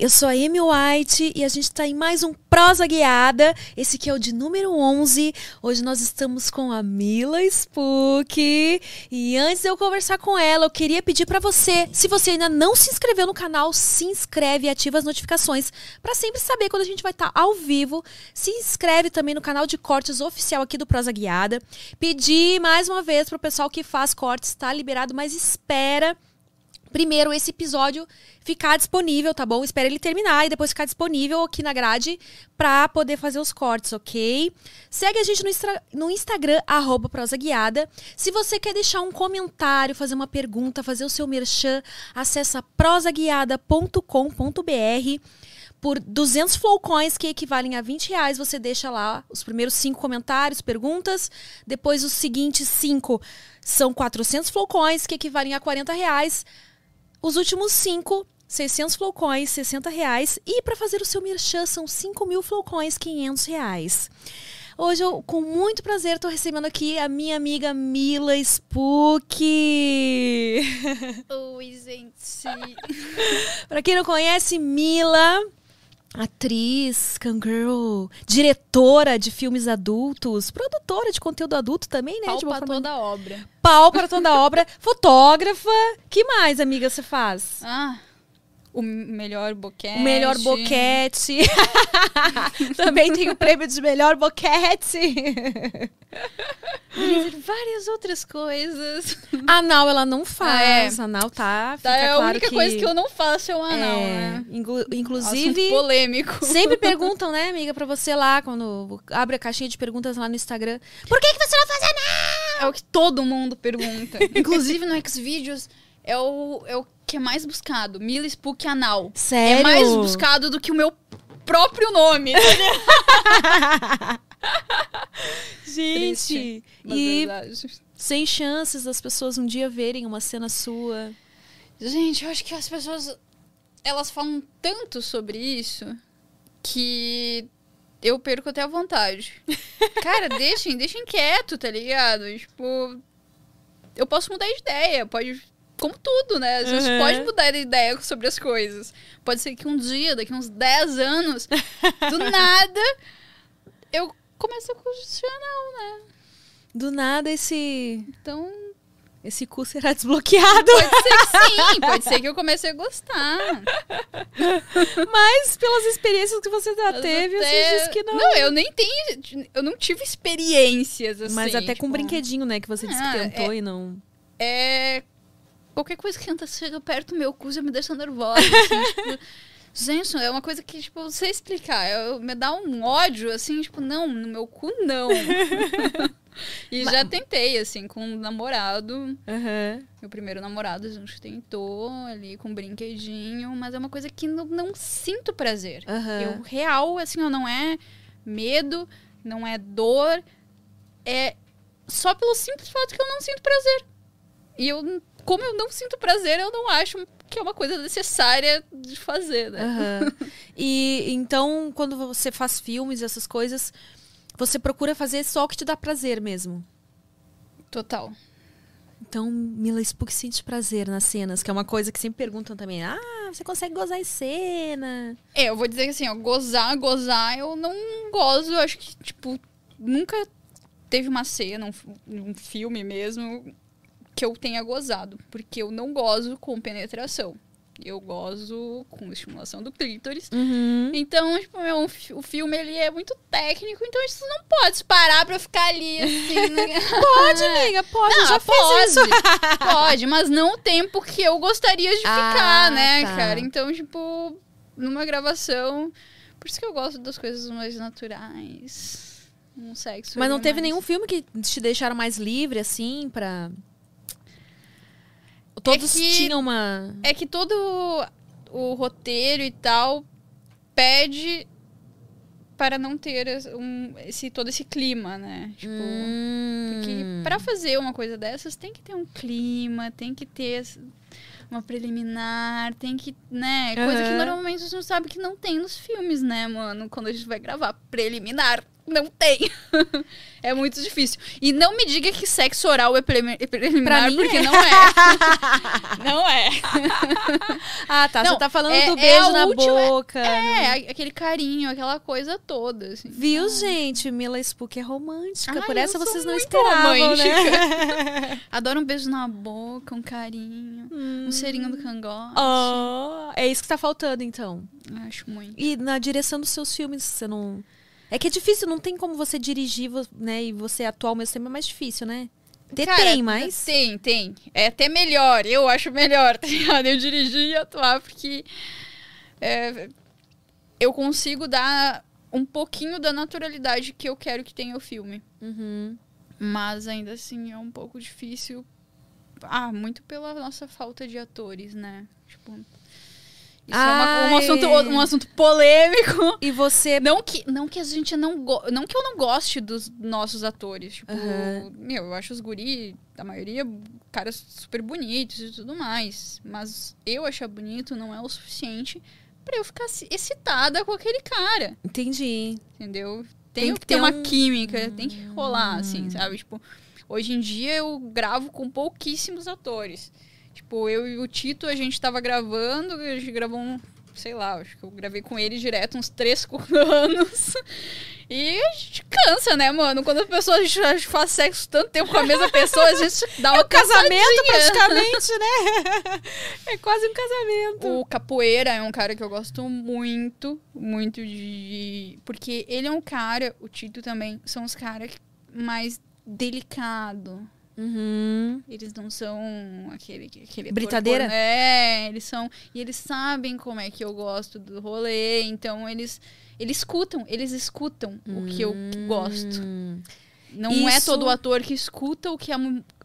Eu sou a Amy White e a gente está em mais um Prosa Guiada. Esse aqui é o de número 11. Hoje nós estamos com a Mila Spook. E antes de eu conversar com ela, eu queria pedir para você, se você ainda não se inscreveu no canal, se inscreve e ativa as notificações para sempre saber quando a gente vai estar tá ao vivo. Se inscreve também no canal de cortes oficial aqui do Prosa Guiada. Pedir mais uma vez pro pessoal que faz cortes, tá liberado, mas espera primeiro esse episódio ficar disponível, tá bom? Espera ele terminar e depois ficar disponível aqui na grade pra poder fazer os cortes, ok? Segue a gente no, no Instagram, arroba. Se você quer deixar um comentário, fazer uma pergunta, fazer o seu merchan, acessa prosaguiada.com.br por 200 flowcoins, que equivalem a 20 reais, você deixa lá os primeiros cinco comentários, perguntas. Depois os seguintes cinco são 400 flowcoins, que equivalem a 40 reais. Os últimos cinco, 600 flowcoins, 60 reais. E para fazer o seu merchan, são 5 mil flowcoins, 500 reais. Hoje, eu, com muito prazer, estou recebendo aqui a minha amiga Mila Spook. Oi, gente. para quem não conhece, Mila atriz, cangirl, diretora de filmes adultos, produtora de conteúdo adulto também, né? Pau de pra forma... toda a obra. Pau para toda a obra. Fotógrafa. que mais, amiga, você faz? Ah, o melhor boquete. O melhor boquete. também tem o prêmio de melhor boquete. várias outras coisas. Anal ela não faz. Ah, é. Anal tá. Fica tá, é claro a única que... coisa que eu não faço é o anal, é, né? Inclu inclusive. Assunto polêmico. Sempre perguntam, né, amiga, pra você lá, quando abre a caixinha de perguntas lá no Instagram. Por que, que você não faz anal? É o que todo mundo pergunta. inclusive no Xvideos é o, é o que é mais buscado. Mila Spook Anal. Sério? É mais buscado do que o meu próprio nome. Gente, e sem chances das pessoas um dia verem uma cena sua. Gente, eu acho que as pessoas elas falam tanto sobre isso que eu perco até a vontade. Cara, deixem, deixem quieto, tá ligado? Tipo, eu posso mudar de ideia, pode como tudo, né? A gente uhum. pode mudar de ideia sobre as coisas. Pode ser que um dia, daqui uns 10 anos, do nada, eu comece a questionar, né? Do nada esse. Então. Esse cu será desbloqueado. Pode ser que sim, pode ser que eu comece a gostar. Mas pelas experiências que você já teve, até... você disse que não. Não, eu nem tenho. Eu não tive experiências assim. Mas até tipo... com um brinquedinho, né? Que você disse que Ah, tentou é- e não. É. Qualquer coisa que tenta chega perto do meu cu já me deixa nervosa. assim, tipo, Gente, é uma coisa que, tipo, eu sei explicar. Eu, me dá um ódio, assim, tipo, não, no meu cu não. e já tentei, assim, com um namorado. Uhum. Meu primeiro namorado, a gente tentou ali com um brinquedinho, mas é uma coisa que não, não sinto prazer. Uhum. Eu, real, assim, ó, não é medo, não é dor, é só pelo simples fato que eu não sinto prazer. E eu, como eu não sinto prazer, eu não acho que é uma coisa necessária de fazer, né? Uhum. e então, quando você faz filmes, essas coisas, você procura fazer só o que te dá prazer mesmo. Total. Então, Mila Spook sente prazer nas cenas, que é uma coisa que sempre perguntam também. Ah, você consegue gozar em cena? É, eu vou dizer que assim, ó, gozar, gozar, eu não gozo. Eu acho que, tipo, nunca teve uma cena, um, um filme mesmo, que eu tenha gozado. Porque eu não gozo com penetração. Eu gozo com estimulação do clítoris. Uhum. Então, tipo, meu, o filme ele é muito técnico, então isso não pode parar pra ficar ali assim. né? Pode, amiga, pode. Não, já pode, pode, mas não o tempo que eu gostaria de Ah, ficar, né, tá. cara? Então, tipo, numa gravação. Por isso que eu gosto das coisas mais naturais. Um sexo. Mas não teve mais- nenhum filme que te deixaram mais livre, assim, pra. Todos que- tinham uma. É que todo o roteiro e tal pede para não ter um, esse, todo esse clima, né? Tipo, porque Hum. pra fazer uma coisa dessas tem que ter um clima, tem que ter uma preliminar, tem que, né? Coisa que Aham. normalmente a gente sabe que não tem nos filmes, né, mano? Quando a gente vai gravar preliminar, não tem. é muito difícil. E não me diga que sexo oral é é preliminar, porque é. não é. não é. Ah, tá. Não, você tá falando é- do é beijo a na última- boca. É, a- aquele carinho, aquela coisa toda, assim. Viu, gente? Mila Spook é romântica. Ai, por eu essa vocês não esperavam, né? Adoro um beijo na boca, um carinho, um serinho do cangote. Oh, é isso que tá faltando, então. Acho muito. E na direção dos seus filmes, você não. É que é difícil, não tem como você dirigir, né? E você atuar ao mesmo tempo é mais difícil, né? Ter Cara, tem, mas. Tem, tem. É até melhor. Eu acho melhor, tá ligado? Eu dirigir e atuar, porque é, eu consigo dar um pouquinho da naturalidade que eu quero que tenha o filme. Uhum. Mas ainda assim é um pouco difícil. Ah, muito pela nossa falta de atores, né? Tipo. Isso é uma- um, Ai. assunto, um assunto polêmico. E você. Não que, não que a gente não go não que eu não goste dos nossos atores. Tipo, Aham. meu, eu acho os guri, a maioria, caras super bonitos e tudo mais. Mas eu achar bonito não é o suficiente pra eu ficar ci- excitada com aquele cara. Entendi. Entendeu? Tem Tem, que ter ter uma um- química, tem que rolar, assim, sabe? Tipo, hoje em dia eu gravo com pouquíssimos atores. Tipo, eu e o Tito, a gente tava gravando, a gente gravou um, sei lá, acho que eu gravei com ele direto uns 3, 4 anos. E a gente cansa, né, mano? Quando a pessoa faz sexo tanto tempo com a mesma pessoa, a gente dá uma Casamento, cansadinha. praticamente, né? É quase um casamento. O Capoeira é um cara que eu gosto muito, muito de. Porque ele é um cara, o Tito também, são os caras mais delicado. Uhum. Eles não são aquele. aquele Britadeira? pornô. É, eles são. E eles sabem como é que eu gosto do rolê, então eles. Eles escutam, eles escutam o que eu gosto. Não é Isso- todo ator que escuta o que a,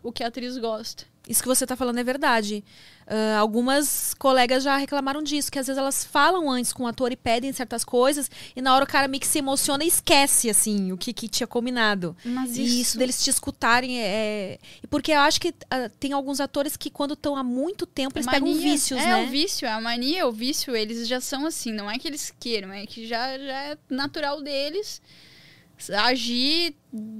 o que a atriz gosta. Isso que você tá falando é verdade. Ah, algumas colegas já reclamaram disso, que às vezes elas falam antes com o ator e pedem certas coisas, e na hora o cara meio que se emociona e esquece, assim, o que, que tinha combinado. Mas E isso, isso. deles te escutarem é. e Porque eu acho que ah, tem alguns atores que, quando estão há muito tempo, eles pegam Mania. vícios, é, né? o vício, a mania, o vício, eles já são assim, não é que eles queiram, é que já, já é natural deles. Agir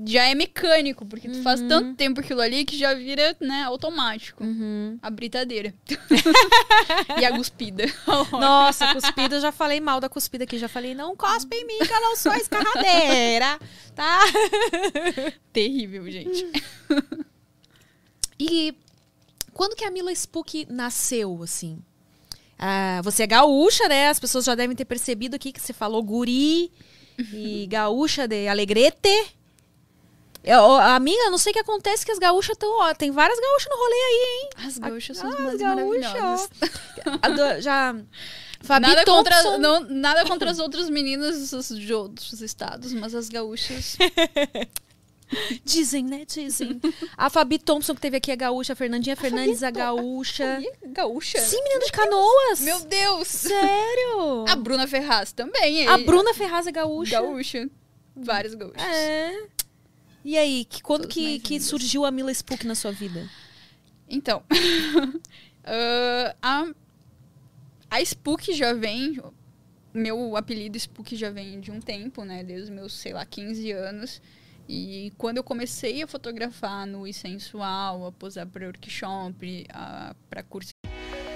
já é mecânico, porque tu faz tanto tempo aquilo ali que já vira, né, automático. Uhum. A britadeira. e a guspida. Nossa, cuspida, eu já falei mal da cuspida aqui. Já falei, não cospe em mim, que eu não sou escarradeira, tá? Terrível, gente. E quando que a Mila Spook nasceu, assim? Ah, você é gaúcha, né? As pessoas já devem ter percebido aqui que você falou guri e gaúcha de alegrete. Eu, ó, amiga, não sei o que acontece que as gaúchas estão... Ó, tem várias gaúchas no rolê aí, hein? As gaúchas são Ah, as mais as gaúchas. maravilhosas. A do- já... Fabi Nada Thompson... contra, não, nada contra as outras meninas de outros estados, mas as gaúchas. Dizem, né? Dizem. A Fabi Thompson, que teve aqui, a gaúcha. A Fernandinha Fernandes, a gaúcha. Ih, gaúcha? Sim, menina de canoas. Meu Deus! Sério? A Bruna Ferraz também. A Bruna Ferraz é gaúcha. Gaúcha. Várias gaúchas. É. E aí, que, quando que, que surgiu a Mila Spook na sua vida? Então, ah, a, a Spook já vem. Meu apelido Spook já vem de um tempo, né? Desde os meus, sei lá, 15 anos. E quando eu comecei a fotografar no e sensual, a posar para workshop, a- pra curso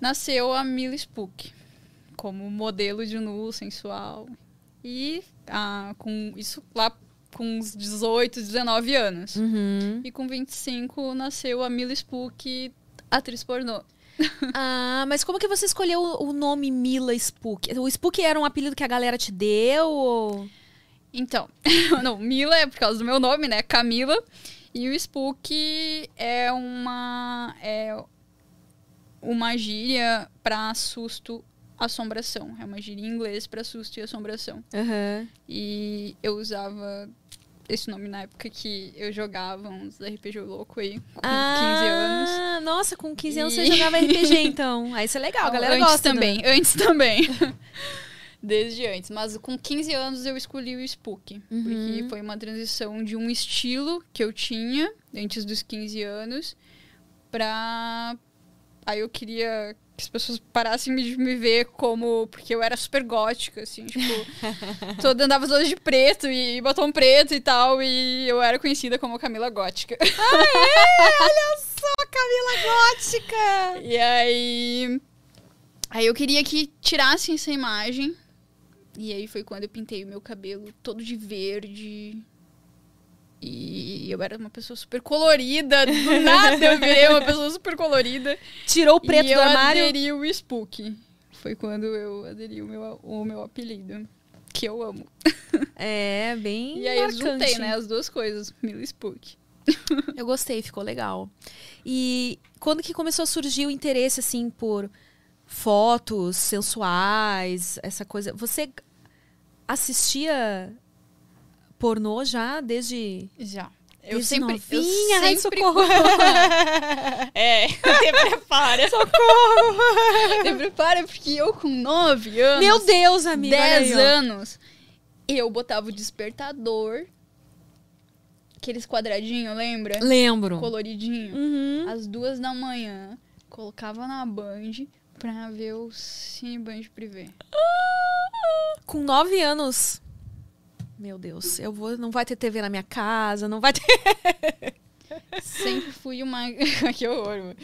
nasceu a Mila Spook como modelo de nu sensual. E ah, com isso lá com uns 18, 19 anos. Uhum. E com 25 nasceu a Mila Spook, atriz pornô. Ah, mas como que você escolheu o nome Mila Spook? O Spook era um apelido que a galera te deu? ou- Então, não, Mila é por causa do meu nome, né? Camila. E o Spook é uma. É uma gíria pra susto, assombração. É uma gíria em inglês pra susto e assombração. Aham. E eu usava esse nome na época que eu jogava uns RPG louco aí, com 15 anos. Ah, nossa, com 15 anos E- você jogava RPG, então. Aí isso é legal, a galera antes gosta. né? também, antes também. Desde antes. Mas com 15 anos eu escolhi o Spook. Uhum. Porque foi uma transição de um estilo que eu tinha antes dos 15 anos pra. Aí eu queria que as pessoas parassem de me ver como. Porque eu era super gótica, assim, tipo. toda, andava toda de preto e batom preto e tal. E eu era conhecida como Camila Gótica. Só Camila Gótica! E aí. Aí eu queria que tirassem essa imagem. E aí foi quando eu pintei o meu cabelo todo de verde. E eu era uma pessoa super colorida. Do nada eu virei uma pessoa super colorida. Tirou o preto e do eu armário. aderi o Spook. Foi quando eu aderi o meu, o meu apelido. Que eu amo. É, bem E aí eu juntei, né? As duas coisas. Mila e Spook. Eu gostei, ficou legal. E quando que começou a surgir o interesse, assim, por fotos sensuais, essa coisa? Você assistia pornô já desde... Já. Eu Desde sempre. eu novinha? Ai, sempre socorro. É, te prepara. Socorro! Te prepara, porque eu com 9 anos, Meu Deus, amiga! olha 10 aí, ó. anos, eu botava o despertador, aqueles quadradinhos, lembra? Lembro. Coloridinho. Uhum. Às duas da manhã, colocava na Band pra ver o Cine Band Privé. Com nove anos. Meu Deus, eu vou, não vai ter TV na minha casa, não vai ter. Sempre fui uma. que horror.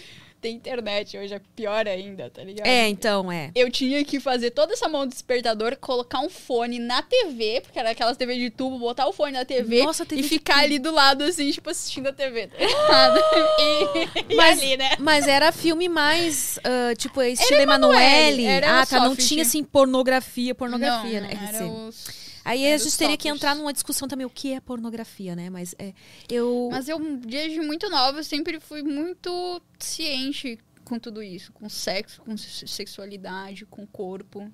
Tem internet hoje, é pior ainda, tá ligado? É, então, é. Eu tinha que fazer toda essa mão do despertador, colocar um fone na TV, porque era aquelas TV de tubo, botar o fone na TV, Nossa, TV e de ficar ali do lado, assim, tipo, assistindo a TV. Tá ligado? e, e Mas, ali, né? mas era filme mais, ah, tipo, estilo Emanuele. Ah, tá, não tinha, assim, pornografia, pornografia, não, né? não, era os- Aí a era gente teria que entrar numa discussão também o que é pornografia, né? Mas é, eu... Mas eu, desde muito nova, sempre fui muito ciente com tudo isso. Com sexo, com se- sexualidade, com corpo.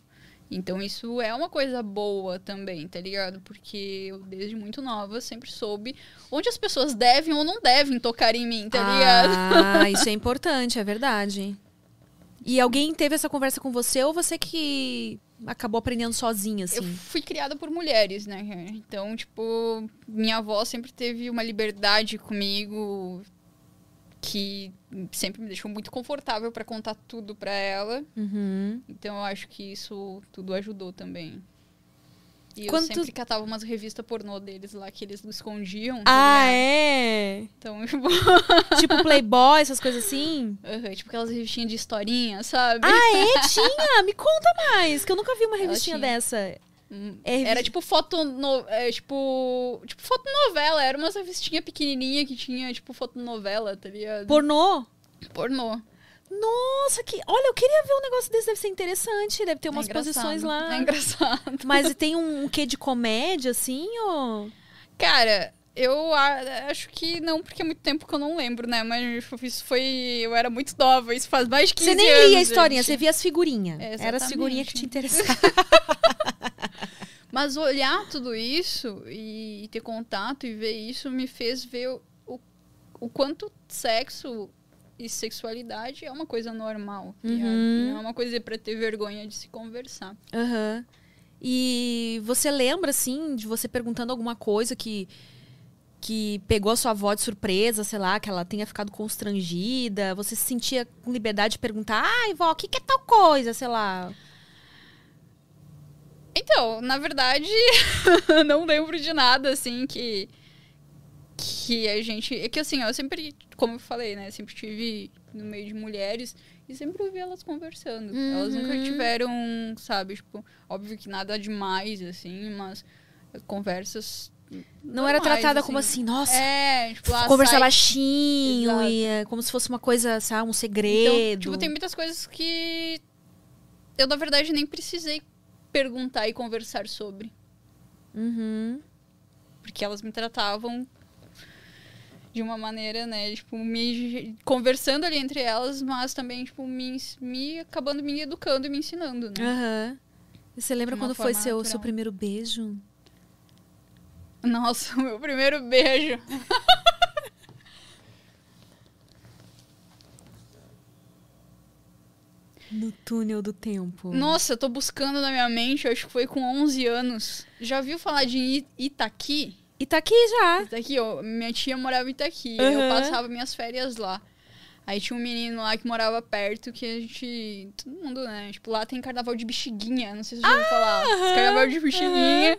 Então isso é uma coisa boa também, tá ligado? Porque eu, desde muito nova, sempre soube onde as pessoas devem ou não devem tocar em mim, tá ligado? Ah, isso é importante, é verdade. E alguém teve essa conversa com você ou você que acabou aprendendo sozinha, Eu assim? fui criada por mulheres, né? Então, tipo, minha avó sempre teve uma liberdade comigo que sempre me deixou muito confortável pra contar tudo pra ela. Uhum. Então, eu acho que isso tudo ajudou também. E Quanto- eu sempre catava umas revistas pornô deles lá que eles escondiam. tá Ah, é? Então, tipo, tipo Playboy, essas coisas assim? aham, tipo aquelas revistinhas de historinha, sabe? Ah, é? Tinha? Me conta mais, que eu nunca vi uma revistinha tinha. dessa. Hum, É Era tipo foto no, é, tipo, tipo fotonovela, era uma revistinha pequenininha que tinha tipo fotonovela, tá ligado? Pornô? Pornô. Nossa, que. Olha, eu queria ver um negócio desse, deve ser interessante. Deve ter É umas engraçado, posições lá. É engraçado. Mas tem um, um quê de comédia, assim, ou. Cara, eu a- acho que não, porque é muito tempo que eu não lembro, né? Mas isso foi. Eu era muito nova, isso faz mais de 15 Você nem anos. lia a historinha, gente. você via as figurinhas. É, Era as figurinhas que te interessavam. Mas olhar tudo isso e ter contato e ver isso me fez ver o, o quanto sexo e sexualidade é uma coisa normal. tá? Uhum. Não é uma coisa pra ter vergonha de se conversar. Aham. E você lembra, assim, de você perguntando alguma coisa que, que pegou a sua avó de surpresa, sei lá, que ela tenha ficado constrangida? Você se sentia com liberdade de perguntar, ai, vó, o que, que é tal coisa, sei lá? Então, na verdade, não lembro de nada, assim, que. Que a gente. É que assim, eu sempre, como eu falei, né? Sempre tive no meio de mulheres e sempre ouvi elas conversando. Elas nunca Uhum. tiveram, sabe, tipo, óbvio que nada demais, assim, mas conversas Não era tratada como assim, nossa, É, tipo, conversar sai- baixinho Exato. e é, como se fosse uma coisa, sabe, um Então, segredo. tipo, tem muitas coisas que eu, na verdade, nem precisei perguntar e conversar sobre. Uhum. Porque elas me tratavam de uma maneira, né, tipo, me conversando ali entre elas, mas também, tipo, me, me acabando me educando e me ensinando, né? E você lembra quando foi seu, natural. seu primeiro beijo? Nossa, o meu primeiro beijo. No túnel do tempo. Nossa, eu tô buscando na minha mente, acho que foi com 11 anos. Já viu falar de I- Itaqui? E tá aqui já. Itaqui, ó, minha tia morava em Itaqui, Aham. eu passava minhas férias lá. Aí tinha um menino lá que morava perto, que a gente... Todo mundo, né? Tipo, lá tem carnaval de bexiguinha, não sei se você já ouviu falar. Esse Carnaval de bexiguinha.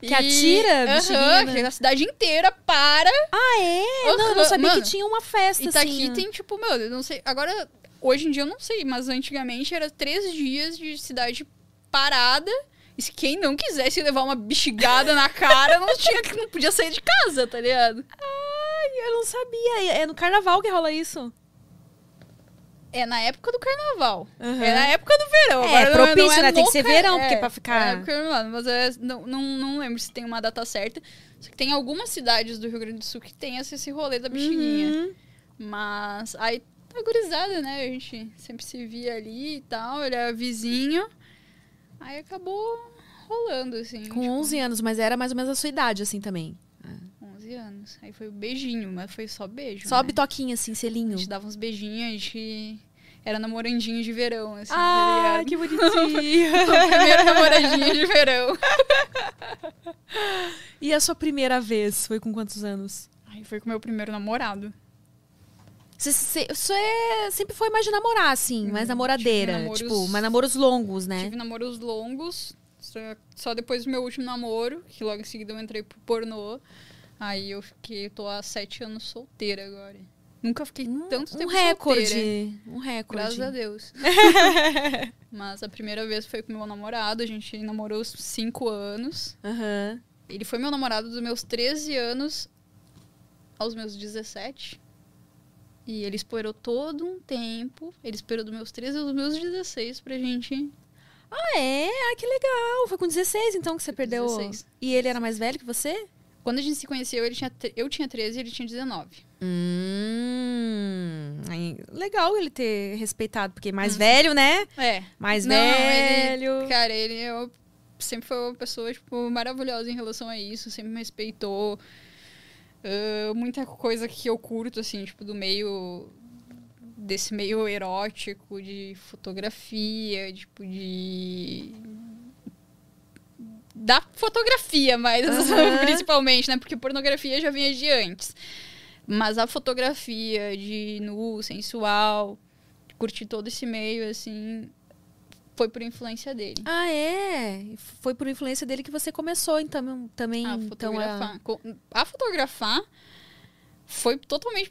Que atira Aham, bexiguinha, né? que a cidade inteira para. Ah, é? Não, eu não sabia mano, que tinha uma festa Itaqui assim. tem, tipo, meu, eu não sei... Agora, hoje em dia eu não sei, mas antigamente era três dias de cidade parada. E se quem não quisesse levar uma bexigada na cara, não tinha que não podia sair de casa, tá ligado? Ai, eu não sabia. É no carnaval que rola isso. É na época do carnaval. Aham. É na época do verão. É, Agora não propício, não né? Tem que ser car- verão, é, porque pra ficar- é mas é, não, não, não lembro se tem uma data certa. Só que tem algumas cidades do Rio Grande do Sul que tem esse, esse rolê da bexiguinha. Uhum. Mas aí tá gurizada, né? A gente sempre se via ali e tal, ele era vizinho. Aí acabou rolando, assim. Com tipo, 11 anos, mas era mais ou menos a sua idade, assim, também. 11 anos. Aí foi o beijinho, mas foi só beijo. Só né? bitoquinha, assim, A selinho. gente dava uns beijinhos, a gente era namorandinho de verão, assim, Ah, tá que bonitinho. Primeiro namoradinho de verão. e a sua primeira vez foi com quantos anos? Aí foi com o meu primeiro namorado. Você, é- sempre foi mais de namorar, assim, mais namoradeira. tive namoros- Tipo, mais namoros longos, né? Tive namoros longos, só, só depois do meu último namoro, que logo em seguida eu entrei pro pornô. Aí eu fiquei, tô há sete anos solteira agora. Nunca fiquei tanto um tempo recorde. solteira. Um recorde. Graças a Deus. Mas a primeira vez foi com meu namorado, a gente namorou cinco anos. Aham. Ele foi meu namorado dos meus 13 anos aos meus 17. E ele esperou todo um tempo. Ele esperou dos meus 13 aos meus 16 pra gente. Ah, é? Ah, que legal. Foi com 16, então, que você perdeu. 16. E ele era mais velho que você? Quando a gente se conheceu, ele tinha, eu tinha 13 e ele tinha 19. Hum. legal ele ter respeitado, porque mais velho, né? É. Mais Não, velho. Ele, cara, ele é- sempre foi uma pessoa, tipo, maravilhosa em relação a isso. Sempre me respeitou. Ah, muita coisa que eu curto, assim, tipo, do meio... Desse meio erótico, de fotografia, tipo, de... Da fotografia, mas Aham. principalmente, né? Porque pornografia já vinha de antes. Mas a fotografia de nu, sensual, curtir todo esse meio, assim, foi por influência dele. Ah, é? Foi por influência dele que você começou, então, também. A então, a... fotografar. A fotografar foi totalmente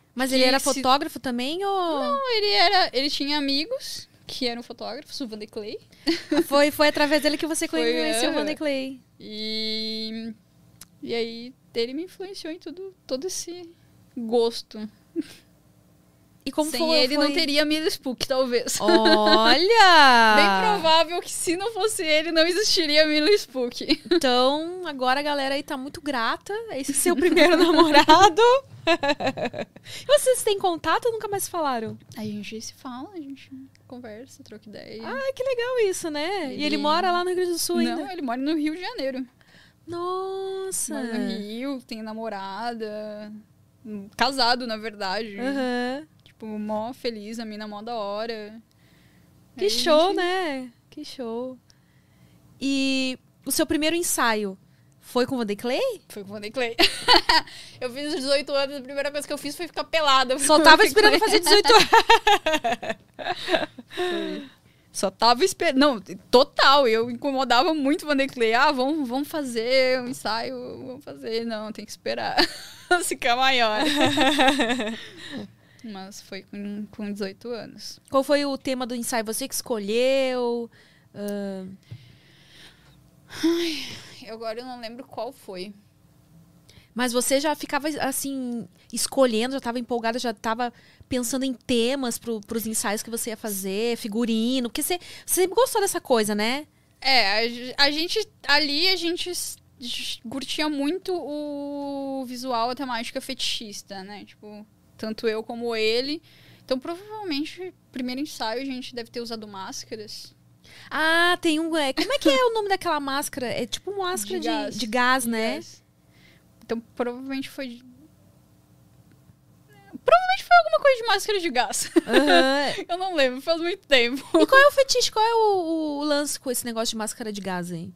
Mas ele era se- fotógrafo também ou Não, ele era. Ele tinha amigos que eram fotógrafos, o Vander Clay. foi, foi através dele que você conheceu o. Vanderlei Clay? E. E aí ele me influenciou em tudo, todo esse gosto. E como Sem foi? ele foi... não teria Mila Spook, talvez. Olha! Bem provável que se não fosse ele, não existiria Mila Spook. Então, agora a galera aí tá muito grata. Esse seu primeiro namorado. Vocês têm contato ou nunca mais falaram? A gente se fala, a gente conversa, troca ideia. Ah, que legal isso, né? E ele Ele- mora lá no Rio Grande do Sul Não, ainda. ele mora no Rio de Janeiro. Nossa. Mora no Rio, tem namorada. hum, Casado, na verdade. Aham. Tipo, mó feliz, a mina mó da hora. Que Aí a show, gente- né? Que show. E o seu primeiro ensaio foi com o Vanderlei Clay? Foi com o Vanderlei Clay. eu fiz 18 anos, a primeira coisa que eu fiz foi ficar pelada. Só tava esperando fazer 18 anos. Só tava esperando. Não, total. Eu incomodava muito o Vanderlei. Ah, vamos, vamos fazer um ensaio, vamos fazer. Não, tem que esperar. Ficar maior. Mas foi com, com 18 anos. Qual foi o tema do ensaio? Você que escolheu? Ah, Eu Agora eu não lembro qual foi. mas você já ficava, assim, escolhendo, já estava empolgada, já estava pensando em temas para os ensaios que você ia fazer, figurino, porque você, você sempre gostou dessa coisa, né? É, a, a gente. Ali a gente curtia muito o visual, a temática fetichista, né? Tipo, tanto eu como ele. Então, provavelmente, primeiro ensaio a gente deve ter usado máscaras. Ah, tem um. é, como é que é o nome daquela máscara? É tipo uma máscara de, De gás. de gás, né? Yes. Então, provavelmente foi. de- Provavelmente foi alguma coisa de máscara de gás. Aham. eu não lembro, faz muito tempo. E qual é o fetiche? Qual é o, o lance com esse negócio de máscara de gás aí?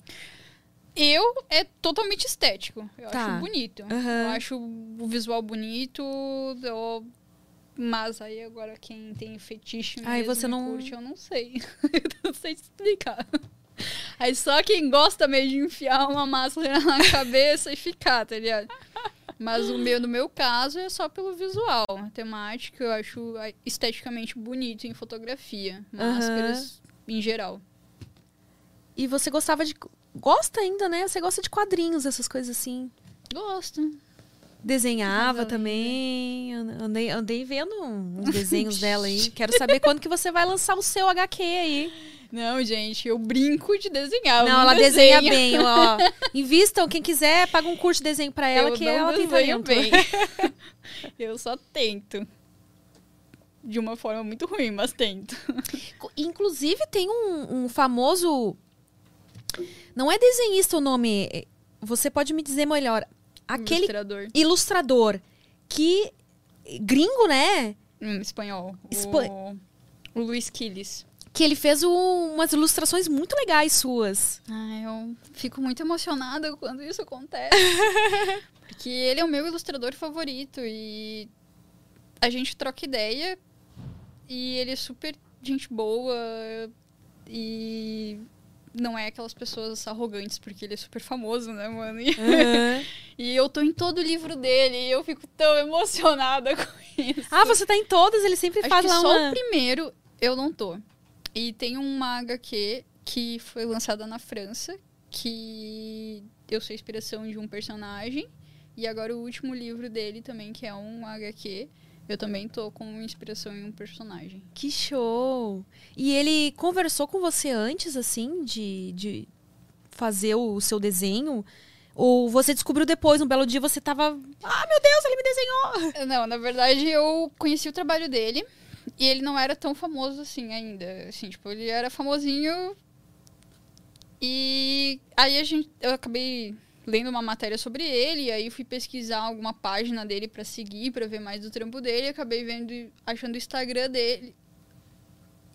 Eu é totalmente estético. Eu Tá. acho bonito. Aham. Eu acho o visual bonito. eu- Mas aí agora quem tem fetiche mesmo você não- curte, eu não sei. eu não sei explicar. Aí só quem gosta mesmo de enfiar uma máscara na cabeça e ficar, tá ligado? Mas o meu, no meu caso, é só pelo visual. A temática eu acho esteticamente bonito em fotografia. Máscaras em geral. E você gostava de. Gosta ainda, né? Você gosta de quadrinhos, essas coisas assim. Gosto. Desenhava ou também. Andei, andei vendo uns desenhos dela aí. Quero saber quando que você vai lançar o seu HQ aí. Não, gente, eu brinco de desenhar. eu não, ela desenho. desenha bem, ó. Invistam, quem quiser, paga um curso de desenho pra ela, eu que não ela tem talento. bem. eu só tento. De uma forma muito ruim, mas tento. Inclusive, tem um, um famoso. Não é desenhista o nome. é- Você pode me dizer melhor. Aquele Ilustrador. ilustrador que. Gringo, né? Hum, espanhol. Espa- O, o Luiz Quiles. Que ele fez um- umas ilustrações muito legais suas. Ah, eu fico muito emocionada quando isso acontece. Porque ele é o meu ilustrador favorito e a gente troca ideia e ele é super gente boa e não é aquelas pessoas arrogantes, porque ele é super famoso, né, mano? E, e eu tô em todo o livro dele e eu fico tão emocionada com isso. Ah, você tá em todas, ele sempre Acho faz lá só uma... o primeiro eu não tô. E tem uma HQ que foi lançada na França, que eu sou inspiração de um personagem. E agora o último livro dele também, que é um HQ, eu também tô com inspiração em um personagem. Que show! E ele conversou com você antes, assim, de, de fazer o seu desenho? Ou você descobriu depois, um belo dia, você tava... Ah, meu Deus, ele me desenhou! Não, na verdade eu conheci o trabalho dele e ele não era tão famoso assim ainda. Assim, tipo, ele era famosinho. E aí a gente, eu acabei lendo uma matéria sobre ele, e aí fui pesquisar alguma página dele pra seguir, pra ver mais do trampo dele, e acabei vendo, achando o Instagram dele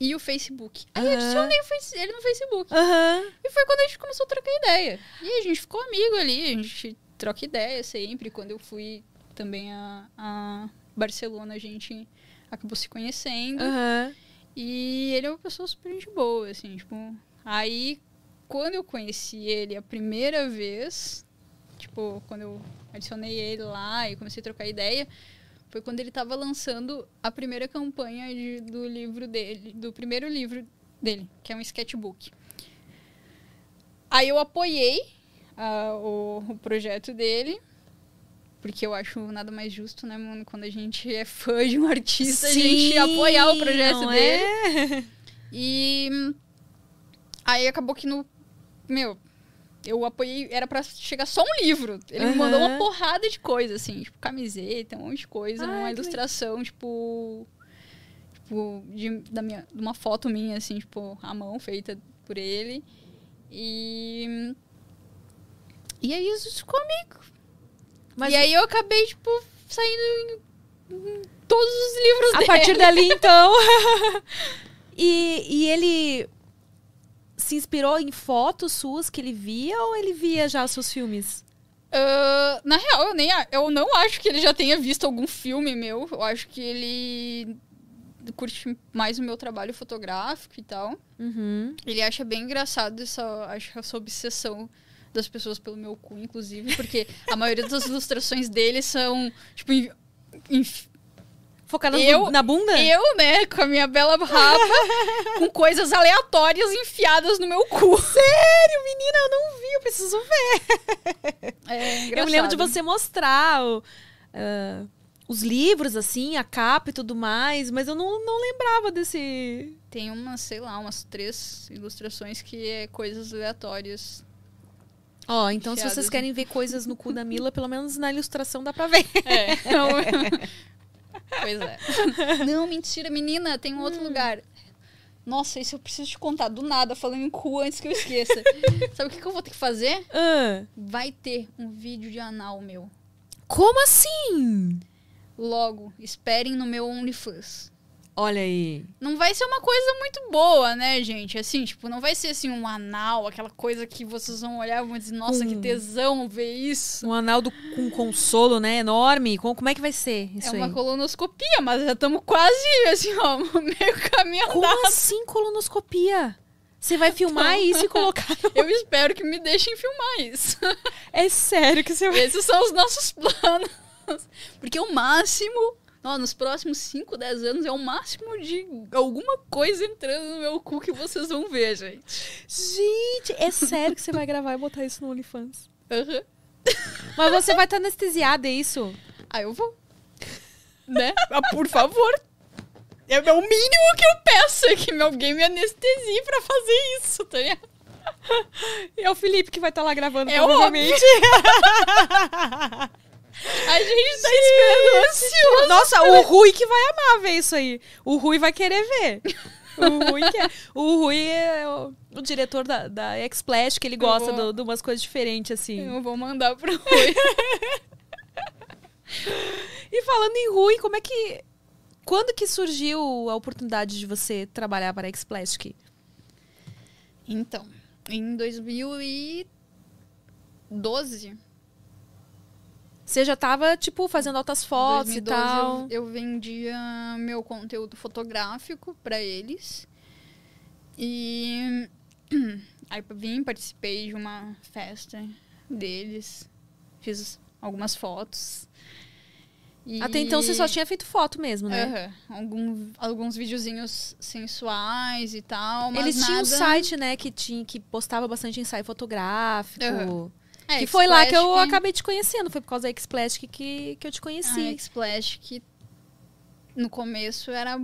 e o Facebook. Aí eu Aham. adicionei ele no Facebook. Aham. E foi quando a gente começou a trocar ideia. E a gente ficou amigo ali, a gente troca ideia sempre. Quando eu fui também a, a Barcelona, a gente acabou se conhecendo. Aham. E ele é uma pessoa super de boa, assim, tipo. Aí, quando eu conheci ele a primeira vez, tipo, quando eu adicionei ele lá e comecei a trocar ideia, foi quando ele tava lançando a primeira campanha de- do livro dele, do primeiro livro dele, que é um sketchbook. Aí eu apoiei ah, o, o projeto dele, porque eu acho nada mais justo, né, mano? Quando a gente é fã de um artista, a gente Sim, apoiar o projeto dele. é? E aí acabou que no. Meu, Eu apoiei, era pra chegar só um livro. Ele me mandou uma porrada de coisa, assim, tipo, camiseta, um monte de coisa, Ai, uma ilustração, tipo. Tipo, de, da minha, de uma foto minha, assim, tipo, à mão, feita por ele. E. E aí isso ficou amigo. Mas e aí eu acabei, tipo, saindo em, em todos os livros a dele. partir dali, então. e, e ele se inspirou em fotos suas que ele via ou ele via já os seus filmes? Ah, na real, eu, nem, eu não acho que ele já tenha visto algum filme meu. Eu acho que ele curte mais o meu trabalho fotográfico e tal. Uhum. Ele acha bem engraçado essa, acho, essa obsessão das pessoas pelo meu cu, inclusive, porque a maioria das ilustrações dele são, tipo, em- em- Focar nas Eu- na bunda? eu, né, com a minha bela rapa, com coisas aleatórias enfiadas no meu cu. Sério, menina, eu não vi, eu preciso ver. É Eu me lembro de você mostrar o, ah, os livros, assim, a capa e tudo mais, mas eu não, não lembrava desse. Tem umas, sei lá, umas três ilustrações que é coisas aleatórias. Ó, então se vocês querem ver coisas no cu da Mila, pelo menos na ilustração dá pra ver. É. pois é. Não, mentira, menina, tem um outro lugar. Nossa, isso eu preciso te contar do nada, falando em cu antes que eu esqueça. Sabe o que, que eu vou ter que fazer? Ah, Vai ter um vídeo de anal meu. como assim? Logo, esperem no meu OnlyFans. Olha aí. Não vai ser uma coisa muito boa, né, gente? Assim, tipo, não vai ser assim um anal, aquela coisa que vocês vão olhar e vão dizer, nossa, que Hum. tesão ver isso. Um anal do, com consolo, né? Enorme. Com- Como é que vai ser isso é uma aí? colonoscopia, mas já estamos quase, assim, ó, meio caminho Como andado. assim colonoscopia? Você vai filmar Então. isso e colocar. no- Eu espero que me deixem filmar isso. É sério que você vai. Esses são os nossos planos. Porque o máximo, ó, nos próximos 5, 10 anos, é o máximo de alguma coisa entrando no meu cu que vocês vão ver, gente. Gente, é sério que você vai gravar e botar isso no OnlyFans? Aham. Mas você vai estar anestesiada, é isso? Ah, eu vou. Né? Ah, por favor. É o mínimo que eu peço é que alguém me anestesie pra fazer isso, tá ligado? É o Felipe que vai estar lá gravando, É provavelmente. A gente tá esperando ansioso. Nossa, o Rui que vai amar ver isso aí. O Rui vai querer ver. O Rui, quer. o Rui é o, o diretor da, da X-Splash, que ele gosta vou- do- de umas coisas diferentes, assim. Eu vou mandar pro Rui. E falando em Rui, como é que. Quando que surgiu a oportunidade de você trabalhar para a X-Plastic? Então, em 2012, Você já tava, tipo, fazendo altas fotos 2012 e tal. Eu, eu vendia meu conteúdo fotográfico pra eles. E aí vim, participei de uma festa deles. Fiz algumas fotos. E- Até então você só tinha feito foto mesmo, né? Aham, algum, alguns videozinhos sensuais e tal. Mas Eles tinham um site, né, que, tinha, que postava bastante ensaio fotográfico. Aham. É, que foi lá que eu acabei te conhecendo. Foi por causa da X-Plastic que, que eu te conheci. A X-Splash que no começo era.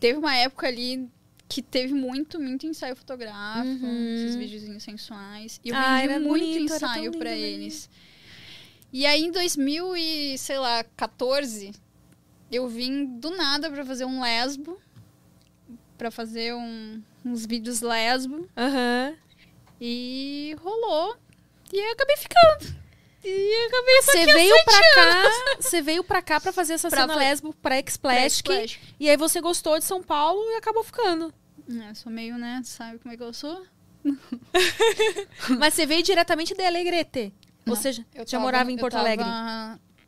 Teve uma época ali que teve muito, muito ensaio fotográfico, Uhum. esses videozinhos sensuais. E eu Ah, vendi muito bonito, ensaio mesmo. eles. E aí em 2000 e, sei lá, 14, eu vim do nada pra fazer um lesbo. Pra fazer um- uns vídeos lesbo. Aham. E rolou. E aí eu acabei ficando. E acabei Você veio pra cá, você veio pra cá pra fazer essa Pra cena lesbo pra. X-Splash. E aí você gostou de São Paulo e acabou ficando. É, sou meio, né? Sabe como é que eu sou? Mas você veio diretamente de Alegrete. Ou seja, Eu já tava- morava em Porto tava- Alegre.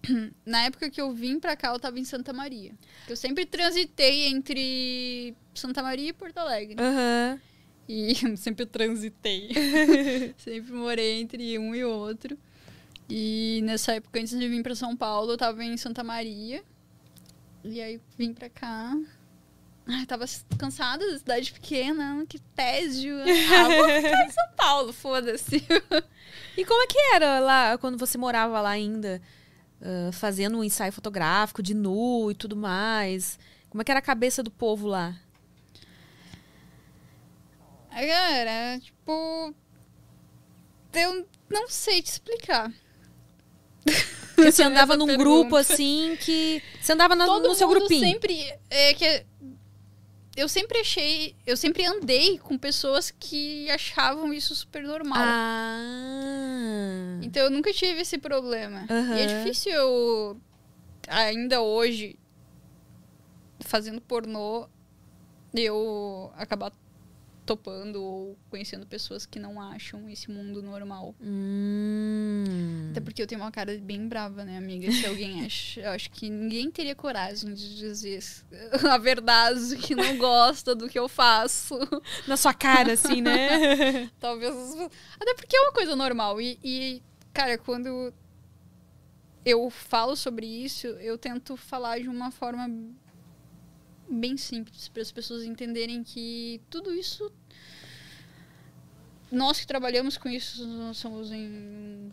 Na época que eu vim pra cá, eu tava em Santa Maria. Eu sempre transitei entre Santa Maria e Porto Alegre. Aham. E sempre transitei. sempre morei entre um e outro. E nessa época, antes de vir pra São Paulo, eu tava em Santa Maria. E aí vim pra cá. Ai, tava cansada da cidade pequena, que tédio. Ah, vou ficar em São Paulo, foda-se. E como é que era lá, quando você morava lá ainda? ah, fazendo um ensaio fotográfico de nu e tudo mais. Como é que era a cabeça do povo lá? Era, tipo. Eu não sei te explicar. Porque você andava Essa num pergunta. grupo assim que. Você andava no, Todo no seu grupinho. sempre é que eu sempre achei, eu sempre andei com pessoas que achavam isso super normal. Ah. Então eu nunca tive esse problema. Aham. E é difícil eu ainda hoje fazendo pornô eu acabar topando ou conhecendo pessoas que não acham esse mundo normal. Hum. Até porque eu tenho uma cara bem brava, né, amiga? Se alguém acha. Eu acho que ninguém teria coragem de dizer a verdade que não gosta do que eu faço. Na sua cara, assim, né? Talvez. Até porque é uma coisa normal. E, e, cara, quando eu falo sobre isso, eu tento falar de uma forma bem simples, para as pessoas entenderem que tudo isso. Nós que trabalhamos com isso, nós somos em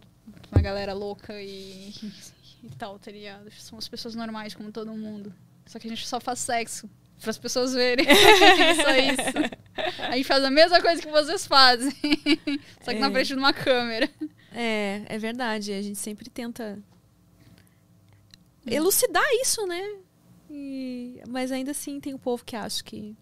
uma galera louca e, e tal, tá ligado? Somos pessoas normais como todo mundo. Só que a gente só faz sexo. Para as pessoas verem. só isso. A gente faz a mesma coisa que vocês fazem. Só que na É. frente de uma câmera. É, é verdade. A gente sempre tenta elucidar isso, né? E- Mas ainda assim tem o povo que acha que.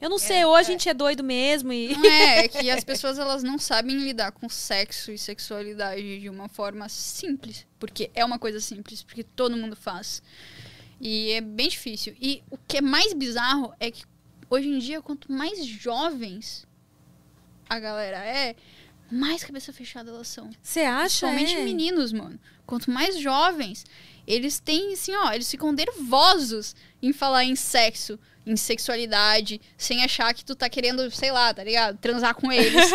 Eu não sei, ou a gente é doido mesmo e. Não é, é que as pessoas elas não sabem lidar com sexo e sexualidade de uma forma simples. Porque é uma coisa simples, porque todo mundo faz. E é bem difícil. E o que é mais bizarro é que hoje em dia, quanto mais jovens a galera é, mais cabeça fechada elas são. Você acha? Principalmente é? meninos, mano. Quanto mais jovens, eles têm, assim, ó, eles ficam nervosos em falar em sexo, em sexualidade, sem achar que tu tá querendo, sei lá, tá ligado? Transar com eles.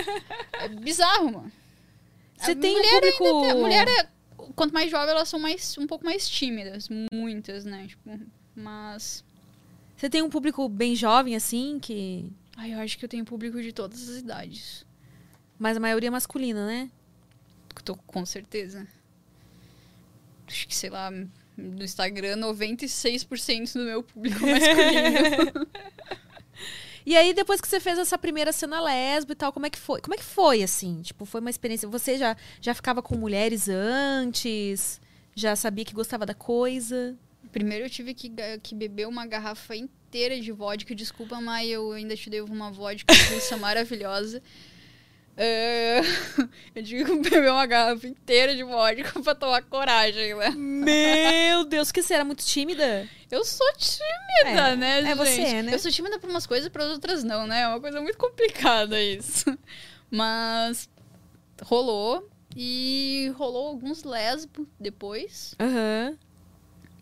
é bizarro, mano. Você tem um mulher público. ainda tem- a mulher é, quanto mais jovem, elas são mais, um pouco mais tímidas. Muitas, né? Tipo, mas. Você tem um público bem jovem, assim, que. Ai, eu acho que eu tenho público de todas as idades. Mas a maioria é masculina, né? Tô com certeza. Acho que, sei lá, no Instagram, 96% do meu público masculino. E aí, depois que você fez essa primeira cena lésbica e tal, como é que foi? Como é que foi, assim? Tipo, foi uma experiência. Você já, já ficava com mulheres antes? Já sabia que gostava da coisa? Primeiro eu tive que, que beber uma garrafa inteira de vodka. Desculpa, mas eu ainda te devo uma vodka maravilhosa. É, eu tive que beber uma garrafa inteira de vodka pra tomar coragem, né? Meu Deus, que você era muito tímida? Eu sou tímida, É, né, é gente? você, né? Eu sou tímida pra umas coisas e para outras não, né? É uma coisa muito complicada isso. Mas rolou. E rolou alguns lesbos depois. Aham.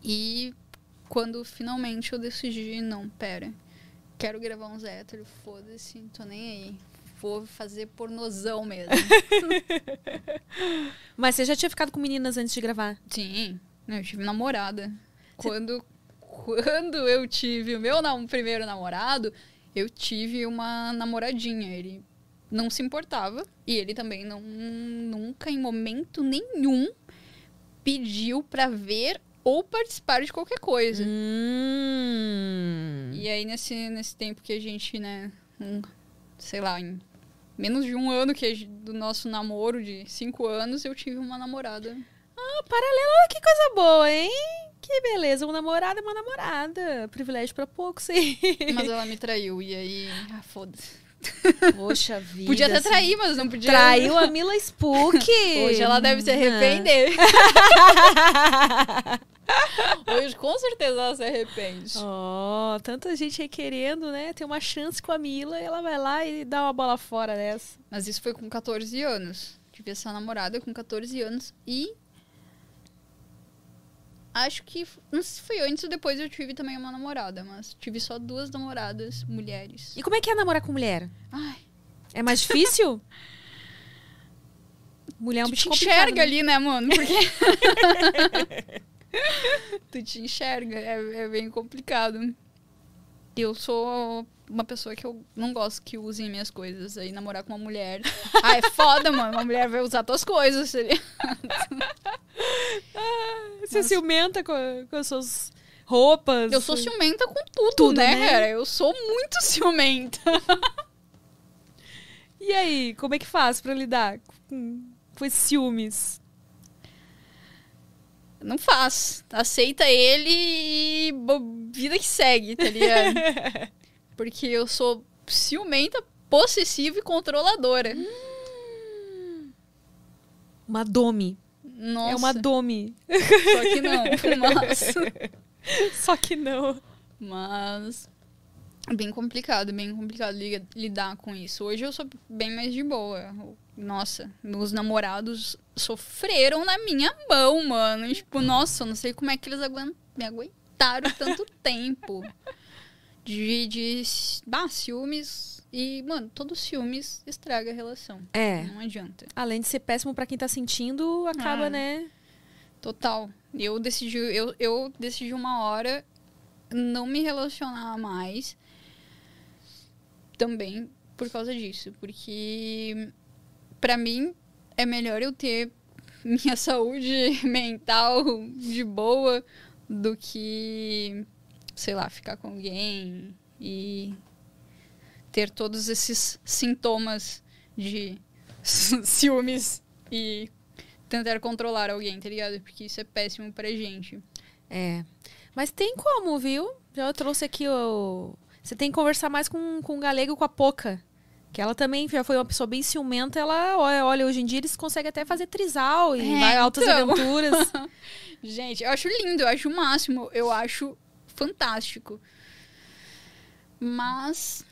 E quando finalmente eu decidi, não, pera. Quero gravar uns héteros, foda-se, tô nem aí. Fazer pornozão mesmo. Mas você já tinha ficado com meninas antes de gravar? Sim, eu tive namorada. Quando, quando eu tive o meu nam- primeiro namorado, eu tive uma namoradinha. Ele não se importava e ele também não nunca em momento nenhum pediu pra ver ou participar de qualquer coisa. Hum. E aí nesse nesse tempo que a gente, né, um, sei lá, em menos de um ano que gen- do nosso namoro de cinco anos, eu tive uma namorada. Ah, paralelo, que coisa boa, hein? Que beleza, uma namorada é uma namorada. Privilégio pra poucos, sim. Mas ela me traiu e aí, ah, foda-se. Poxa vida. Podia até assim. trair, mas não podia. Traiu a Mila Spook. Hoje ela deve se arrepender. Hoje com certeza ela se arrepende. Ó, tanta gente aí querendo, né? Ter uma chance com a Mila e ela vai lá e dá uma bola fora dessa. Mas isso foi com 14 anos. Tive essa namorada com 14 anos e. Acho que. Não sei se foi antes ou depois eu tive também uma namorada, mas tive só duas namoradas mulheres. E como é que é namorar com mulher? Ai, É mais difícil? Mulher é um tu bicho enxerga né? ali, né, mano? Porque. tu te enxerga, é, é bem complicado. Eu sou uma pessoa que eu não gosto que usem minhas coisas. Aí namorar com uma mulher. Ah, é foda, mano. Uma mulher vai usar tuas coisas. seria- Você ciumenta com, com as suas roupas. Eu sou ciumenta com tudo, Tudo, né, né? cara? Eu sou muito ciumenta. E aí, como é que faz pra lidar com, com esses ciúmes? Não faz. Aceita ele e vida que segue, tá ligado? Porque eu sou ciumenta, possessiva e controladora. Uma dome. Nossa. É uma dome. Só que não. Mas, Só que não. mas bem complicado, bem complicado li- lidar com isso. Hoje eu sou bem mais de boa. Nossa, meus namorados sofreram na minha mão, mano. Tipo, nossa, eu não sei como é que eles aguent- me aguentaram tanto tempo. De, de bah, ciúmes. E, mano, todo ciúmes estraga a relação. É. Não adianta. Além de ser péssimo pra quem tá sentindo, acaba, Ah. né? Total. Eu decidi, eu, eu decidi uma hora não me relacionar mais. Também por causa disso. Porque pra mim é melhor eu ter minha saúde mental de boa do que, sei lá, ficar com alguém e ter todos esses sintomas de ciúmes e tentar controlar alguém, tá ligado? Porque isso é péssimo pra gente. É. Mas tem como, viu? Já eu trouxe aqui o. Você tem que conversar mais com, com o galego com a Poca. Que ela também já foi uma pessoa bem ciumenta. Ela, olha, hoje em dia eles conseguem até fazer trisal e É, vai altas então. aventuras. Gente, eu acho lindo, eu acho o máximo, eu acho fantástico. Mas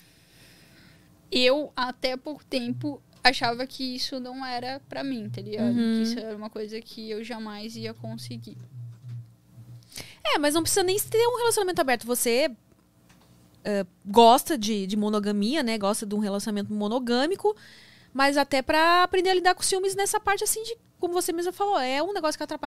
eu, até pouco tempo, achava que isso não era pra mim, tá ligado? Que isso era uma coisa que eu jamais ia conseguir. É, mas não precisa nem ter um relacionamento aberto. Você eh, gosta de, de monogamia, né? Gosta de um relacionamento monogâmico, mas até pra aprender a lidar com ciúmes nessa parte assim de, como você mesma falou, é um negócio que atrapalha.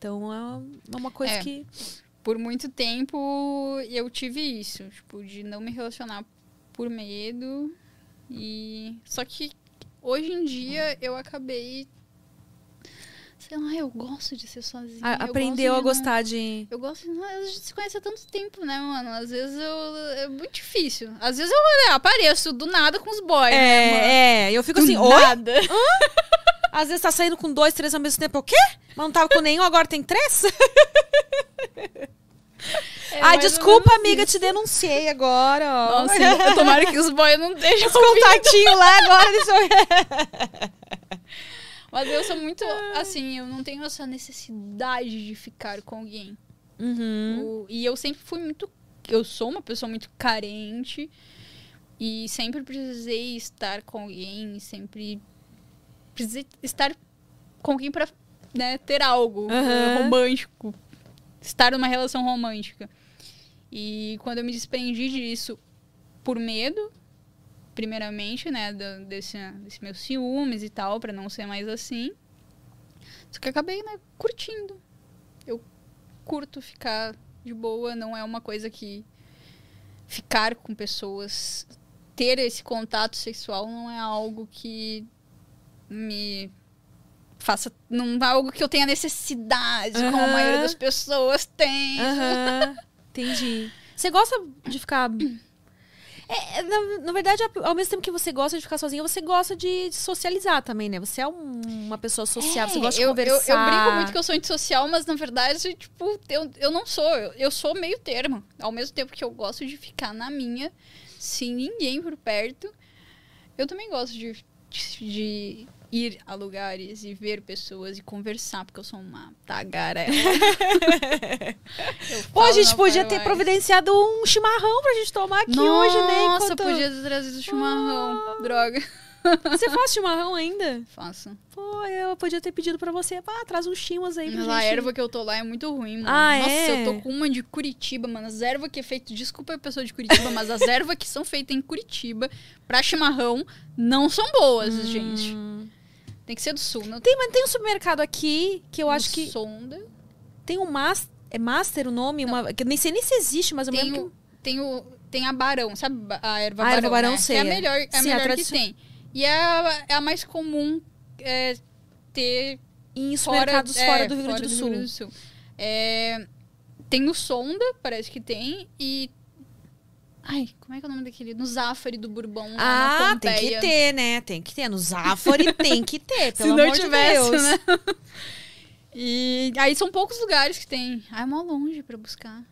Então é uma coisa É. que. Por muito tempo eu tive isso, tipo, de não me relacionar por medo. E. Só que hoje em dia eu acabei. Sei lá, eu gosto de ser sozinha. a- eu aprendeu a não- gostar de. Eu gosto de. A gente se conhece há tanto tempo, né, mano? Às vezes eu. É muito difícil. Às vezes eu é, apareço do nada com os boys, né, mano? É, é. Eu fico Do assim, oi? Às vezes tá saindo com dois, três ao mesmo tempo. O quê? Mas não tava com nenhum, agora tem três? É Ai, desculpa, amiga, isso. te denunciei agora, ó. Nossa, eu- tomara que os boys não deixem Os contatinhos lá agora. Mas eu sou muito assim, eu não tenho essa necessidade de ficar com alguém. Uhum. O- e eu sempre fui muito. Eu sou uma pessoa muito carente. E sempre precisei estar com alguém. Sempre precisei estar com alguém pra né, ter algo Aham. romântico. Estar numa relação romântica. E quando eu me desprendi disso por medo, primeiramente, né, do- desse, desse meus ciúmes e tal, pra não ser mais assim. Só que acabei, né, curtindo. Eu curto ficar de boa, não é uma coisa que ficar com pessoas, ter esse contato sexual não é algo que me faça, não é algo que eu tenha necessidade, como a maioria das pessoas tem. Aham, entendi. Você gosta de ficar. É, na, na verdade, ao mesmo tempo que você gosta de ficar sozinha, você gosta de, de socializar também, né? Você é um- uma pessoa sociável, você É, gosta de eu, eu, conversar. eu brinco muito que eu sou antissocial, mas na verdade, tipo, eu, eu não sou. Eu, eu sou meio termo. Ao mesmo tempo que eu gosto de ficar na minha, sem ninguém por perto, eu também gosto de, de ir a lugares e ver pessoas e conversar, porque eu sou uma tagarela. Pô, a gente podia ter mais. providenciado um chimarrão pra gente tomar aqui hoje, né? Nossa, enquanto- podia ter trazido chimarrão. Droga. Você faz chimarrão ainda? Faço. Pô, eu podia ter pedido pra você. Pá, traz uns chimas aí pra Mas a gente. erva que eu tô lá é muito ruim, mano. Ah, Nossa, é? eu tô com uma de Curitiba, mano. As ervas que é feito. Desculpa a pessoa de Curitiba, mas as ervas que são feitas em Curitiba pra chimarrão não são boas, Hum. gente. Tem que ser do sul, não Tem, mas tem um supermercado aqui que eu acho que Sonda. tem um Master. É Master o nome? Uma, que nem sei nem se existe, mas eu Tem, lembro o, tem, o, tem a Barão, sabe a erva A Barão? erva Barão, né? Que é a é. melhor, é a Sim, a melhor que tradicio- tem. E é a, é a mais comum é, ter que em fora, supermercados é, fora do Rio Grande do fora Sul. Do Sul. É, tem no Sonda, parece que tem, e. Ai, como é que é o nome daquele? No Zafari do Bourbon. Ah, tem que ter, né? Tem que ter. No Zafari tem que ter, Se pelo não amor tivesse, de Deus. né? E aí são poucos lugares que tem. Ah, é mó longe pra buscar.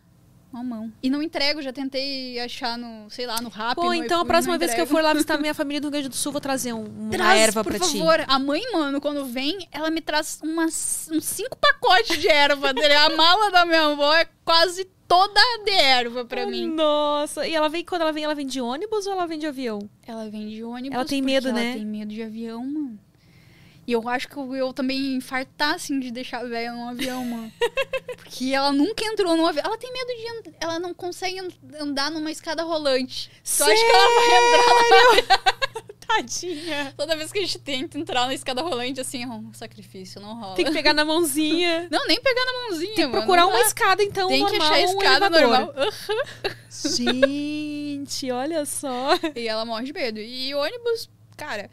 Mó mão. E não entrego, já tentei achar no, sei lá, no Rap. Pô, no então a próxima vez que eu for lá visitar minha família do Rio Grande do Sul, vou trazer um, uma Traz, erva por pra ti. favor. A mãe, mano, quando vem, ela me traz umas, uns cinco pacotes de erva. a mala da minha avó é quase toda de erva pra mim. Nossa, e ela vem, quando ela vem, ela vem de ônibus ou ela vem de avião? Ela vem de ônibus. Ela tem medo, ela né? tem medo de avião, mano. E eu acho que eu, também infartar, assim, de deixar a velha num avião, mano. Porque ela nunca entrou num avião. Ela tem medo de... and- Ela não consegue and- andar numa escada rolante. Tu acha que ela vai entrar Tadinha. Toda vez que a gente tenta entrar na escada rolante, assim, é um sacrifício, não rola. Tem que pegar na mãozinha. Não, nem pegar na mãozinha, Tem que mano. procurar não uma escada, então, Tem que normal, achar a um escada elevador. normal. Aham. Gente, olha só. E ela morre de medo. E ônibus, cara,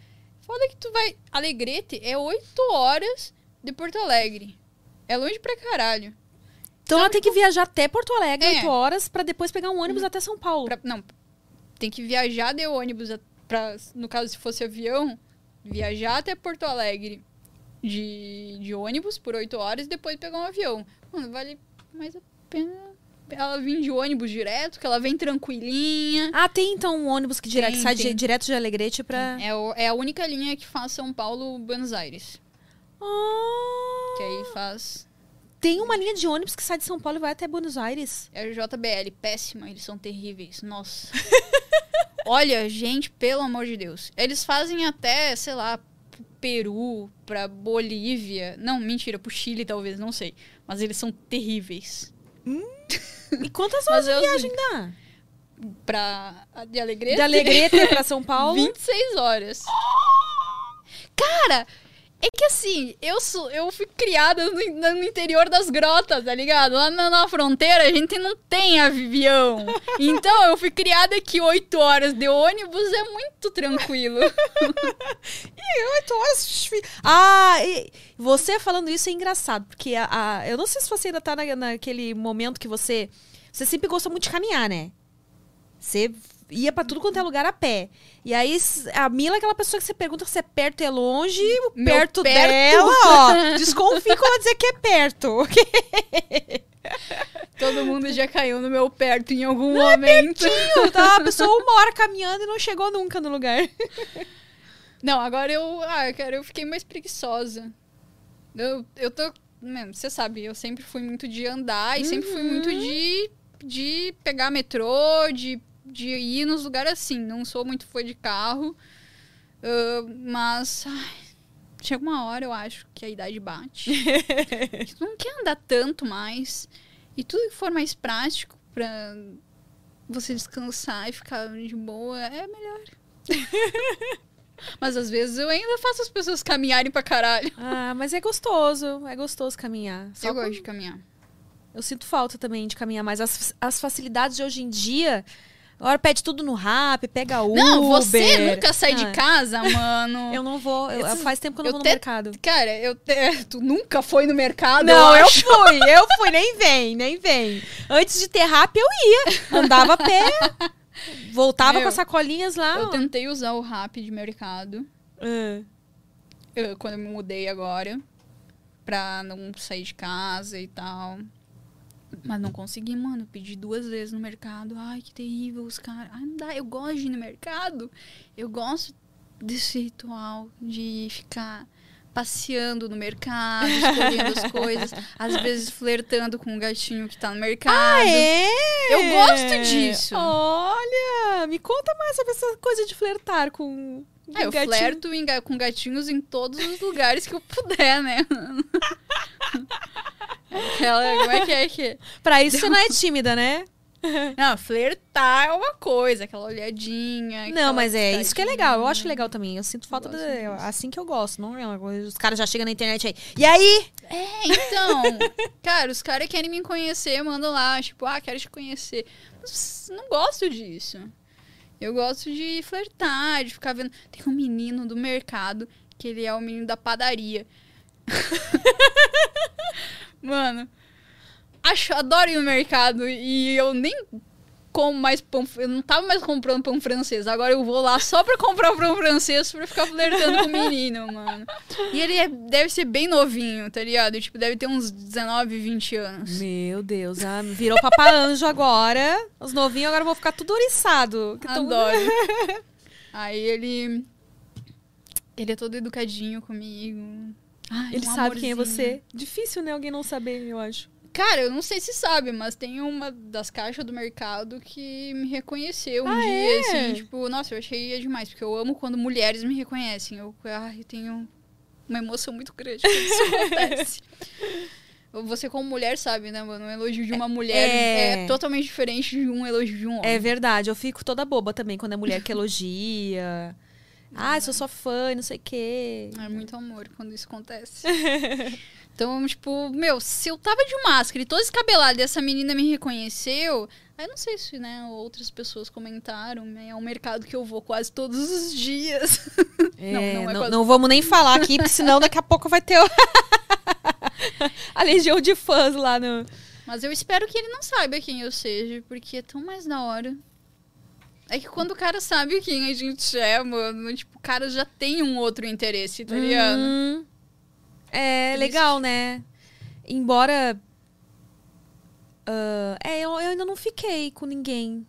foda que tu vai. Alegrete é 8 horas de Porto Alegre. É longe pra caralho. Então ela tem que viajar até Porto Alegre, É. 8 horas, pra depois pegar um ônibus até São Paulo. Pra- não, tem que viajar de ônibus pra, no caso se fosse avião, viajar até Porto Alegre de, de ônibus por 8 horas e depois pegar um avião. Mano, vale mais a pena ela vir de ônibus direto, que ela vem tranquilinha. Ah, tem então um ônibus que direto, Tem, sai de- tem. direto de Alegrete pra. É, o- é a única linha que faz São Paulo-Buenos Aires. Ah, Que aí faz. tem uma linha de ônibus que sai de São Paulo e vai até Buenos Aires. É a JBL, péssima, eles são terríveis. Nossa. Olha, gente, pelo amor de Deus. Eles fazem até, sei lá, pro Peru, pra Bolívia. Não, mentira, pro Chile talvez, não sei. Mas eles são terríveis. E quantas Mas horas de viagem dá? Pra. De Alegrete? De Alegrete pra São Paulo? 26 horas. Cara, é que assim, eu sou, eu fui criada no, no interior das grotas, tá ligado? Lá na, na fronteira a gente não tem avião. Então eu fui criada que 8 horas de ônibus é muito tranquilo. Oito horas. Ah, e você falando isso é engraçado, porque a, a- eu não sei se você ainda tá na- naquele momento que você. Você sempre gostou muito de caminhar, né? Você ia pra tudo quanto é lugar a pé. E aí, a Mila é aquela pessoa que você pergunta se é perto é longe, o Meu perto, perto. dela, ó. Desconfie quando ela dizer que é perto. Todo mundo já caiu no meu perto em algum momento. tá? A pessoa uma hora caminhando e não chegou nunca no lugar. Não, agora eu. Ah, cara, eu fiquei mais preguiçosa. Eu, eu tô. Você sabe, eu sempre fui muito de andar e sempre fui muito de, de pegar metrô, de, de ir nos lugares assim. Não sou muito fã de carro. ah, mas. ai, chega uma hora, eu acho, que a idade bate. tu não quer andar tanto mais. E tudo que for mais prático pra você descansar e ficar de boa é melhor. Mas às vezes eu ainda faço as pessoas caminharem pra caralho. Ah, mas é gostoso. É gostoso caminhar. Só eu com- gosto de caminhar. Eu sinto falta também de caminhar mais. As, as facilidades de hoje em dia. Agora pede tudo no rap, pega Uber. Não, você nunca sai de Ah, casa, mano. Eu não vou. eu- Esses- faz tempo que eu não eu vou no te- mercado. Cara, eu te- tu nunca foi no mercado? Não, eu acho. fui, eu fui, nem vem, nem vem. Antes de ter rap, eu ia. Andava a pé, voltava Meu, com as sacolinhas lá. Eu ó. tentei usar o rap de mercado Ah. eu- quando eu me mudei agora. Pra não sair de casa e tal. Mas não consegui, mano. Pedi duas vezes no mercado. Ai, que terrível os caras. Ai, não dá. Eu gosto de ir no mercado. Eu gosto desse ritual de ficar passeando no mercado, escolhendo as coisas, às vezes flertando com o gatinho que tá no mercado. Ah, é? Eu gosto disso. Olha, me conta mais sobre essa coisa de flertar com. Ah, eu com gatinho. flerto em com gatinhos em todos os lugares que eu puder, né? Aquela, como é que é que... Pra isso você não é tímida, né? Não, flertar é uma coisa, aquela olhadinha. Não, mas é isso que é legal. Eu acho legal também. Eu sinto falta Gosto de, assim que eu gosto. Não é uma coisa. Os caras já chegam na internet aí. E aí? É, então. cara, os caras querem me conhecer, mandam lá, tipo, ah, quero te conhecer. Mas não gosto disso. Eu gosto de flertar, de ficar vendo. Tem um menino do mercado, que ele é o menino da padaria. Mano, acho, adoro ir no mercado e eu nem como mais pão. Eu não tava mais comprando pão francês. Agora eu vou lá só pra comprar o pão francês pra ficar flertando com o menino, mano. E ele é- deve ser bem novinho, tá ligado? Tipo, deve ter uns 19, 20 anos. Meu Deus, ah, virou papa anjo agora. Os novinhos agora vão ficar tudo oriçado. que tão- Adoro. Aí ele. Ele é todo educadinho comigo. Ai, Ele um sabe quem é amorzinho. você. Difícil, né? Alguém não saber, eu acho. Cara, eu não sei se sabe, mas tem uma das caixas do mercado que me reconheceu um Ah, dia, é? assim, tipo, nossa, eu achei demais, porque eu amo quando mulheres me reconhecem. Eu, ai, eu tenho uma emoção muito grande quando isso acontece. Você, como mulher, sabe, né, mano? Um elogio de uma mulher É. é, totalmente diferente de um elogio de um homem. É verdade, eu fico toda boba também quando é mulher que elogia. Ah, sou sua fã e não sei o quê. É muito amor quando isso acontece. então, tipo, meu, se eu tava de máscara e toda descabelada e essa menina me reconheceu, aí eu não sei se, né, outras pessoas comentaram, né? É um mercado que eu vou quase todos os dias. É, Não, não, não é não, quase- vamos nem falar aqui, porque senão daqui a pouco vai ter a legião de fãs lá no. Mas eu espero que ele não saiba quem eu seja, porque é tão mais da hora. É que quando o cara sabe quem a gente é, mano, tipo, o cara já tem um outro interesse, tá ligado? Hum, é Triste. legal, né? Embora. ah, é, eu, eu ainda não fiquei com ninguém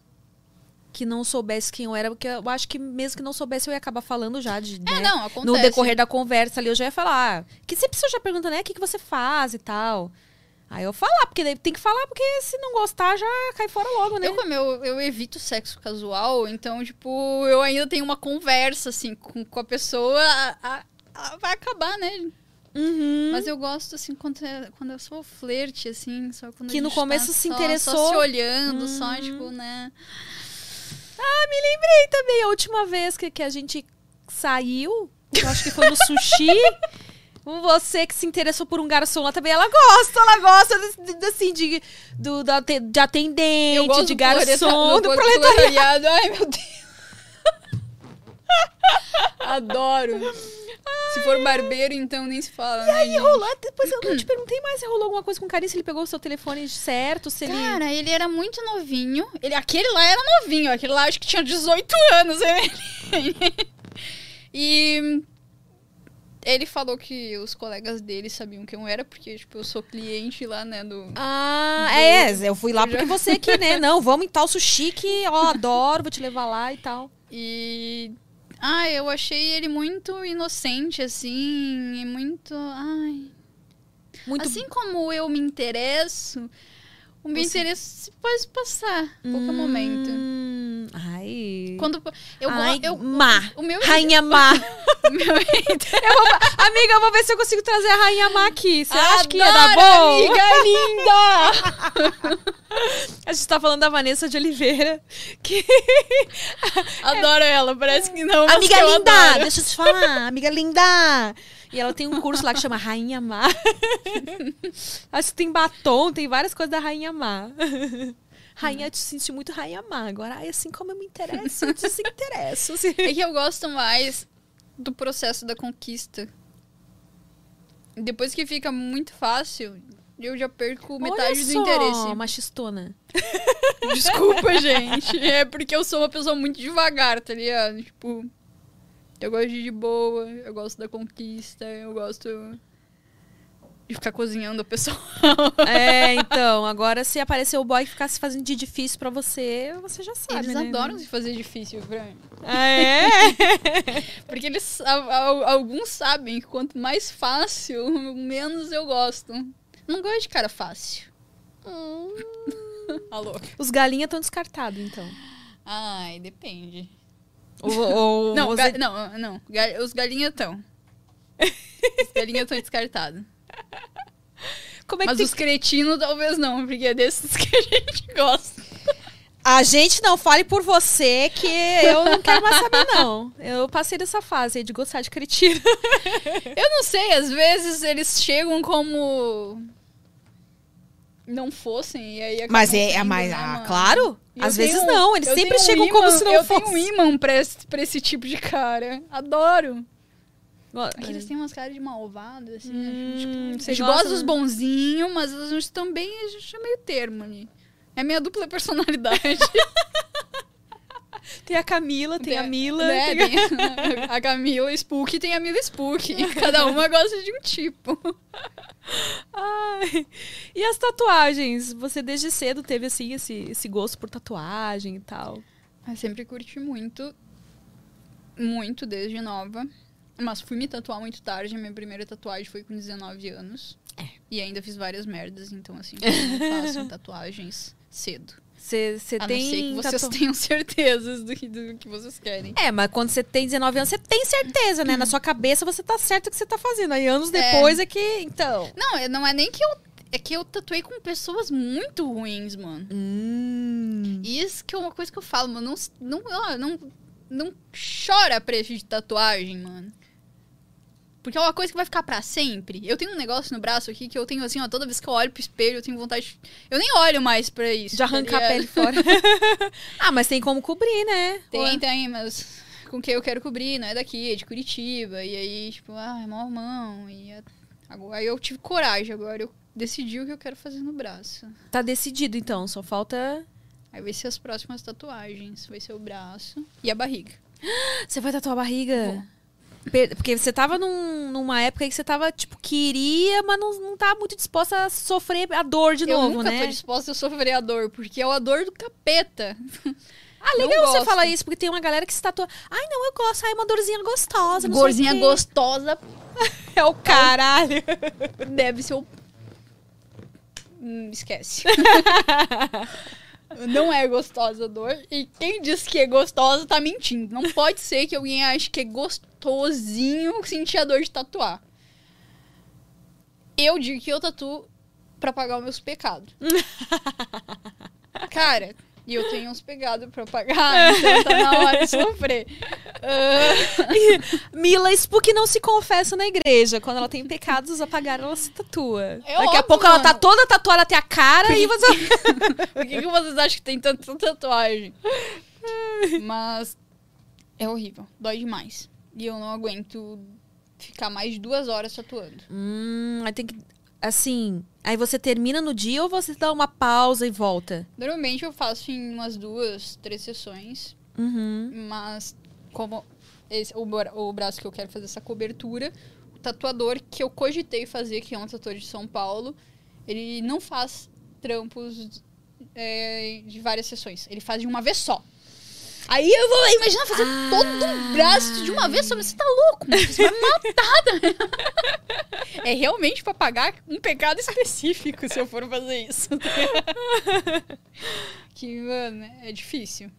que não soubesse quem eu era, porque eu acho que mesmo que não soubesse, eu ia acabar falando já de. É, né? não, acontece. No decorrer da conversa ali, eu já ia falar. ah, Que sempre você já pergunta, né? O que, que você faz e tal. Aí eu falar, porque daí tem que falar, porque se não gostar, já cai fora logo, né? Eu, como eu, eu evito sexo casual, então, tipo, eu ainda tenho uma conversa, assim, com, com a pessoa, a- a- vai acabar, né? Uhum. Mas eu gosto, assim, quando, é- quando eu sou flerte, assim, só quando Que no gente começo tá se só- interessou. Só se olhando, só, Uhum. tipo, né? Ah, me lembrei também. A última vez que, que a gente saiu, eu acho que foi no sushi. Você que se interessou por um garçom lá também, ela gosta, ela gosta de, de- assim, de, do, da, de atendente, Eu gosto de garçom, do do proletariado. Ai, meu Deus. Adoro. Se for barbeiro, então nem se fala, né, E gente? rolou, depois eu não te perguntei mais se rolou alguma coisa com o Carinho, se ele pegou o seu telefone certo, se ele... Cara, ele era muito novinho. Ele, aquele lá era novinho, aquele lá acho que tinha 18 anos. né? e ele falou que os colegas dele sabiam quem eu era, porque, tipo, eu sou cliente lá, né, do... Ah, Do- é, eu fui lá porque você aqui, né? Não, vamos em tal sushi que, ó, adoro, vou te levar lá e tal. E... Ah, eu achei ele muito inocente, assim, e muito... Ai... Muito Assim como eu me interesso, o meu Você- interesse pode passar a qualquer momento. Ai. Quando eu, ai, eu má. o meu Rainha Má. meu Amiga, eu vou ver se eu consigo trazer a Rainha Má aqui. Você acha que ia dar Adoro, bom? amiga linda! A gente tá falando da Vanessa de Oliveira. Que... Adoro ela, parece que não. amiga que linda! adoro. Deixa eu te falar, amiga linda! E ela tem um curso lá que chama Rainha Má. Acho que tem batom, tem várias coisas da Rainha Má. Rainha, te senti muito Rainha Má. Agora, ai, assim como eu me interesso, eu desinteresso. assim. É que eu gosto mais do processo da conquista. Depois que fica muito fácil, eu já perco metade Olha do só, interesse. machistona. Desculpa, gente. É porque eu sou uma pessoa muito devagar, tá ligado? Tipo, eu gosto de ir de boa, eu gosto da conquista, eu gosto. De ficar cozinhando a pessoa. É, então, agora se aparecer o boy que ficasse fazendo de difícil pra você, você já sabe, Eles né? adoram se fazer difícil pra mim. Ah, é? Porque eles. alguns sabem que quanto mais fácil, menos eu gosto. Não gosto de cara fácil. Alô? Os galinhas estão descartados, então. Ai, depende. Ou, ou Não, você- ga- não, não. Os galinhas estão. Os galinhas estão descartados. Como é que Mas tem- os cretinos talvez não, porque é desses que a gente gosta. A gente não fale por você que eu não quero mais saber, não. Eu passei dessa fase aí de gostar de cretino. Eu não sei, às vezes eles chegam como. Não fossem, e aí Mas é, sendo, mas, né, ah, claro. E eu Às vezes não, eles eu sempre tenho um chegam como imã- se não eu fosse. tenho um imã pra esse, pra esse tipo de cara. Adoro. Ó, É eles têm umas caras de malvados, assim. né? Hum, a gente, a gente gosta, dos né? bonzinhos, mas a gente também a gente é meio termo ali. É minha dupla personalidade. Tem a Camila, tem a Mila. Né? tem a- Tem a Camila Spook tem a Mila Spook. Cada uma gosta de um tipo. Ai. E as tatuagens? Você desde cedo teve assim esse, esse gosto por tatuagem e tal. Eu sempre curti muito. Muito desde nova. Mas fui me tatuar muito tarde. A minha primeira tatuagem foi com 19 anos. E ainda fiz várias merdas, então assim, não faço tatuagens cedo. Você A não tem ser que vocês tatu- tenham certezas do que, do que vocês querem. É, mas quando você tem 19 anos, você tem certeza, né? Na sua cabeça você tá certo o que você tá fazendo. Aí anos É. depois é, que. Então. Não, é- não é nem que eu. É que eu tatuei com pessoas muito ruins, mano. Hum. Isso que é uma coisa que eu falo, mano. Não, não, não, não chora preço de tatuagem, mano. Porque é uma coisa que vai ficar pra sempre. Eu tenho um negócio no braço aqui que eu tenho assim, ó, toda vez que eu olho pro espelho, eu tenho vontade. De... Eu nem olho mais pra isso. De arrancar tá a pele fora. ah, mas tem como cobrir, né? Tem, tem, mas com quem eu quero cobrir, não é daqui, é de Curitiba. E aí, tipo, ah, é mó mão. E é- agora, aí eu tive coragem, agora eu decidi o que eu quero fazer no braço. Tá decidido, então. Só falta. Aí vai ser as próximas tatuagens. Vai ser o braço e a barriga. Você vai tatuar a barriga? Per- Porque você tava num- numa época que você tava, tipo, queria, mas não, não tava muito disposta a sofrer a dor de eu novo, nunca né? tô disposta a sofrer a dor, porque é a dor do capeta. Ah, legal você falar isso, porque tem uma galera que se tatua. Ai, não, eu gosto. Ai, uma dorzinha gostosa. quê." gostosa É o caralho. deve ser o. Hum, esquece. Não é gostosa a dor. E quem diz que é gostosa tá mentindo. Não pode ser que alguém ache que é gostosinho sentir a dor de tatuar. Eu digo que eu tatuo pra pagar os meus pecados. Cara, e eu tenho uns pecados pra pagar, então tá na hora de sofrer. Ah, Mila Spook não se confessa na igreja. Quando ela tem pecados a pagar, ela se tatua. É Daqui a óbvio, pouco ela tá mano. toda tatuada até a cara e você. Por que, que vocês acham que tem tanta tatuagem? Mas é horrível, dói demais. E eu não aguento ficar mais de duas horas tatuando. hum, aí tem que. Assim. Aí você termina no dia ou você dá uma pausa e volta? Normalmente eu faço em umas duas, três sessões, Uhum. mas como esse, o, o braço que eu quero fazer essa cobertura, o tatuador que eu cogitei fazer, que é um tatuador de São Paulo, ele não faz trampos é, de várias sessões. Ele faz de uma vez só. Aí eu vou imaginar fazer todo um braço de uma vez só, mas você tá louco, mano. Você vai matar. né? É realmente pra pagar um pecado específico se eu for fazer isso. que, mano, é difícil.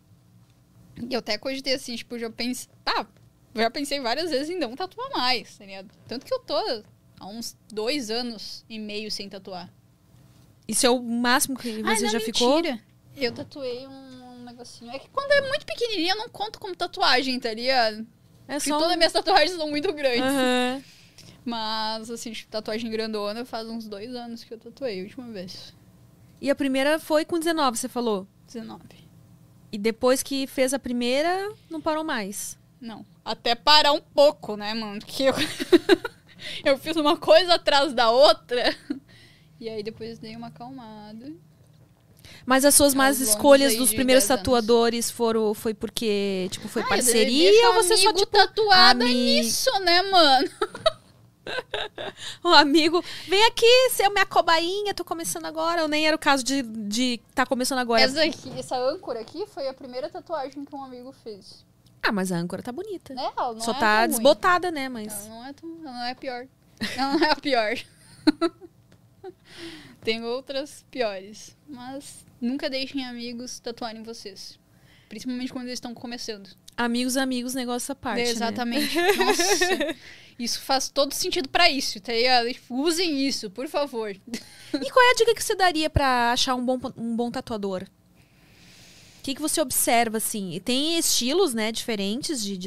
E eu até cogitei assim, tipo, já pensei. Tá, já pensei várias vezes em não tatuar mais, tá ligado? Tanto que eu tô há uns dois anos e meio sem tatuar. Isso é o máximo que Ai, você não, já ficou? mentira. Eu tatuei um negocinho. É que quando é muito pequenininha, eu não conto como tatuagem, tá ligado? É Porque só. todas as minhas tatuagens são muito grandes. Aham. Mas, assim, tipo, tatuagem grandona, faz uns dois anos que eu tatuei a última vez. E a primeira foi com 19, você falou. 19. E depois que fez a primeira, não parou mais. Não. Até parar um pouco, né, mano? Porque eu, eu fiz uma coisa atrás da outra. E aí depois dei uma acalmada. Mas as suas más Aos longos escolhas dos primeiros 10 anos. tatuadores foram foi porque, tipo, foi Ah, eu parceria ou você só amigo tipo tatuada ami- nisso, né, mano? um amigo, vem aqui, ser minha cobainha, tô começando agora. Ou nem era o caso de, de tá começando agora. Essa aqui, essa âncora aqui foi a primeira tatuagem que um amigo fez. Ah, mas a âncora tá bonita. Né? Ela não Só é tá ruim. desbotada, né? Mas. Ela não é tão, ela não é pior. Ela não é a pior. Tem outras piores. Mas nunca deixem amigos tatuarem vocês. Principalmente quando eles estão começando. Amigos, amigos, negócio à parte. né? Exatamente. Nossa. Isso faz todo sentido pra isso, tá ligado? Usem isso, por favor. E qual é a dica que você daria pra achar um bom, um bom tatuador? O que, que você observa, assim? E Tem estilos, né, diferentes de, de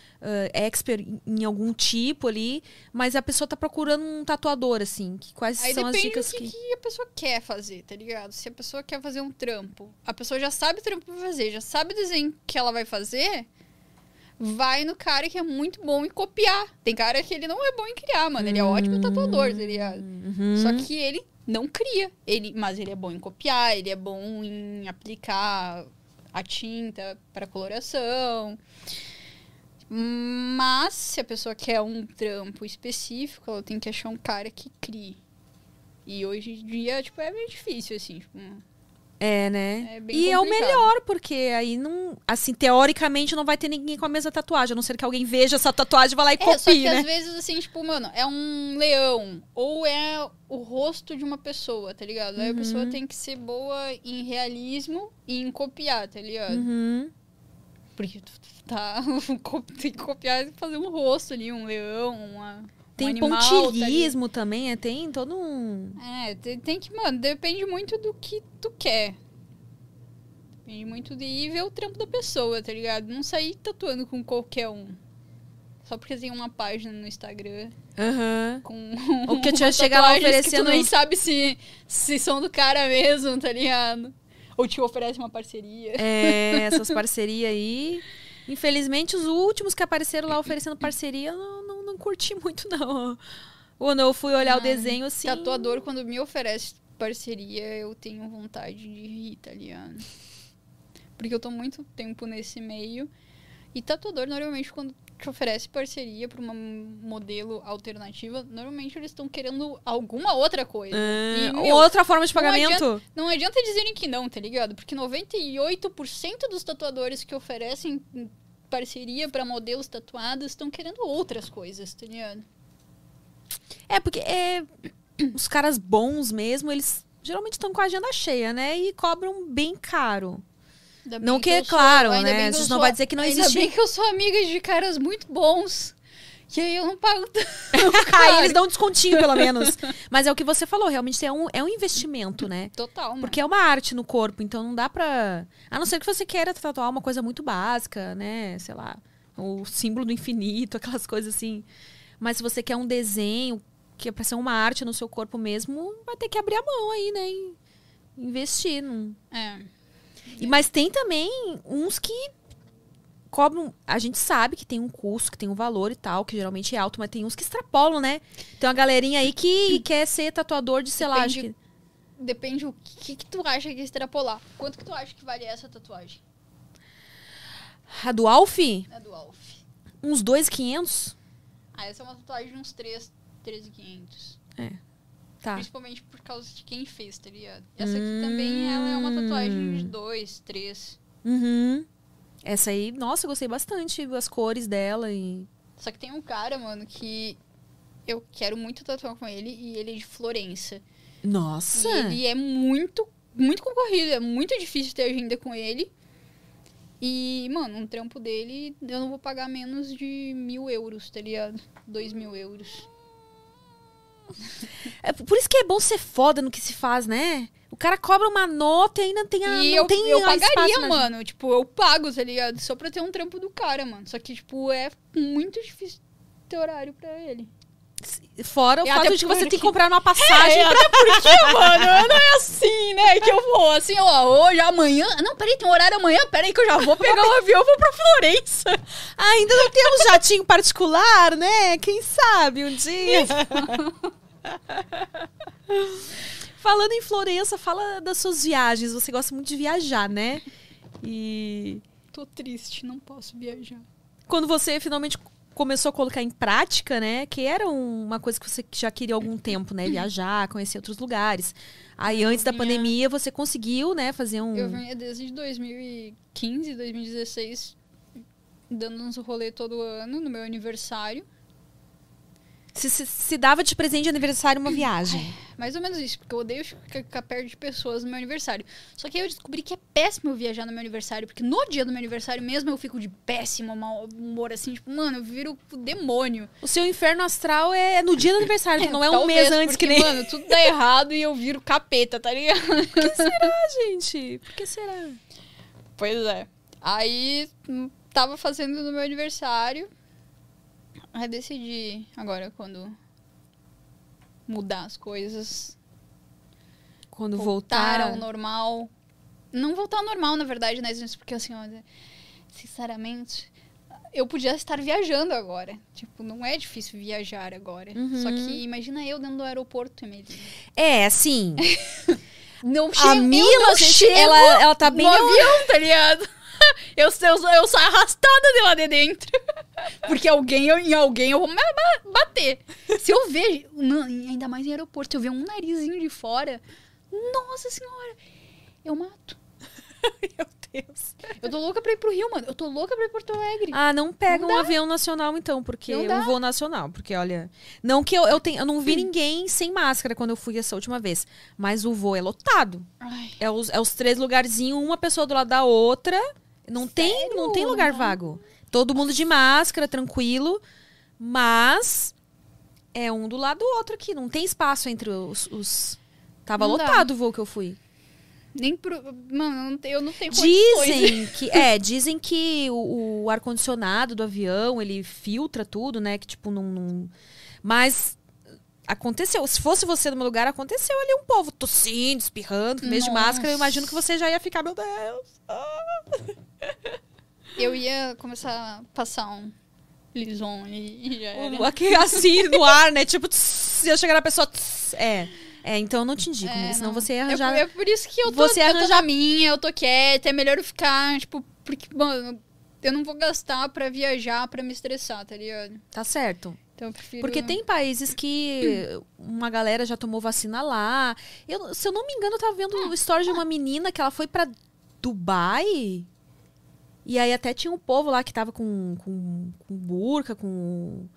ah, expert em- algum tipo ali, mas a pessoa tá procurando um tatuador, assim. Que, quais Aí são as dicas do que, que. que a pessoa quer fazer, tá ligado? Se a pessoa quer fazer um trampo, a pessoa já sabe o trampo que vai fazer, já sabe o desenho que ela vai fazer, vai no cara que é muito bom em copiar. Tem cara que ele não é bom em criar, mano. Ele é ótimo tatuador, tá ligado? Uhum. Só que ele não cria. Ele, mas ele é bom em copiar, ele é bom em aplicar a tinta para coloração. Mas se a pessoa quer um trampo específico, ela tem que achar um cara que crie. E hoje em dia, tipo, é meio difícil, assim. Tipo, É, né? É e é o complicado. melhor, porque aí não. Assim, teoricamente não vai ter ninguém com a mesma tatuagem, a não ser que alguém veja essa tatuagem e vá lá e É, só que copie, né? às vezes, assim, tipo, mano, é um leão. Ou é o rosto de uma pessoa, tá ligado? Aí a pessoa Uhum. tem que ser boa em realismo e em copiar, tá ligado? Uhum. Porque tá. tem que copiar e fazer um rosto ali, um leão, uma. Tem um animal, tá pontilhismo também, é, tem todo um. É, tem, tem que, mano, depende muito do que tu quer. Depende muito de ir ver o trampo da pessoa, tá ligado? Não sair tatuando com qualquer um. Só porque tem uma página no Instagram Aham. com. Ou que eu tinha chegar lá tatuagens que oferecendo- Tu nem sabe se, se são do cara mesmo, tá ligado? Ou te oferece uma parceria. É, essas parcerias aí. Infelizmente, os últimos que apareceram lá oferecendo parceria, eu não, não, não curti muito, não. Quando eu fui olhar o desenho, assim. Tatuador, quando me oferece parceria, eu tenho vontade de rir, tá ligado? Porque eu tô muito tempo nesse meio. E tatuador, normalmente, quando te oferece parceria pra uma modelo alternativa, normalmente eles estão querendo alguma outra coisa. Ah, E, meu, outra forma de não pagamento? Não adianta dizerem que não, tá ligado? Porque 98% dos tatuadores que oferecem parceria pra modelos tatuados estão querendo outras coisas, tá ligado? É, porque é, os caras bons mesmo, eles geralmente estão com a agenda cheia, né? E cobram bem caro. Ainda Não bem que é sou- claro, ainda né? bem que Isso eu não sou- vai dizer que não ainda existe- bem que eu sou amiga de caras muito bons. Que aí eu não pago tanto. Aí eles dão um descontinho, pelo menos. Mas é o que você falou, realmente é um, é um investimento, né? Total, mano. Porque é uma arte no corpo, então não dá pra. A não ser que você queira tatuar uma coisa muito básica, né? Sei lá, o símbolo do infinito, aquelas coisas assim. Mas se você quer um desenho que é pra ser uma arte no seu corpo mesmo, vai ter que abrir a mão aí, né? E investir. Não... É. E- Mas tem também uns que cobram. A gente sabe que tem um custo, que tem um valor e tal, que geralmente é alto, mas tem uns que extrapolam, né? Tem uma galerinha aí que quer ser tatuador de, sei lá, acho Depende- que. Depende o que, que tu acha que é extrapolar. Quanto que tu acha que vale essa tatuagem? A do Alf? A do Alf. Uns 2,500? Ah, essa é uma tatuagem de uns 3, 13,500. Tá. Principalmente por causa de quem fez, tá ligado? Essa aqui também ela é uma tatuagem de 2, 3. Uhum. Essa aí, nossa, eu gostei bastante das cores dela e. Só que tem um cara, mano, que eu quero muito tatuar com ele e ele é de Florença. Nossa! E ele é muito muito concorrido, é muito difícil ter agenda com ele. E, mano, um trampo dele, eu não vou pagar menos de mil euros, tá ligado? Dois mil euros. É por isso que é bom ser foda no que se faz, né? O cara cobra uma nota e ainda tem a. E não eu, tem eu pagaria, na- mano. Tipo, eu pago, tá ligado? Só pra ter um trampo do cara, mano. Só que, tipo, é muito difícil ter horário pra ele. Fora o fato de que você porque- tem que comprar uma passagem. É, até porque, mano, não é assim, né? Que eu vou, assim, ó, hoje, amanhã. Não, peraí, tem um horário amanhã, peraí, que eu já vou pegar o avião e vou pra Florença. Ainda não temos jatinho particular, né? Quem sabe um dia. Falando em Florença, fala das suas viagens. Você gosta muito de viajar, né? E Tô triste, não posso viajar. quando você finalmente começou a colocar em prática, né? Que era um- uma coisa que você já queria há algum tempo, né? Viajar, conhecer outros lugares. Aí antes da pandemia você conseguiu, né? Fazer um. Eu vinha desde 2015, 2016, dando uns rolê todo ano, no meu aniversário. Se, se, se dava de presente de aniversário uma viagem. Mais ou menos isso, porque eu odeio ficar perto de pessoas no meu aniversário. Só que aí eu descobri que é péssimo eu viajar no meu aniversário, porque no dia do meu aniversário mesmo eu fico de péssimo mau humor, assim, tipo, mano, eu viro o demônio. O seu inferno astral é no dia do aniversário, não é um mês antes porque, que nem. Mano, tudo dá errado e eu viro capeta, tá ligado? Por que será, gente? Por que será? Pois é. Aí hum, tava fazendo no meu aniversário. Aí decidi agora quando mudar as coisas. Quando voltar voltar. ao normal. Não voltar ao normal, na verdade, né? Porque assim, olha, sinceramente, eu podia estar viajando agora. Tipo, não é difícil viajar agora. Uhum. Só que imagina eu dentro do aeroporto, Emily. É, assim. Não A chego- Mila, não gente, chego ela, ela tá bem. no avião, tá ligado? Eu, eu, eu saio arrastada de lá de dentro. Porque alguém, eu- em alguém eu vou bater. Se eu vejo, ainda mais em aeroporto, se eu ver um narizinho de fora, nossa senhora, eu mato. Meu Deus. Eu tô louca pra ir pro Rio, mano. Eu tô louca pra ir pra Porto Alegre. Ah, não pega Não um dá. avião nacional, então, porque Não um dá. voo nacional. Porque, olha. Não que eu, eu tenha. Eu não vi ninguém sem máscara quando eu fui essa última vez. Mas o voo é lotado. Ai, É os, é os três lugarzinhos, uma pessoa do lado da outra. Não tem, não tem lugar vago. Todo mundo de máscara, tranquilo. Mas é um do lado do outro aqui. Não tem espaço entre os. os... Tava Não dá. lotado o voo que eu fui. Nem pro. Mano, eu não tenho. Dizem que. É, dizem que o, o ar-condicionado do avião, ele filtra tudo, né? Que tipo, não. não- Mas. Aconteceu. Se fosse você no meu lugar, aconteceu ali um povo tossindo, espirrando, mesmo de Nossa. máscara. Eu imagino que você já ia ficar, meu Deus. Eu ia começar a passar um lison e, e já era. Aqui, assim, no ar, né? Tipo, tss, ia chegar na pessoa. tss, é. É, então eu não te indico, É, senão não. você ia arranjar. por- É, por isso que eu tô, Você eu tô arranja- na minha, eu tô quieta. É melhor eu ficar, tipo, porque, mano, eu não vou gastar pra viajar, pra me estressar, tá ligado? Tá certo. Então prefiro... Porque tem países que uma galera já tomou vacina lá. Eu, se eu não me engano, eu tava vendo uma história de uma menina que ela foi pra Dubai. E aí até tinha um povo lá que tava com, com, com burca, com,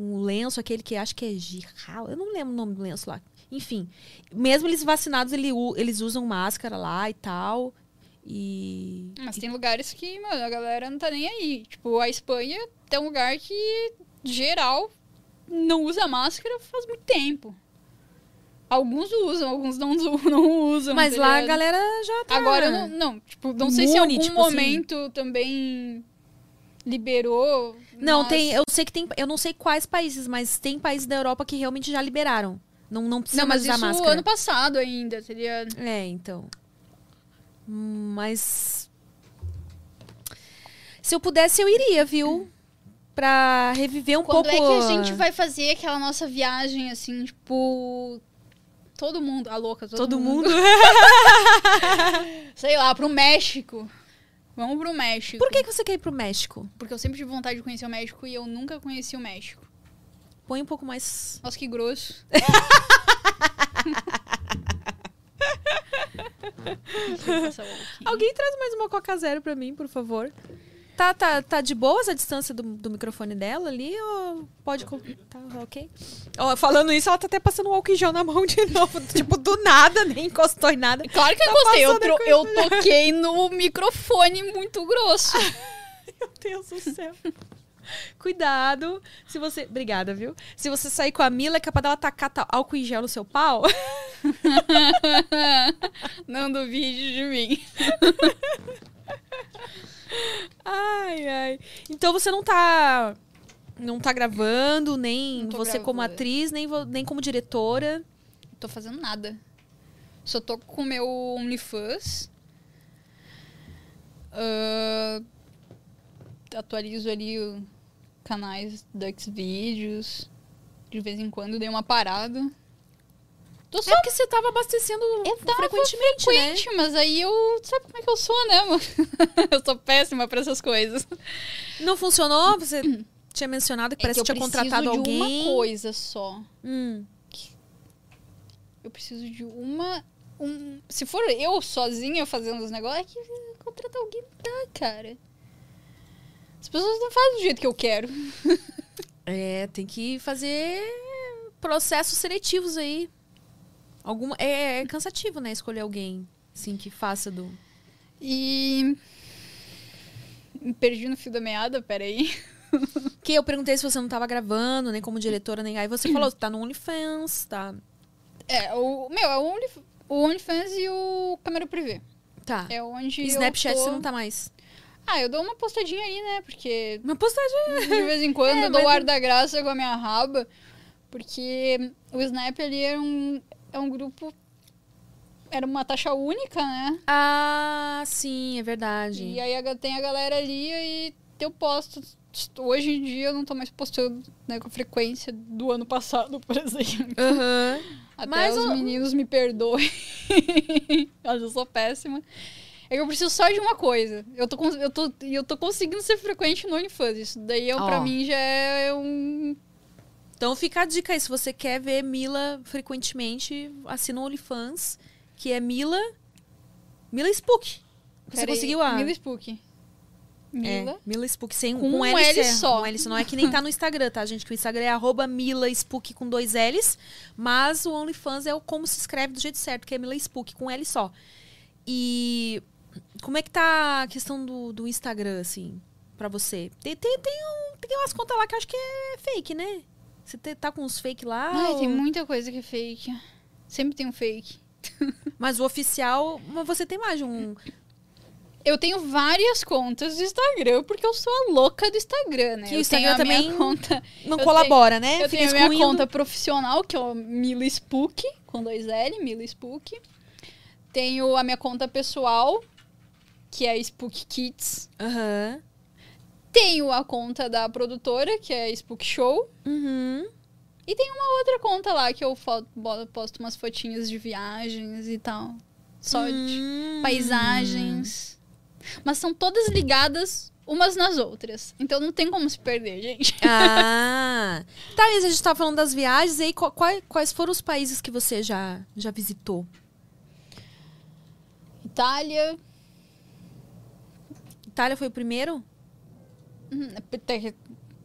com o lenço, aquele que acho que é giral. Eu não lembro o nome do lenço lá. Enfim, mesmo eles vacinados, ele eles usam máscara lá e tal. E. Mas tem lugares que, mano, a galera não tá nem aí. Tipo, a Espanha tem um lugar que, geral, não usa máscara faz muito tempo. Alguns usam, alguns não, não usam. Mas tá lá a galera já tá. Agora, não, não, tipo, não sei se em Imune, algum tipo assim. momento também liberou. Não, mas- tem. Eu sei que tem. Eu não sei quais países, mas tem países da Europa que realmente já liberaram. Não, não precisa Não, mais mas usar isso máscara. ano passado ainda, ligado? É, então. Mas. Se eu pudesse, eu iria, viu? Pra reviver um Quando pouco. é que a gente vai fazer aquela nossa viagem, assim, tipo. Todo mundo, a louca, todo, Todo mundo. Sei lá, pro México. Vamos pro México. Por que, que você quer ir pro México? Porque eu sempre tive vontade de conhecer o México e eu nunca conheci o México. Põe um pouco mais. Nossa, que grosso. Alguém traz mais uma Coca Zero pra mim, por favor. Tá, tá, tá de boa essa distância do, do microfone dela ali? Ou pode. Tá ok? Ó, falando isso, ela tá até passando o álcool em gel na mão de novo. tipo, do nada, nem encostou em nada. Claro que eu Tá gostei. Eu, passando tro- eu toquei no microfone muito grosso. Meu Deus do céu. Cuidado. Se você. Obrigada, viu? Se você sair com a Mila, é capaz dela tacar ta- álcool em gel no seu pau. Não duvide de mim. Ai, ai. Então você não tá. Não tá gravando, nem você como gravando. atriz, nem, nem como diretora. tô fazendo nada. Só tô com o meu OnlyFans. Ah, atualizo ali canais do Xvideos. De vez em quando dei uma parada. Tô só É porque você tava abastecendo Eu tava frequentemente, né? frequente, mas aí eu. Sabe como é que eu sou, né, mano? eu sou péssima pra essas coisas. Não funcionou? Você tinha mencionado que É parece que que eu tinha preciso contratado de alguém. uma coisa só. Hum. Eu preciso de uma. Um... Se for eu sozinha fazendo os negócios, é que contratar alguém dá, cara. As pessoas não fazem do jeito que eu quero. É, tem que fazer processos seletivos aí. Alguma, é, é cansativo, né? Escolher alguém, assim, que faça do... E. Perdi no fio da meada, peraí. Que eu perguntei se você não tava gravando, nem como diretora, nem... Aí você falou, tá no OnlyFans, tá... É, o. Meu, é o, Only, o OnlyFans e o Câmera Privê. Tá. É onde. Snapchat tô- você não tá mais. Ah, eu dou uma postadinha ali, né? Porque Uma postagem... de vez em quando É, eu dou mas- ar da graça com a minha raba. Porque o Snap ali é um, é um grupo. Era uma taxa única, né? Ah, sim, é verdade. E aí tem a galera ali e eu posto. Hoje em dia eu não tô mais postando né, com a frequência do ano passado, por exemplo. Aham. Até Mas os o- meninos me perdoem. Mas eu sou péssima. É que eu preciso só de uma coisa. Eu tô, eu tô, e eu tô conseguindo ser frequente no OnlyFans. Isso daí, eu, pra Ó. mim, já é um... Então fica a dica aí, se você quer ver Mila frequentemente, assina o OnlyFans, que é Mila... Mila Spook. Você Peraí, conseguiu a... Mila Spook. Mila. É, Mila Spook, sem, Com com, um L, L só. Com L. Não é que nem tá no Instagram, tá, gente? Que o Instagram é arroba Mila Spook com dois L's. Mas o OnlyFans é o como se escreve do jeito certo, que é Mila Spook com L só. E como é que tá a questão do, do Instagram, assim, pra você? Tem, tem, tem, um, tem umas contas lá que eu acho que é fake, né? Você tá com uns fake lá? Ai, ou- tem muita coisa que é fake. Sempre tem um fake. Mas o oficial, você tem mais de um... Eu tenho várias contas do Instagram, porque eu sou a louca do Instagram, né? Que o Instagram tenho também conta... Não colabora, né? Eu Fica tenho a minha excluindo. conta profissional, que é o Mila Spook, com dois L, Mila Spook. Tenho a minha conta pessoal, que é Spook Kids. Aham. Tenho a conta da produtora, que é Spook Show. Uhum. E tem uma outra conta lá que eu posto umas fotinhas de viagens e tal. Só de Hum. paisagens. Mas são todas ligadas umas nas outras. Então não tem como se perder, gente. Ah, tá, mas a gente tava falando das viagens, e aí qu- quais, quais foram os países que você já, já visitou? Itália. Itália foi o primeiro? Hum, te-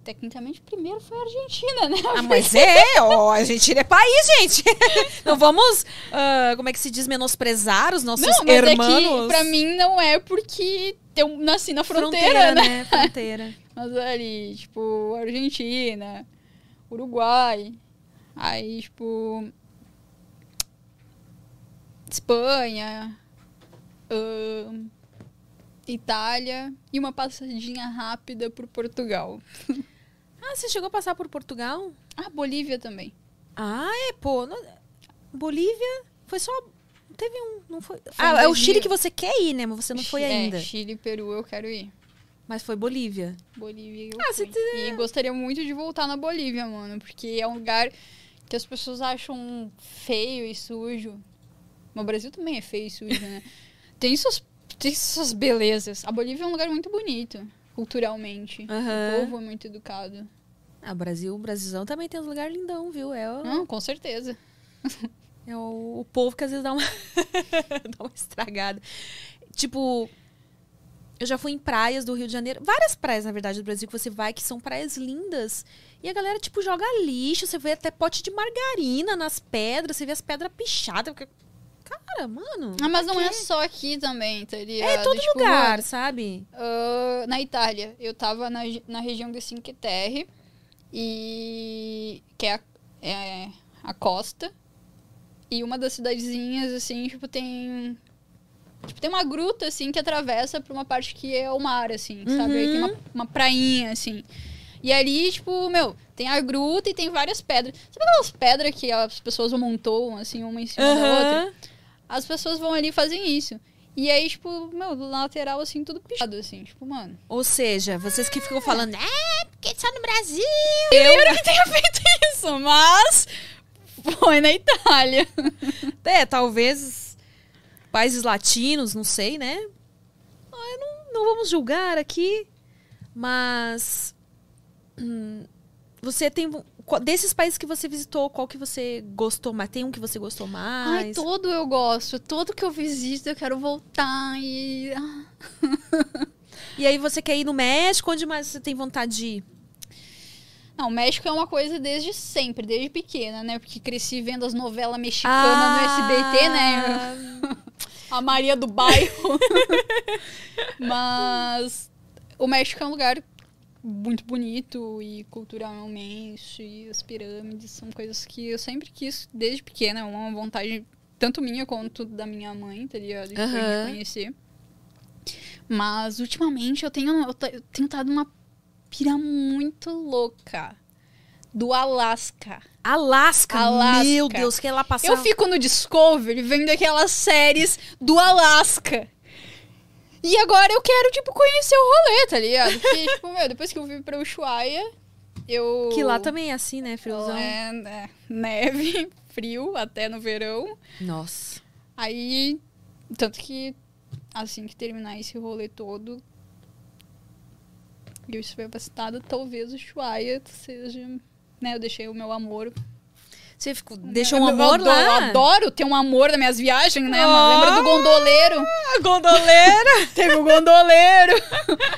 Tecnicamente, primeiro foi a Argentina, né? Ah, mas é, ó, a gente é país, gente. Não vamos, ah, como é que se diz, menosprezar os nossos Não, mas hermanos. é pra mim não é porque eu nasci na fronteira, né? Fronteira. Mas ali, tipo, Argentina, Uruguai, aí, tipo, Espanha, Itália e uma passadinha rápida por Portugal. Ah, você chegou a passar por Portugal? Ah, Bolívia também. Ah, é, pô. não- Bolívia foi só. Teve um. Não foi. Foi ah, é o 2000. Chile que você quer ir, né? Mas você não foi É, ainda. Chile e Peru eu quero ir. Mas foi Bolívia. Bolívia eu Ah, fui. você E gostaria muito de voltar na Bolívia, mano. Porque é um lugar que as pessoas acham feio e sujo. Mas o Brasil também é feio e sujo, né? tem, suas, tem suas belezas. A Bolívia é um lugar muito bonito, culturalmente. Aham. O povo é muito educado. Ah, Brasil, o Brasilzão também tem uns lugares lindão, viu? É o, Não, com certeza. é o, o povo que às vezes dá uma, dá uma estragada. Tipo, Eu já fui em praias do Rio de Janeiro, várias praias, na verdade, do Brasil que você vai, que são praias lindas. E a galera, tipo, joga lixo, você vê até pote de margarina nas pedras, você vê as pedras pichadas. Cara, mano. Ah, mas não é só aqui também, tá ligado? É todo Tipo, lugar, sabe? ah, na Itália, eu tava na, na região de Cinque Terre, e que é a, é a costa. E uma das cidadezinhas, assim, tipo, tem. Tipo, tem uma gruta, assim, que atravessa pra uma parte que é o mar, assim, sabe? Aí tem uma, uma prainha, assim. E ali, tipo, meu, tem a gruta e tem várias pedras. Sabe aquelas pedras que as pessoas amontoam, assim, uma em cima da outra? As pessoas vão ali e fazem isso. E aí, tipo, meu, do lateral, assim, tudo pichado, assim. Tipo, mano. Ou seja, vocês que ficam falando, é, porque só no Brasil. Eu que tenha feito isso, mas foi na Itália. É, talvez países latinos, não sei, né? Ah, Não, não vamos julgar aqui, mas hum, você tem qual- desses países que você visitou, qual que você gostou mais? Tem um que você gostou Ai, mais? todo eu gosto. Todo que eu visito, eu quero voltar e. ah. E aí você quer ir no México? Onde mais você tem vontade de ir? Não, o México é uma coisa desde sempre, desde pequena, né? Porque cresci vendo as novelas mexicanas no SBT, né? A Maria do Bairro. Mas o México é um lugar muito bonito e culturalmente, e as pirâmides são coisas que eu sempre quis desde pequena, é uma vontade tanto minha quanto da minha mãe, tá ligado? De Aham. conhecer. Mas ultimamente eu tenho eu eu tenho estado numa pira muito louca do Alasca. Alasca, Alasca. meu Deus, quer lá passar... Eu fico no Discovery vendo aquelas séries do Alasca. E agora eu quero, tipo, conhecer o rolê, tá ligado? Porque, tipo, meu, depois que eu vim pra Ushuaia, eu... Que lá também é assim, né, friozão? É, é, neve, frio, até no verão. Nossa. Aí, tanto que, assim que terminar esse rolê todo, e eu estiver vacitada, talvez o Ushuaia seja... Né, eu deixei o meu amor Você ficou, deixou um eu amor adoro, lá? Eu adoro ter um amor nas minhas viagens, né? mano? Lembra do gondoleiro? A gondoleira! Teve o gondoleiro.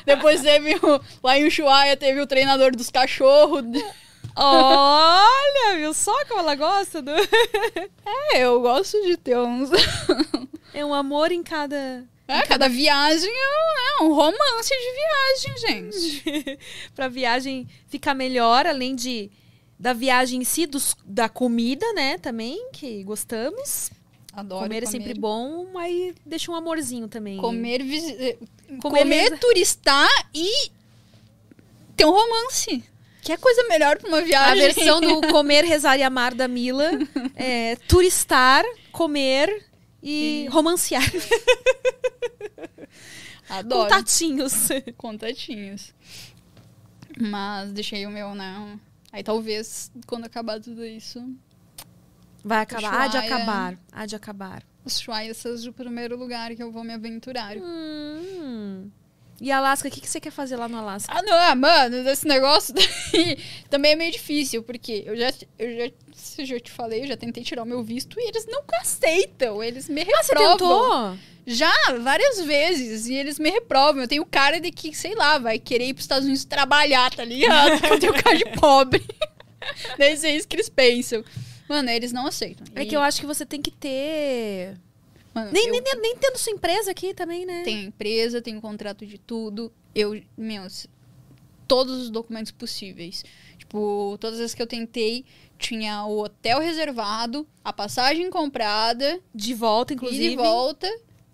Depois teve o, lá em Ushuaia, teve o treinador dos cachorros. Olha, viu só como ela gosta do... É, eu gosto de ter uns... É um amor em cada... É, cada viagem é um, é um romance de viagem, gente. pra viagem ficar melhor, além de da viagem em si, dos, da comida, né, também, que gostamos. Adoro comer, é sempre bom, aí deixa um amorzinho também. Comer, eh, Comer comer, turistar e ter um romance. Que é coisa melhor pra uma A viagem. versão do comer, rezar e amar da Mila é turistar, comer e romancear. Adoro. Contatinhos. contatinhos. Mas deixei o meu, né? Aí talvez, quando acabar tudo isso, Vai acabar. Há de acabar. Há de acabar. o Ushuaia seja o primeiro lugar que eu vou me aventurar. Hum. E Alasca, o que, que você quer fazer lá no Alasca? Ah, não, ah, mano, esse negócio também é meio difícil, porque eu já, eu já, se eu já te falei, eu já tentei tirar o meu visto e eles não aceitam, eles me reprovam. Ah, você tentou? Já, várias vezes. E eles me reprovam. Eu tenho cara de que, sei lá, vai querer ir pros Estados Unidos trabalhar, tá ligado? Porque eu tenho cara de pobre. Deve ser isso que eles pensam. Mano, eles não aceitam. É E, que eu acho que você tem que ter. mano, Nem, eu nem, nem tendo sua empresa aqui também, né? tenho empresa, tenho contrato de tudo. Eu, meus, todos os documentos possíveis. Tipo, todas as que eu tentei, tinha o hotel reservado, a passagem comprada, De volta, e inclusive. de volta.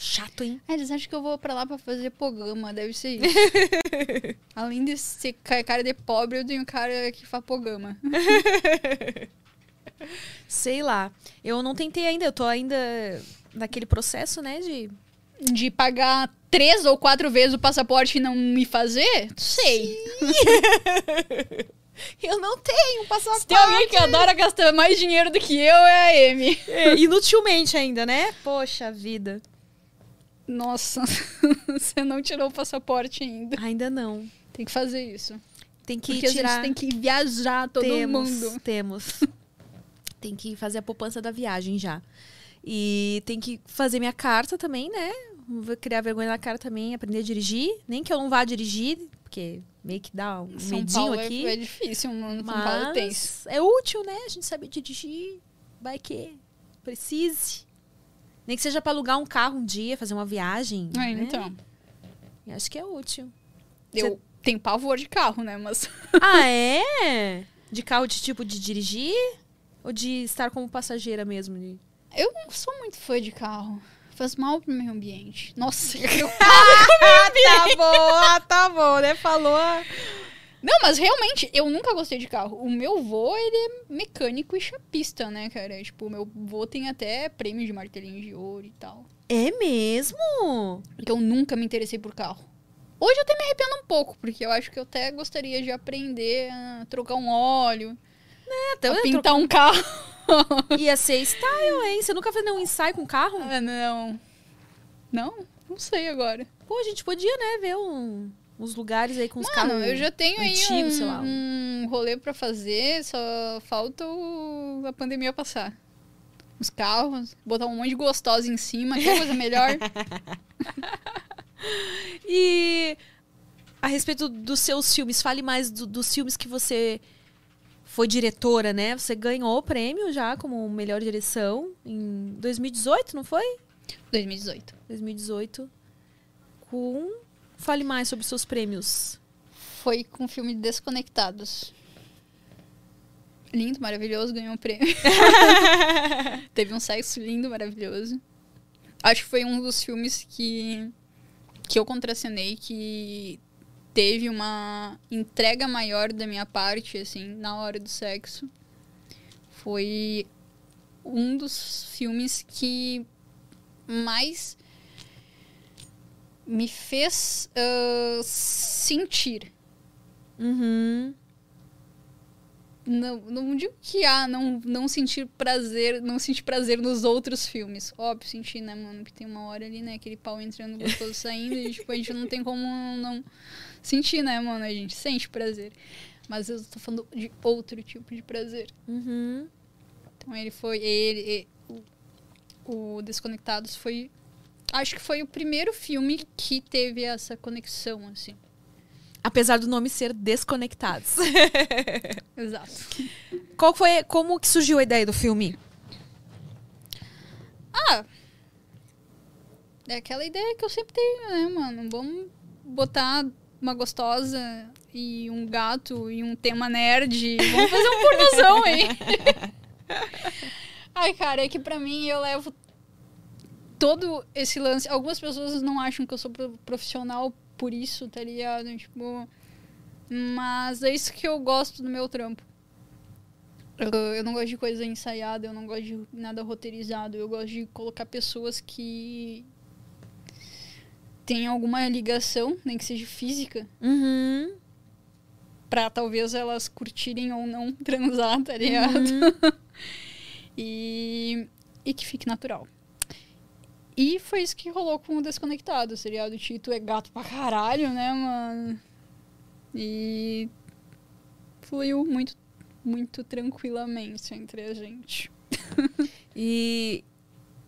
Chato, hein? Ah, eles acham que eu vou pra lá pra fazer pogama, deve ser isso. Além de ser ca- cara de pobre, eu tenho cara que faz pogama. Sei lá. Eu não tentei ainda, eu tô ainda naquele processo, né, de... De pagar três ou quatro vezes o passaporte e não me fazer? Sei. Eu não tenho passaporte. Se tem alguém que adora gastar mais dinheiro do que eu, é a Amy. É, inutilmente ainda, né? Poxa vida. Nossa, você não tirou o passaporte ainda. Ainda não. Tem que fazer isso. Tem que Porque a tirar... gente tem que viajar todo temos, mundo. Temos. tem que fazer a poupança da viagem já. E tem que fazer minha carta também, né? Vou criar vergonha na cara também, aprender a dirigir. Nem que eu não vá dirigir, porque meio que dá um São medinho Paulo aqui. é, é difícil, mano. São Paulo. Mas é útil, né? A gente sabe dirigir. Vai que precise. Nem que seja pra alugar um carro um dia, fazer uma viagem. Ah, né? então. Eu Acho que é útil. Eu tenho pavor de carro, né? Mas. ah, é? De carro de tipo de dirigir? Ou de estar como passageira mesmo? de- Eu não sou muito fã de carro. Faz mal pro meio ambiente. Nossa, eu tá bom, tá bom, né? Falou. Não, mas realmente, eu nunca gostei de carro. O meu vô, ele é mecânico e chapista, né, cara? Tipo, o meu vô tem até prêmio de martelinho de ouro e tal. É mesmo? Porque eu nunca me interessei por carro. Hoje eu até me arrependo um pouco, porque eu acho que eu até gostaria de aprender a trocar um óleo, Até a pintar um carro. Ia ser style, hein? Você nunca fez nenhum ensaio com carro? Ah, não. Não? Não sei agora. Pô, a gente podia, né, ver um- uns lugares aí com os carros. eu já tenho aí antigos, um, sei lá, um rolê pra fazer, só falta o- a pandemia passar. Os carros, botar um monte de gostosa em cima, que coisa melhor. E a respeito dos seus filmes, fale mais do- dos filmes que você foi diretora, né? Você ganhou o prêmio já como melhor direção em 2018, não foi? 2018. 2018. Com. Fale mais sobre seus prêmios. Foi com o filme Desconectados. Lindo, maravilhoso, ganhou um prêmio. Teve um sexo lindo, maravilhoso. Acho que foi um dos filmes que, que eu contracenei que teve uma entrega maior da minha parte, assim, na hora do sexo. Foi um dos filmes que mais me fez ah, sentir. Uhum. Não, não digo que ah, não, não sentir prazer, não sentir prazer nos outros filmes. Óbvio, sentir, né, mano? Porque tem uma hora ali, né, aquele pau entrando gostoso saindo e, tipo, a gente não tem como não sentir, né, mano? A gente sente prazer. Mas eu tô falando de outro tipo de prazer. Uhum. Então ele foi. Ele. e- o, o Desconectados foi. Acho que foi o primeiro filme que teve essa conexão, assim. Apesar do nome ser Desconectados. Exato. Qual foi, como que surgiu a ideia do filme? Ah! É aquela ideia que eu sempre tenho, né, mano? Vamos botar uma gostosa e um gato e um tema nerd. Vamos fazer um pornozão aí. Ai, cara, é que pra mim eu levo todo esse lance. Algumas pessoas não acham que eu sou pro- profissional por isso, tá ligado? Tipo. Mas é isso que eu gosto do meu trampo. Eu, eu não gosto de coisa ensaiada, eu não gosto de nada roteirizado. Eu gosto de colocar pessoas que têm alguma ligação, nem que seja física, Uhum. pra talvez elas curtirem ou não transar, tá ligado? e, e que fique natural. E foi isso que rolou com o Desconectado, tá ligado? O Tito é gato pra caralho, né, mano? E fluiu muito, muito tranquilamente entre a gente. E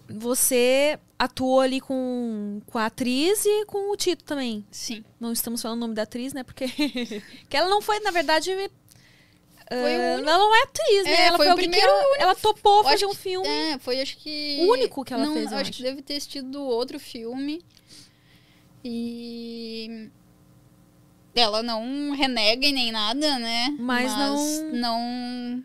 você atuou ali com, com a atriz e com o Tito também. Sim. Não estamos falando o nome da atriz, né? Porque que ela não foi, na verdade, Foi ah, único- ela não é atriz, né? É, ela foi foi, o primeiro- ela, ela topou fazer um que- filme. É, foi acho que. O único que ela não, fez, eu acho acho. que deve ter sido outro filme. E. Ela não renega e nem nada, né? Mas não- não.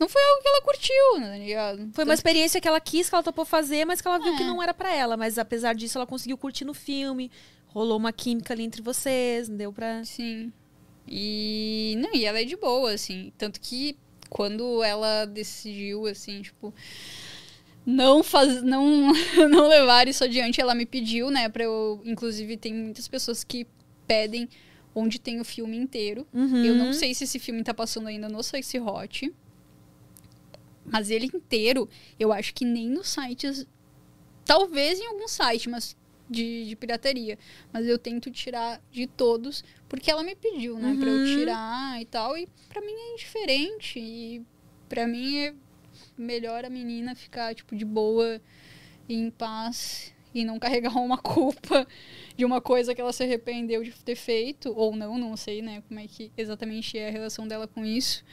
Não foi algo que ela curtiu, né? ligado? Foi uma experiência que ela quis, que ela topou fazer, mas que ela viu É. que não era pra ela. Mas apesar disso, ela conseguiu curtir no filme. Rolou uma química ali entre vocês, deu pra. Sim. E. Não, e ela é de boa, assim. Tanto que quando ela decidiu, assim, tipo. Não faz, não, não levar isso adiante, ela me pediu, né, pra eu. Inclusive, tem muitas pessoas que pedem onde tem o filme inteiro. Uhum. Eu não sei se esse filme tá passando ainda no Sexy Hot. Mas ele inteiro, eu acho que nem nos sites. Talvez em algum site, mas de, de pirataria. Mas eu tento tirar de todos, porque ela me pediu, né? Pra eu Uhum. tirar e tal. E pra mim é indiferente. E pra mim é melhor a menina ficar, tipo, de boa e em paz. E não carregar uma culpa de uma coisa que ela se arrependeu de ter feito. Ou não, não sei, né? Como é que exatamente é a relação dela com isso.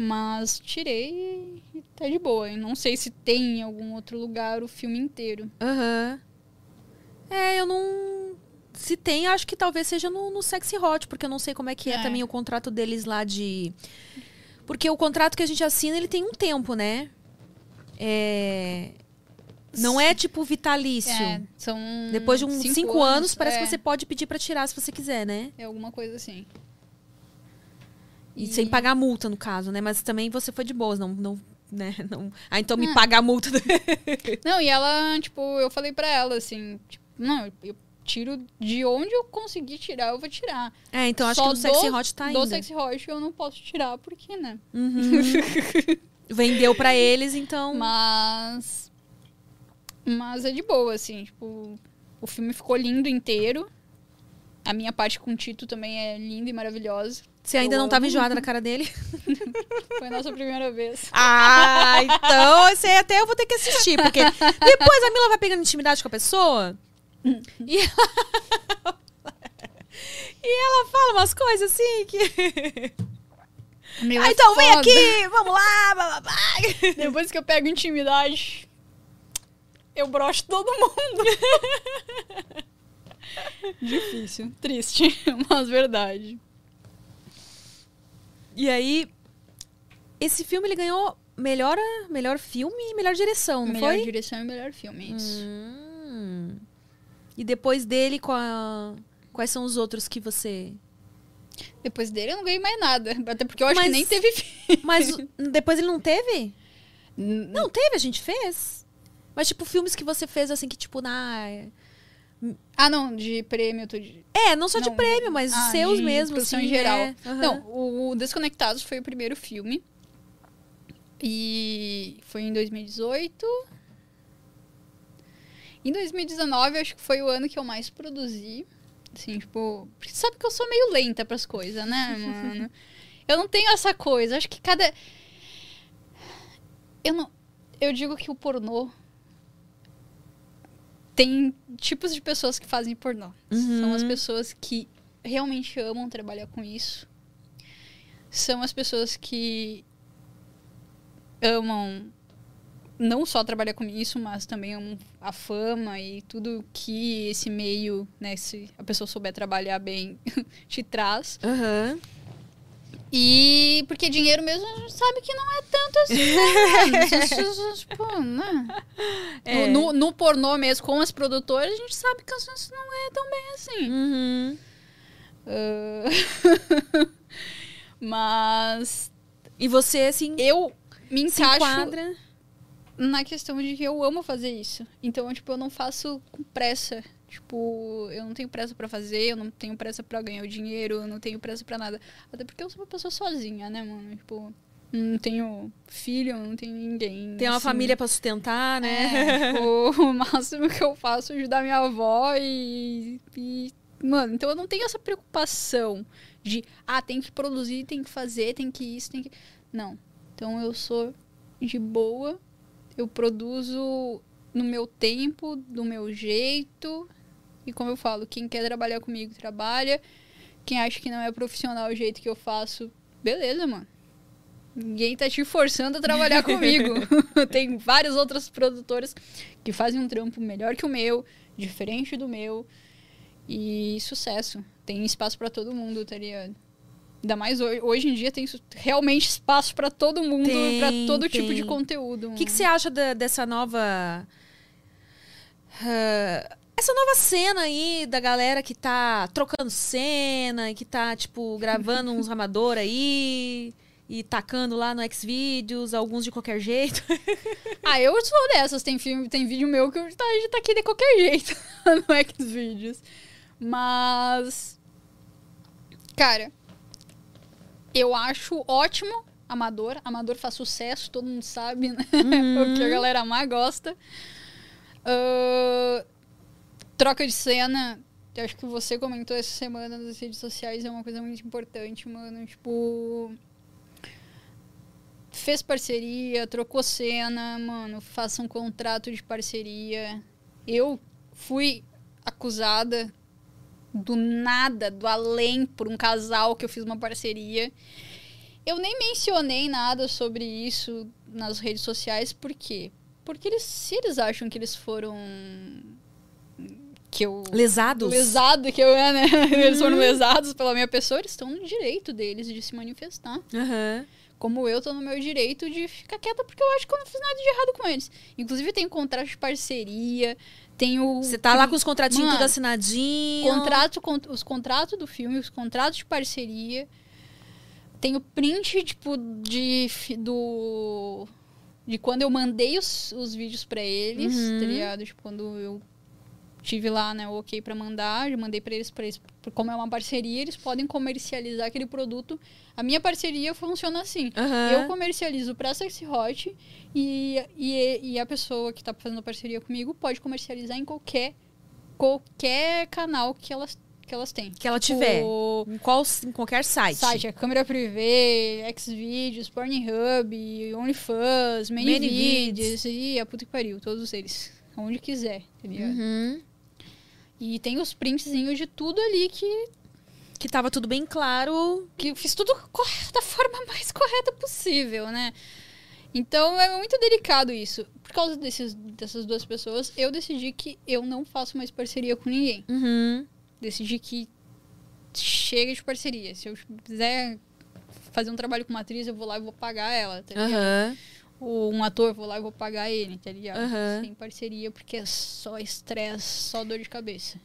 Mas tirei e tá de boa. Eu não sei se tem em algum outro lugar o filme inteiro. Aham. É, eu não. Se tem, acho que talvez seja no, no Sexy Hot, porque eu não sei como é que é, É. também o contrato deles lá de. Porque o contrato que a gente assina, ele tem um tempo, né? É. Não é tipo vitalício. É, são. Depois de uns cinco, anos, parece é, que você pode pedir pra tirar se você quiser, né? É alguma coisa assim. E, sem pagar multa, no caso, né? Mas também você foi de boas, não. não né? não... Ah, então me Ah. paga a multa. Não, e ela, tipo, eu falei pra ela assim, tipo, não, eu tiro de onde eu conseguir tirar, eu vou tirar. é, então acho Só que no Sexy do- Hot tá Do ainda. Sexy Hot eu não posso tirar, porque, né? Uhum. Vendeu pra eles, então. Mas. Mas é de boa, assim, tipo, o filme ficou lindo inteiro. A minha parte com o Tito também é linda e maravilhosa. Você ainda eu não tava amo. enjoada na cara dele? Foi a nossa primeira vez. Ah, então esse aí até eu vou ter que assistir, porque depois a Mila vai pegando intimidade com a pessoa e ela, e ela fala umas coisas assim que. Meu, Ah, é então vem foda. aqui, vamos lá, blá. Depois que eu pego intimidade, eu brocho todo mundo. Difícil, triste, mas verdade. E aí, esse filme ele ganhou melhor, melhor filme e melhor direção, não melhor foi? direção e melhor filme, isso. Hum. E depois dele, qual- quais são os outros que você. Depois dele eu não ganhei mais nada. Até porque eu acho que Mas- nem teve filme. Mas depois ele não teve? Não, Não teve, a gente fez. Mas, tipo, filmes que você fez assim que, tipo, na. Ah, não, de prêmio. Tô de... É, não só de Não. prêmio, mas Ah, seus de mesmo. produção assim, em geral. é. Aham. Não, o Desconectados foi o primeiro filme. E foi em 2018. Em 2019, acho que foi o ano que eu mais produzi. Assim, tipo. Porque sabe que eu sou meio lenta pras coisas, né, mano? eu não tenho essa coisa. Acho que cada. Eu não. Eu digo que o pornô. Tem tipos de pessoas que fazem pornô. São as pessoas que realmente amam trabalhar com isso. São as pessoas que amam não só trabalhar com isso, mas também a fama e tudo que esse meio, né, se a pessoa souber trabalhar bem, te traz. Aham. E porque dinheiro mesmo a gente sabe que não é tanto assim, né? Tipo, né? É. No, no pornô mesmo, com as produtoras, a gente sabe que vezes não é tão bem assim. Uhum. Ah, Mas E você, assim, eu me encaixo enquadra. Na questão de que eu amo fazer isso. Então, tipo, eu não faço com pressa. Tipo, eu não tenho pressa pra fazer, eu não tenho pressa pra ganhar o dinheiro, eu não tenho pressa pra nada. Até porque eu sou uma pessoa sozinha, né, mano? Tipo, não tenho filho, não tenho ninguém. Tem uma assim. família pra sustentar, né? É, tipo, o máximo que eu faço é ajudar minha avó e, e. Mano, então eu não tenho essa preocupação de, ah, tem que produzir, tem que fazer, tem que isso, tem que. Não. Então eu sou de boa, eu produzo no meu tempo, do meu jeito. E como eu falo, quem quer trabalhar comigo, trabalha. Quem acha que não é profissional o jeito que eu faço, beleza, mano. Ninguém tá te forçando a trabalhar comigo. Tem vários outros produtores que fazem um trampo melhor que o meu, diferente do meu. E sucesso. Tem espaço pra todo mundo, tá ligado? Ainda mais hoje, hoje em dia tem realmente espaço pra todo mundo, Tem, pra todo tipo de tem. conteúdo. O que, que você acha da- dessa nova. ah, essa nova cena aí da galera que tá trocando cena e que tá, tipo, gravando uns amador aí e tacando lá no Xvideos, alguns de qualquer jeito. Ah, eu sou dessas. Tem, filme, tem vídeo meu que eu tá, já tá aqui de qualquer jeito no Xvideos. Mas. Cara, eu acho ótimo Amador. Amador faz sucesso, todo mundo sabe, né? o que a galera mais gosta. Ah, troca de cena. Eu acho que você comentou essa semana nas redes sociais, é uma coisa muito importante, mano. Tipo fez parceria, trocou cena, mano, faça um contrato de parceria. Eu fui acusada do nada, do além, por um casal que eu fiz uma parceria. Eu nem mencionei nada sobre isso nas redes sociais, por quê? Porque eles, se eles acham que eles foram. que eu. Lesados? Lesado, que eu, é, né? Eles foram lesados pela minha pessoa, eles estão no direito deles de se manifestar Aham. Como eu tô no meu direito de ficar quieta porque eu acho que eu não fiz nada de errado com eles. Inclusive tem contrato de parceria, tem o Você tá lá com os contratinhos Mano, tudo assinadinho. contrato, con- os contratos do filme, os contratos de parceria. Tem o print tipo de do de quando eu mandei os, os vídeos pra eles, Uhum. tá ligado? Tipo, quando eu tive lá, né, o OK pra mandar, eu mandei pra eles, pra eles, como é uma parceria, eles podem comercializar aquele produto. A minha parceria funciona assim. Aham. Eu comercializo pra Sexy Hot e, e, e a pessoa que tá fazendo a parceria comigo pode comercializar em qualquer, qualquer canal que elas, que elas têm. Que ela Tipo, tiver. Em, qual, em qualquer site. Site, a câmera privê, Xvideos, Pornhub, OnlyFans. Manyvids e a puta que pariu, todos eles. Onde quiser, ligado? Uhum. E tem os printzinhos de tudo ali que, Que tava tudo bem claro. que eu fiz tudo da forma mais correta possível, né? Então é muito delicado isso. Por causa desses, dessas duas pessoas, eu decidi que eu não faço mais parceria com ninguém. Uhum. Decidi que chega de parceria. Se eu quiser fazer um trabalho com uma atriz, eu vou lá e vou pagar ela, tá ligado? Ou um ator, vou lá e vou pagar ele, tá ligado? Aham. Sem parceria, porque é só estresse, só dor de cabeça.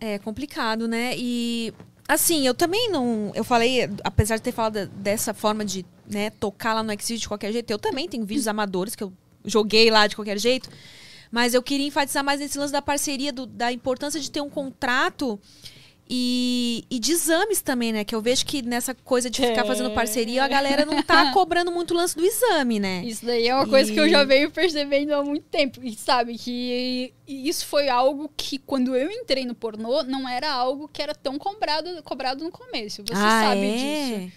É complicado, né? E assim, eu também não. Eu falei, apesar de ter falado dessa forma de né, tocar lá no Xvideo de qualquer jeito, eu também tenho vídeos amadores que eu joguei lá de qualquer jeito. Mas eu queria enfatizar mais nesse lance da parceria, do- da importância de ter um contrato e, e de exames também, né? Que eu vejo que nessa coisa de ficar fazendo parceria, a galera não tá cobrando muito o lance do exame, né? Isso daí é uma coisa que eu E- já venho percebendo há muito tempo. E sabe, que isso foi algo que, quando eu entrei no pornô, não era algo que era tão cobrado, cobrado no começo. Você ah, sabe é? disso.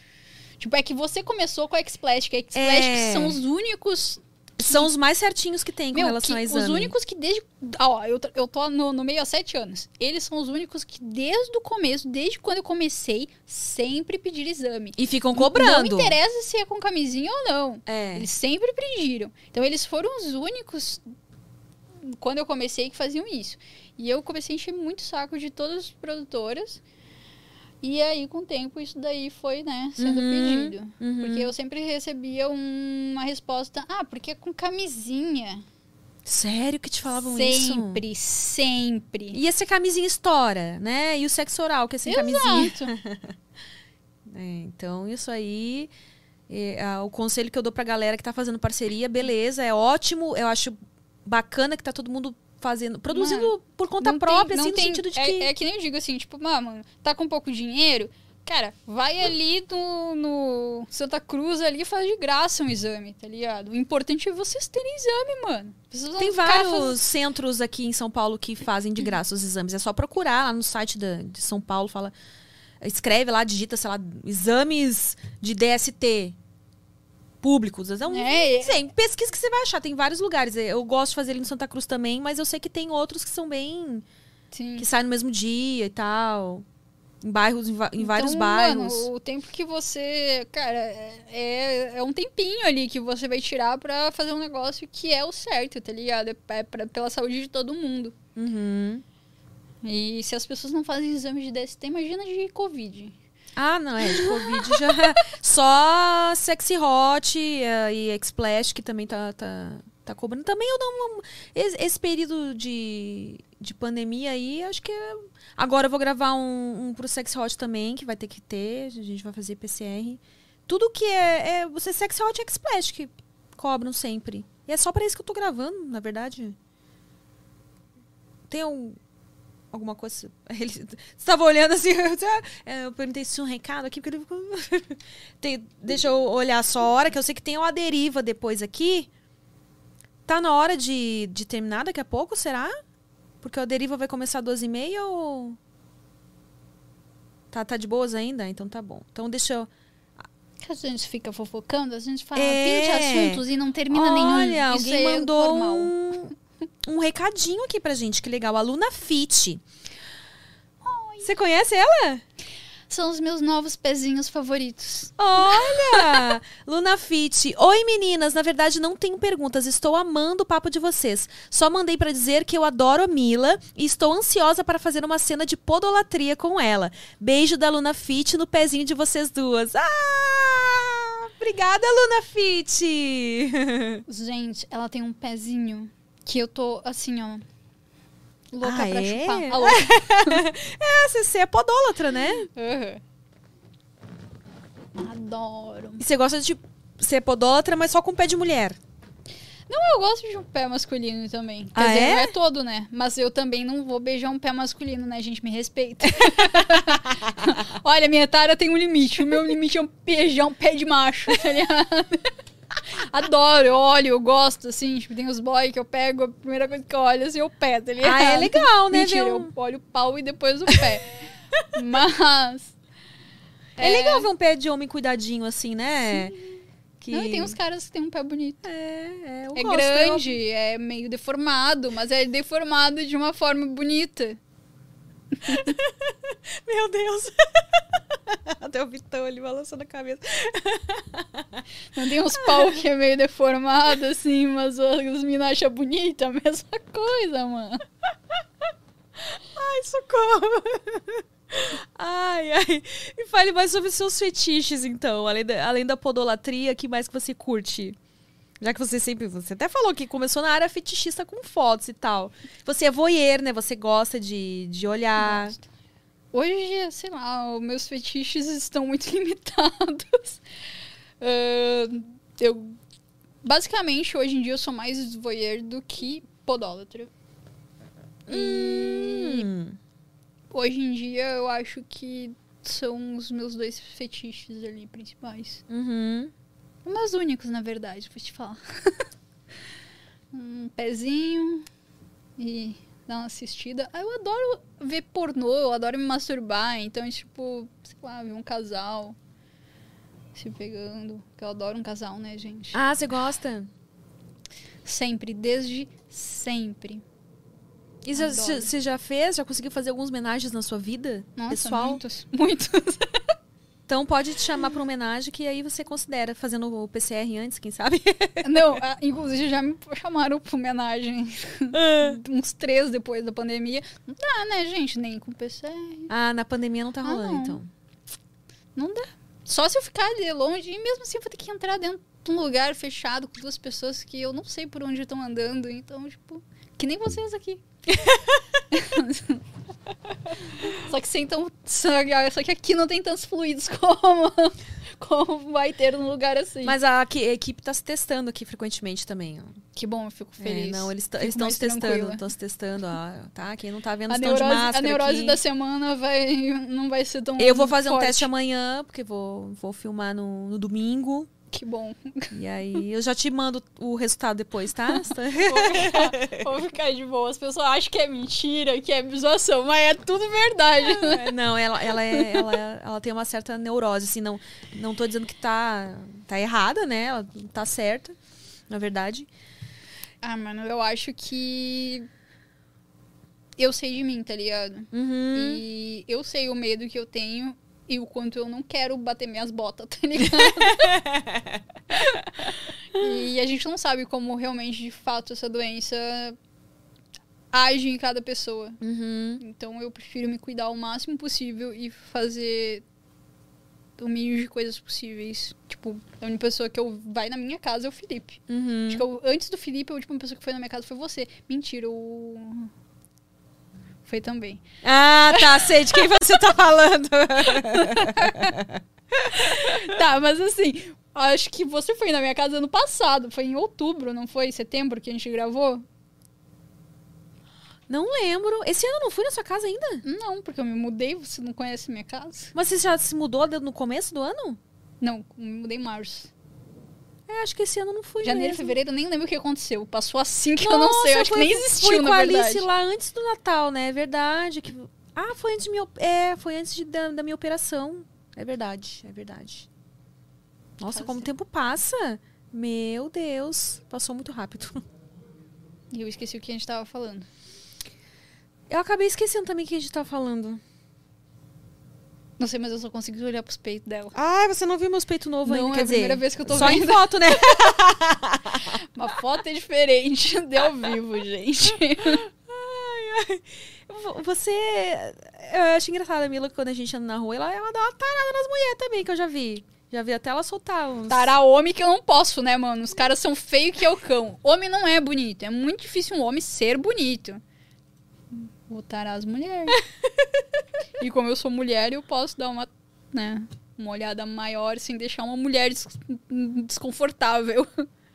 Tipo, é que você começou com a X-Plastic. A X-Plastic É. são os únicos São os mais certinhos que tem com Meu, relação a exame. Os únicos que desde. Ó, eu, eu tô no, no meio há sete anos. Eles são os únicos que desde o começo, desde quando eu comecei, sempre pediram exame. E ficam cobrando. Não interessa se é com camisinha ou não. É. Eles sempre pediram. Então eles foram os únicos, quando eu comecei, que faziam isso. E eu comecei a encher muito o saco de todas as produtoras. E aí, com o tempo, isso daí foi, né, sendo Uhum, pedido. uhum. Porque eu sempre recebia um- uma resposta, ah, porque é com camisinha. Sério que te falavam isso? sempre, sempre. E essa camisinha estoura, né? E o sexo oral, que é sem camisinha. Exato. É, então, isso aí. é, ah, o conselho que eu dou pra galera que tá fazendo parceria, beleza, é ótimo. Eu acho bacana que tá todo mundo fazendo. Produzindo por conta tem- própria, não assim, tem- no sentido de é, que. É que nem eu digo assim, tipo, mano, tá com pouco dinheiro, cara, vai ali no, no Santa Cruz ali e faz de graça um exame, tá ligado? O importante é vocês terem exame, mano. Vocês Tem vários fazendo- centros aqui em São Paulo que fazem de graça os exames. É só procurar lá no site da, de São Paulo, fala. Escreve lá, digita, sei lá, exames de DST. Públicos. É um, É, Sim, pesquisa que você vai achar. Tem vários lugares. Eu gosto de fazer ele no Santa Cruz também, mas eu sei que tem outros que são bem. Sim. que saem no mesmo dia e tal. Em bairros, em, em vários Então, bairros. Mano, o tempo que você. Cara, é, é um tempinho ali que você vai tirar pra fazer um negócio que é o certo, tá ligado? É, é pra- pela saúde de todo mundo. Uhum. E se as pessoas não fazem exame de DST, imagina de Covid. Ah, não, é, de Covid já. Só Sexy Hot eh, e Explash, que também tá, tá, tá cobrando. Também eu não- Esse, esse período de, de pandemia aí, acho que. é- Agora eu vou gravar um, um pro Sexy Hot também, que vai ter que ter. A gente vai fazer PCR. Tudo que é. é você Sexy Hot e Explash, que cobram sempre. E é só pra isso que eu tô gravando, na verdade. Tem um, alguma coisa. Ele estava olhando assim. eu "Ah", Eu perguntei se tinha um recado aqui, porque ele ficou. Tem- deixa eu olhar só a hora, que eu sei que tem o A Deriva depois aqui. Tá na hora de, de terminar daqui a pouco, será? Porque A Deriva vai começar às 12h30 ou. Tá, tá de boas ainda? Então tá bom. Então deixa eu. A gente fica fofocando, a gente fala É. 20 assuntos e não termina nenhum. Olha, alguém é mandou normal. um, um recadinho aqui pra gente, que legal. A Luna Fit. Você conhece ela? São os meus novos pezinhos favoritos. Olha! Luna Fit. Oi, meninas. Na verdade, não tenho perguntas. Estou amando o papo de vocês. Só mandei pra dizer que eu adoro a Mila e estou ansiosa para fazer uma cena de podolatria com ela. Beijo da Luna Fit no pezinho de vocês duas. Ah! Obrigada, Luna Fit. Gente, ela tem um pezinho que eu tô assim, ó. Louca Ah, pra é? chupar. A louca. é, você é podólatra, né? Adoro. E você gosta de ser podólatra, mas só com pé de mulher. Não, eu gosto de um pé masculino também. Quer Ah, dizer, é? não é todo, né? Mas eu também não vou beijar um pé masculino, né, gente? Me respeita. Olha, minha tara tem um limite. O meu limite é um beijar um pé de macho, tá ligado? Adoro, eu olho, eu gosto, assim, tipo, tem os boy que eu pego, a primeira coisa que eu olho assim, é o pé, tá ligado? Ah, é legal, né? Mentira, ver eu um- olho o pau e depois o pé. Mas... É... legal ver um pé de homem cuidadinho, assim, né? Que... Não, e tem uns caras que tem um pé bonito. É, é, É grande, é meio deformado, mas é deformado de uma forma bonita. Eu- Meu Deus. Até o Vitão ali balançando a cabeça. Não tem uns pau que é meio deformado, assim, mas os meninos acham bonita, a mesma coisa, mano. Ai, socorro. Ai, ai. E fale mais sobre seus fetiches, então. Além da, além da podolatria, que mais que você curte? Já que você sempre. Você até falou que começou na área fetichista com fotos e tal. Você é voyeur, né? Você gosta de, de olhar. Gosto. Hoje, sei lá, os meus fetiches estão muito limitados. Ah, eu. Basicamente, hoje em dia eu sou mais voyeur do que podólatra. E Hum. hoje em dia eu acho que são os meus dois fetiches ali principais. Uhum. Meus únicos, na verdade, vou te falar. um pezinho e dar uma assistida. Ah, Eu adoro ver pornô, eu adoro me masturbar. Então, tipo, sei lá, ver um casal se pegando. Que eu adoro um casal, né, gente? Ah, você gosta? Sempre, desde sempre. E você- já fez? Já conseguiu fazer algumas homenagens na sua vida? Nossa, pessoal? muitos, muitos. Então pode te chamar pra uma homenagem que aí você considera fazendo o PCR antes, quem sabe? Não, ah, inclusive já me chamaram pra homenagem uns três depois da pandemia. Não dá, né, gente? Nem com PCR. ah, na pandemia não tá Ah, rolando, não. então. Não dá. Só se eu ficar ali longe, e mesmo assim eu vou ter que entrar dentro de um lugar fechado com duas pessoas que eu não sei por onde estão andando. Então, tipo, que nem vocês aqui. só que sem tão. Só que, só que aqui não tem tantos fluidos como, como vai ter num lugar assim. Mas a, a equipe tá se testando aqui frequentemente também, ó. que bom, eu fico É, feliz. não, eles estão se testando, estão se testando, ó, tá? Quem não tá vendo estão de máscara a neurose aqui. da semana vai, não vai ser tão Eu vou fazer um forte. teste amanhã, porque vou, vou filmar no, no domingo. Que bom. E aí eu já te mando o resultado depois, tá? Vou ficar de boa. As pessoas acham que é mentira, que é zoação, mas é tudo verdade. É, Não, ela, ela, é, ela, ela tem uma certa neurose, assim, não, não tô dizendo que tá, tá errada, né? Ela tá certa, na verdade. Ah, mano, eu acho que. Eu sei de mim, tá ligado? Uhum. E eu sei o medo que eu tenho e o quanto eu não quero bater minhas botas, tá ligado? e a gente não sabe como realmente, de fato, essa doença age em cada pessoa. Uhum. Então eu prefiro me cuidar o máximo possível e fazer o mínimo de coisas possíveis. Tipo, a única pessoa que eu vai na minha casa é o Felipe. Uhum. Acho que eu- antes do Felipe, a última pessoa que foi na minha casa foi você. Mentira, o. Foi também. Ah, tá, sei de quem você tá falando. Tá, mas assim, acho que você foi na minha casa ano passado. Foi em outubro, não foi? Setembro que a gente gravou? Não lembro. Esse ano eu não fui na sua casa ainda? Não, porque eu me mudei, você não conhece minha casa? Mas você já se mudou no começo do ano? Não, me mudei em março. É, acho que esse ano não fui Janeiro, mesmo. fevereiro, eu nem lembro o que aconteceu. Passou assim que eu não Nossa, sei. Eu acho que nem existiu, fui na com a verdade. Alice lá antes do Natal, né? É verdade. Que... Ah, foi antes minha... É, foi antes de- da, da minha operação. É verdade, é verdade. Nossa, como o tempo passa. Meu Deus, passou muito rápido. E eu esqueci o que a gente tava falando. Eu acabei esquecendo também o que a gente tava falando. Não sei, mas eu só consigo olhar pros peitos dela. Ai, você não viu meus peitos novos Não, ainda, é quer a dizer... primeira vez que eu tô só em vendo. foto, né? Uma foto é diferente de ao vivo, gente. V- Você. Eu acho engraçado a Mila que quando a gente anda na rua, ela, ela dá uma tarada nas mulheres também, que eu já vi. Já vi até ela soltar uns. Tarar homem que eu não posso, né, mano? Os caras são feios que é o cão. Homem não é bonito. É muito difícil um homem ser bonito. Vou tarar as mulheres. e como eu sou mulher, eu posso dar uma, né, uma olhada maior sem deixar uma mulher des- desconfortável.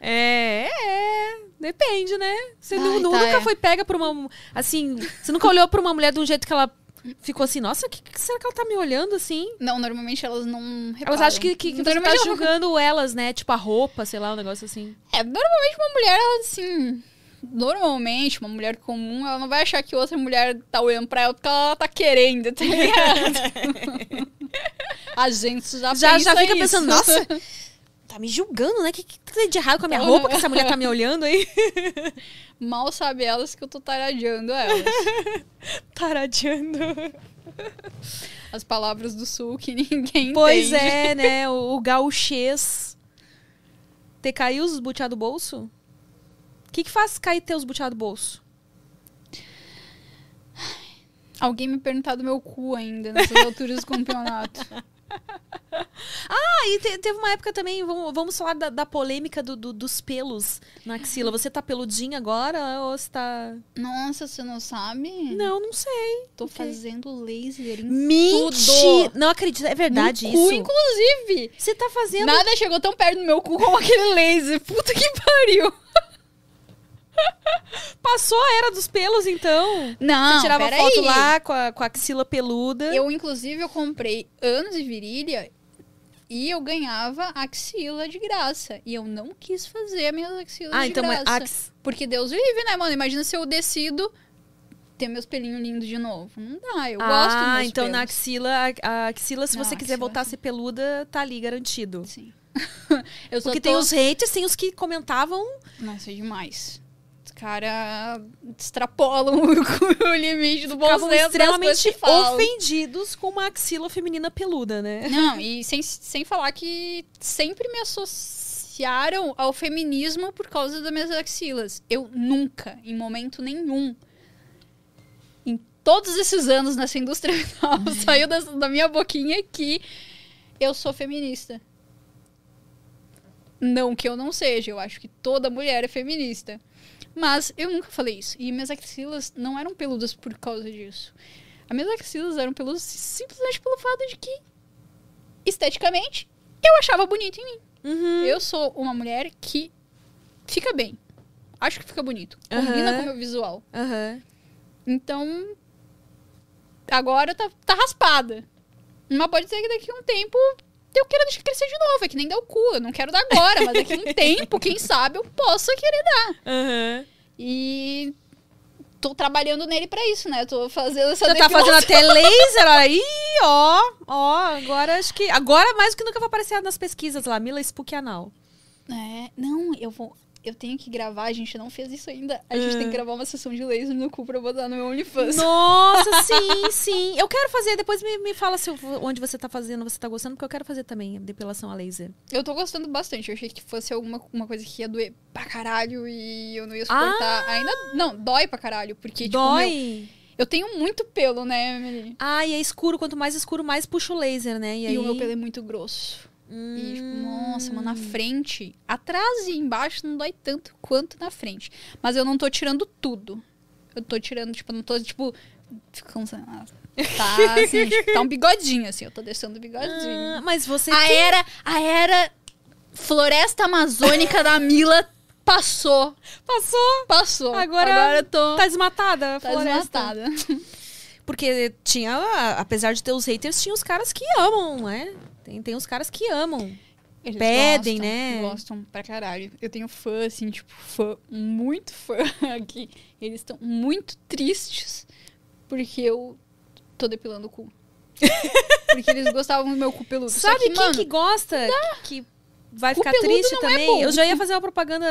É, é. Depende, né? Você Ai, tá, nunca é. foi pega por uma. Assim. Você nunca olhou pra uma mulher de um jeito que ela ficou assim, nossa, o que, que será que ela tá me olhando assim? Não, normalmente elas não reparam. Elas acham que, que, que você tá julgando elas, né? Tipo a roupa, sei lá, um negócio assim. É, normalmente uma mulher, ela, assim. Normalmente, uma mulher comum, ela não vai achar que outra mulher tá olhando pra ela porque ela tá querendo, tá ligado? A gente já Já, já fica isso. pensando, nossa, tá me julgando, né? O que, que tem de errado com a minha roupa que essa mulher tá me olhando aí? Mal sabe elas que eu tô taradeando elas. Taradeando. As palavras do sul que ninguém Pois entende. é, né? O, o gauchês. Ter caído os butiá do bolso? O que, que faz cair teus butiá do bolso? Alguém me perguntar do meu cu ainda, nessas alturas do campeonato. Ah, e te- teve uma época também, vamos, vamos falar da, da polêmica do- do- dos pelos na axila. Você tá peludinha agora ou você tá. Nossa, você não sabe? Não, não sei. Tô o quê? fazendo laser em Mentira! Não acredito, é verdade no cu, isso? inclusive. Você tá fazendo. Nada chegou tão perto do meu cu como aquele laser. Puta que pariu. Passou a era dos pelos, então? Não, Você tirava foto lá com a, com a axila peluda. Eu, inclusive, eu comprei anos de virilha e eu ganhava axila de graça. E eu não quis fazer minhas axilas Ah, de então é graça. ax... Porque Deus livre, né, mano? Imagina se eu decido ter meus pelinhos lindos de novo. Não dá, eu gosto dos Ah, então na pelos. axila, a, axila, se Não, você quiser axila, voltar a ser peluda, tá ali garantido. Sim. eu Porque tô... tem os haters, tem os que comentavam. Nossa, é demais. Os caras extrapolam o, limite do bom Ficavam senso extremamente ofendidos com uma axila feminina peluda, né? Não, e sem, sem falar que sempre me associaram ao feminismo por causa das minhas axilas. Eu nunca, em momento nenhum, em todos esses anos nessa indústria mental, saiu da, da minha boquinha que eu sou feminista. Não que eu não seja, eu acho que toda mulher é feminista. Mas eu nunca falei isso. E minhas axilas não eram peludas por causa disso. As minhas axilas eram peludas simplesmente pelo fato de que, esteticamente, eu achava bonito em mim. Uhum. Eu sou uma mulher que fica bem. Acho que fica bonito. Combina Aham. com o meu visual. Aham. Então, agora tá, tá raspada. Mas pode ser que daqui a um tempo eu quero deixar crescer de novo. É que nem dar o cu. Eu não quero dar agora, mas daqui a um tempo, quem sabe, eu possa querer dar. Aham. E tô trabalhando nele pra isso, né? Tô fazendo essa Você tá fazendo até laser, olha aí, ó, ó, agora acho que, agora mais do que nunca vai aparecer nas pesquisas lá, Mila Spook Anal. É, não, eu vou. Eu tenho que gravar, a gente não fez isso ainda. A gente tem que gravar uma sessão de laser no cu pra botar no meu OnlyFans. Nossa, sim, sim. Eu quero fazer, depois me, me fala se eu onde você tá fazendo, você tá gostando, porque eu quero fazer também depilação a laser. Eu tô gostando bastante. Eu achei que fosse alguma uma coisa que ia doer pra caralho e eu não ia suportar. Ainda. Não, dói pra caralho. Porque, tipo, meu, Dói. eu tenho muito pelo, né, Emily? Ah, e é escuro, quanto mais escuro, mais puxa o laser, né? E, E, aí... o meu pelo é muito grosso. E, tipo, nossa, mano, Hum. na frente, atrás e embaixo não dói tanto quanto na frente. Mas eu não tô tirando tudo. Eu tô tirando, tipo, não tô, tipo, ficando. Tá, assim, tipo, tá um bigodinho, assim, eu tô deixando o bigodinho. Ah, mas você a tem- era, a era floresta amazônica da Mila passou. passou. Passou. Agora, Agora eu tô. tá desmatada a tá floresta. desmatada. Porque tinha, apesar de ter os haters, tinha os caras que amam, né? Tem, tem os caras que amam. Eles Pedem, gostam, né? Gostam pra caralho. Eu tenho fã, assim, tipo, fã, muito fã aqui. Eles estão muito tristes porque eu tô depilando o cu. porque eles gostavam do meu cu peludo. Sabe que, quem mano, que gosta que vai ficar triste é também? bom. eu já ia fazer uma propaganda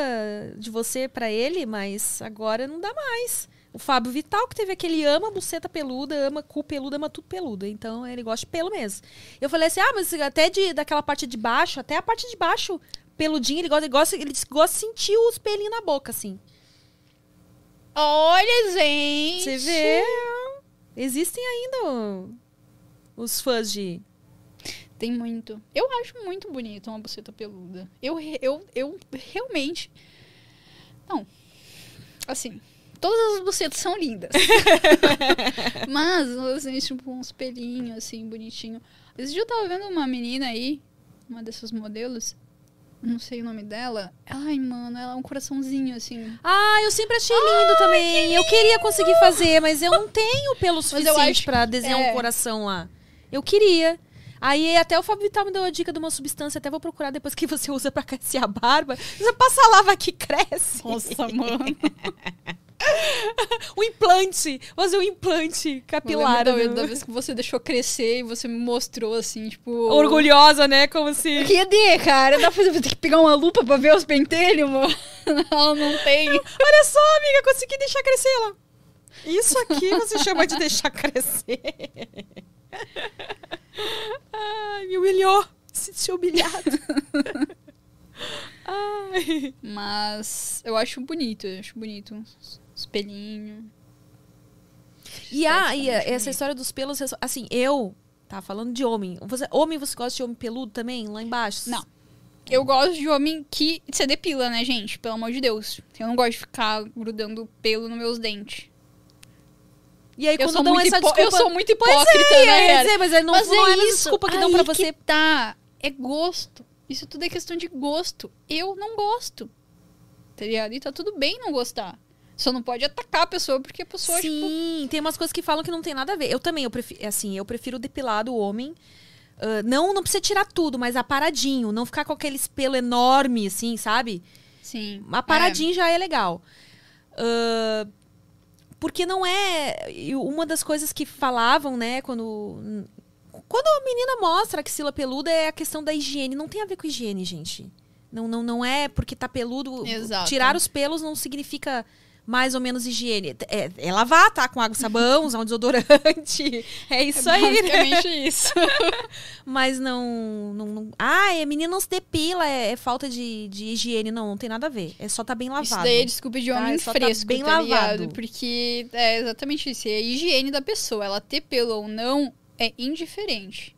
de você pra ele, mas agora não dá mais. O Fábio Vital, que teve aquele ama buceta peluda, ama cu peludo, ama tudo peludo. Então ele gosta de pelo mesmo. Eu falei assim: ah, mas até de, daquela parte de baixo, até a parte de baixo, peludinho, ele gosta, ele gosta, ele gosta de sentir os pelinhos na boca, assim. Olha, gente! Você vê. Existem ainda os fãs de. Tem muito. Eu acho muito bonito uma buceta peluda. Eu, eu, eu realmente. Não. Assim. Todas as bucetas são lindas. Mas, assim, tipo, uns pelinhos, assim, bonitinho. Esse dia eu tava vendo uma menina aí, uma dessas modelos. Não sei o nome dela. Ai, mano, ela é um coraçãozinho, assim. Ah, eu sempre achei lindo também. Eu queria conseguir fazer, mas eu não tenho pelo suficiente pra desenhar é. um coração lá. Eu queria. Aí até o Fábio Vital me deu a dica de uma substância, até vou procurar depois que você usa pra crescer a barba. Você passa a lava que cresce. Nossa, mano. O implante. Fazer um implante capilar. Eu lembro da, da vez que você deixou crescer e você me mostrou, assim, tipo... Orgulhosa, né? Como se. Cadê, cara? Dá pra ter que pegar uma lupa pra ver os pentelhos, mano? Não, não tem. Olha só, amiga, consegui deixar crescer ela. Isso aqui você chama de deixar crescer. Ai, me humilhou. Senti humilhado. Ai. Mas eu acho bonito, eu acho bonito. Os pelinhos. E, a, e Esteticamente essa história dos pelos, assim, eu. Tá falando de homem. Você, homem, você gosta de homem peludo também? Lá embaixo? Não. Eu gosto de homem que se depila, né, gente? Pelo amor de Deus. Eu não gosto de ficar grudando pelo nos meus dentes. E aí, Eu quando dão essa desculpa... eu sou muito Pois hipócrita, é, né, cara? dizer, mas aí não, Mas não é, é isso. desculpa que dão Aí pra que você. tá. É gosto. Isso tudo é questão de gosto. Eu não gosto. Tá ligado? E tá tudo bem não gostar. Só não pode atacar a pessoa porque a pessoa, tipo, Sim, tem umas coisas que falam que não tem nada a ver. Eu também, eu prefiro, assim, eu prefiro depilado o homem. Ah, não, não precisa tirar tudo, mas aparadinho. Não ficar com aquele pelo enorme, assim, sabe? sim. Aparadinho já é legal. Ah, porque não é. Uma das coisas que falavam, né, quando. Quando a menina mostra a axila peluda é a questão da higiene. Não tem a ver com higiene, gente. Não, não, não é porque tá peludo. Exato. Tirar os pelos não significa mais ou menos higiene. É, é lavar, tá? Com água e sabão, usar um desodorante. É isso É aí, né? basicamente isso. Mas não, não, não- Ah, a menina não se depila, é, é falta de, de higiene. Não, não tem nada a ver. É só tá bem lavado. Isso daí é desculpa de Tá, homem é tá fresco, bem tá lavado. Porque é exatamente isso. É a higiene da pessoa. Ela ter pelo ou não é indiferente.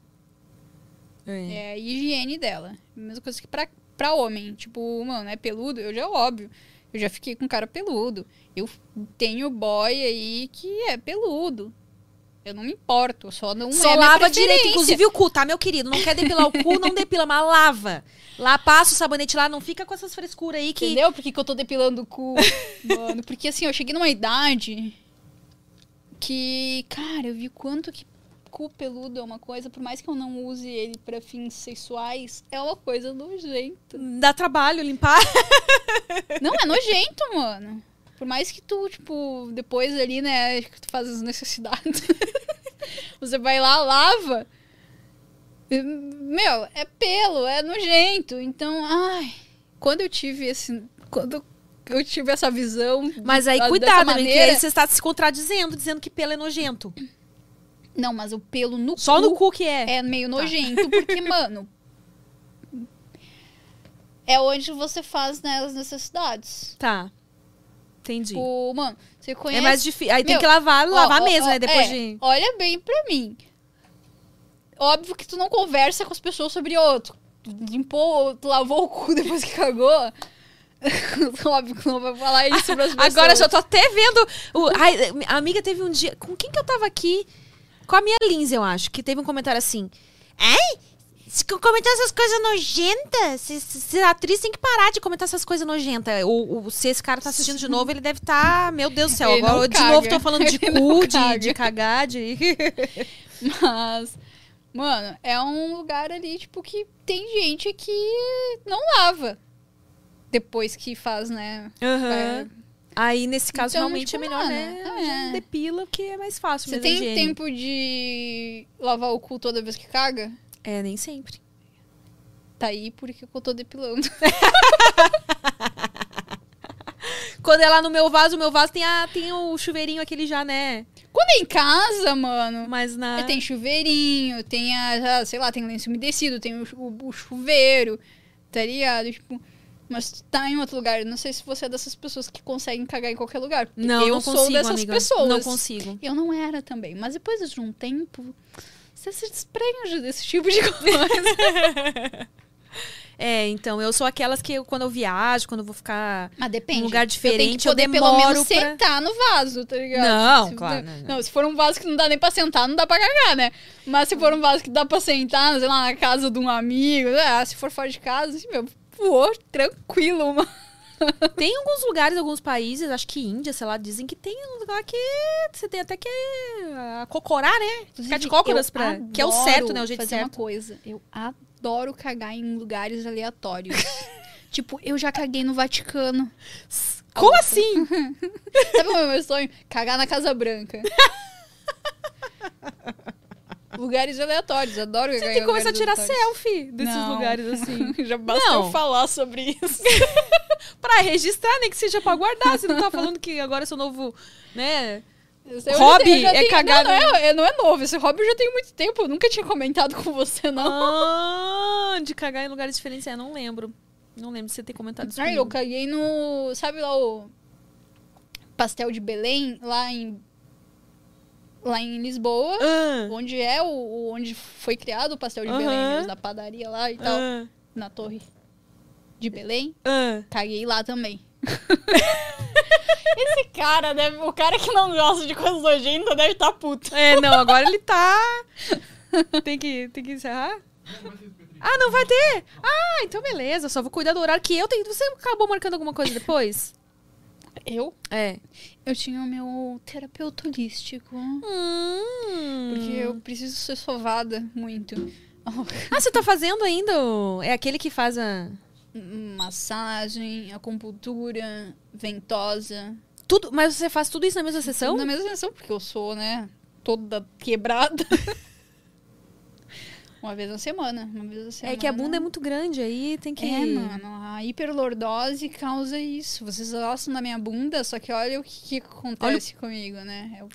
É. É a higiene dela. Mesma coisa que pra, pra homem. Tipo, mano, é peludo? Eu já é óbvio. Eu já fiquei com cara peludo. Eu tenho boy aí que é peludo. Eu não me importo, só não Só é lava direito, inclusive o cu, tá, meu querido? Não quer depilar o cu, não depila, mas lava. Lá passa o sabonete lá, não fica com essas frescuras aí que. Entendeu? Por que, que eu tô depilando o cu, mano? Porque assim, eu cheguei numa idade que, cara, eu vi quanto que cu peludo é uma coisa, por mais que eu não use ele pra fins sexuais, é uma coisa nojenta. Dá trabalho limpar. Não, é nojento, mano. Por mais que tu, tipo, depois ali, né, que tu faz as necessidades, você vai lá, lava. Meu, é pelo, é nojento. Então, ai. Quando eu tive esse. Quando eu tive essa visão. Mas aí cuidado, né? Que maneira- aí você está se contradizendo, dizendo que pelo é nojento. Não, mas o pelo no Só cu no cu que é. é meio nojento, porque, mano. É onde você faz né, as necessidades. Tá. Entendi. Tipo, mano, você conhece. É mais difícil. Aí tem Meu, que lavar, lavar ó, mesmo, ó, né? Depois é, de. Olha bem pra mim. Óbvio que tu não conversa com as pessoas sobre outro. Limpou, tu lavou o cu depois que cagou. Óbvio que não vai falar isso pras pessoas. Agora eu já tô até vendo. O... Ai, a amiga teve um dia. Com quem que eu tava aqui? Com a minha Lindsay, eu acho, que teve um comentário assim. Ai, comentar essas coisas nojentas, se, se, a atriz tem que parar de comentar essas coisas nojentas. Ou, se esse cara tá assistindo de novo, ele deve estar. meu Deus do céu, Ele agora eu de novo tô falando de Ele cu, de, de cagar, de. Mas, mano, é um lugar ali, tipo, que tem gente que não lava. Depois que faz, né? Aham. Aí, nesse caso, Então, realmente tipo, é melhor, mano, né? é. Depila, porque é mais fácil Você tem higiene. tempo de lavar o cu toda vez que caga? É, nem sempre. Tá aí porque eu tô depilando. Quando é lá no meu vaso, o meu vaso tem, a, tem o chuveirinho aquele já, né? Quando é em casa, mano, Mas na. tem chuveirinho, tem a, sei lá, tem lenço umedecido, tem o, o- o chuveiro, tá ligado? Tipo, mas tá em outro lugar. Eu Não sei se você é dessas pessoas que conseguem cagar em qualquer lugar. Não, eu não sou consigo, dessas amiga. pessoas. Não consigo. Eu não era também. Mas depois de um tempo, você se desprende desse tipo de coisa. É, então, eu sou aquelas que eu, quando eu viajo, quando eu vou ficar. Mas depende. Um lugar eu tenho diferente, que eu poder pelo demoro menos pra- sentar no vaso, tá ligado? Não, Se- claro, não, não. se for um vaso que não dá nem pra sentar, não dá pra cagar, né? Mas se for um vaso que dá pra sentar, sei lá, na casa de um amigo, ah, se for fora de casa, assim, meu, voou tranquilo, mano. Tem alguns lugares, alguns países, acho que Índia, sei lá, dizem que tem um lugar que você tem até que ah, cocorar, né? Ficar de cócoras pra. Que é o certo, né? O jeito fazer uma certo. coisa. Eu adoro cagar em lugares aleatórios. tipo, eu já caguei no Vaticano. Como assim? Sabe é o meu sonho? Cagar na Casa Branca. lugares aleatórios, adoro Você tem em que começar a tirar aleatórios. selfie desses Não. lugares assim. Já basta Não. eu falar sobre isso. pra registrar, nem que seja pra guardar. Você não tá falando que agora é seu novo, né? Eu Hobby já- eu já é tenho- cagar Não, não é, não é novo. Esse hobby eu já tenho muito tempo. Eu nunca tinha comentado com você, não. Ah, de cagar em lugares diferentes. É, não lembro. Não lembro de você ter comentado isso Ah, eu caguei no. Sabe lá o pastel de Belém, lá em. Lá em Lisboa, Ah, onde é o, onde foi criado o pastel de. Belém, mesmo, da padaria lá e tal, ah, na torre de Belém. ah. Caguei lá também. Esse cara deve. O cara que não gosta de coisas nojentas deve estar puto. É, não, agora ele tá. Tem que, tem que encerrar? Ah, não vai ter? Ah, então beleza. Só vou cuidar do horário que eu tenho. Você acabou marcando alguma coisa depois? Eu? É. Eu tinha o meu terapeuta holístico. Hum. Porque eu preciso ser sovada muito. Ah, você tá fazendo ainda? É aquele que faz a. Massagem, acupuntura, ventosa. Tudo, mas você faz tudo isso na mesma sessão? Na mesma sessão, porque eu sou, né, toda quebrada. uma vez na semana. Uma vez na semana. É que a bunda é muito grande, aí tem que. É, mano, a hiperlordose causa isso. Vocês gostam da minha bunda, só que olha o que, que acontece comigo, né? Eu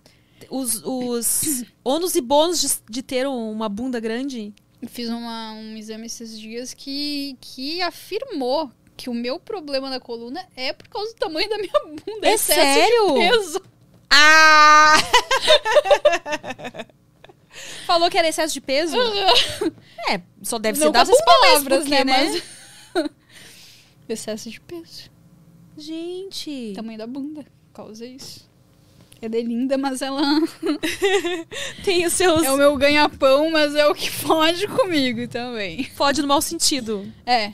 Os, os ônus e bônus de, de ter uma bunda grande. fiz uma- um exame esses dias que, que afirmou que o meu problema da coluna é por causa do tamanho da minha bunda. É sério? Peso. Ah! Falou que era excesso de peso? É, só deve ser Não da com essas bunda mesmo, palavras, porque, né? né? Mas... excesso de peso. Gente. Tamanho da bunda. Causa isso. Ela é linda, mas ela Tem os seus. é o meu ganha-pão, mas é o que foge comigo também. Fode no mau sentido. É.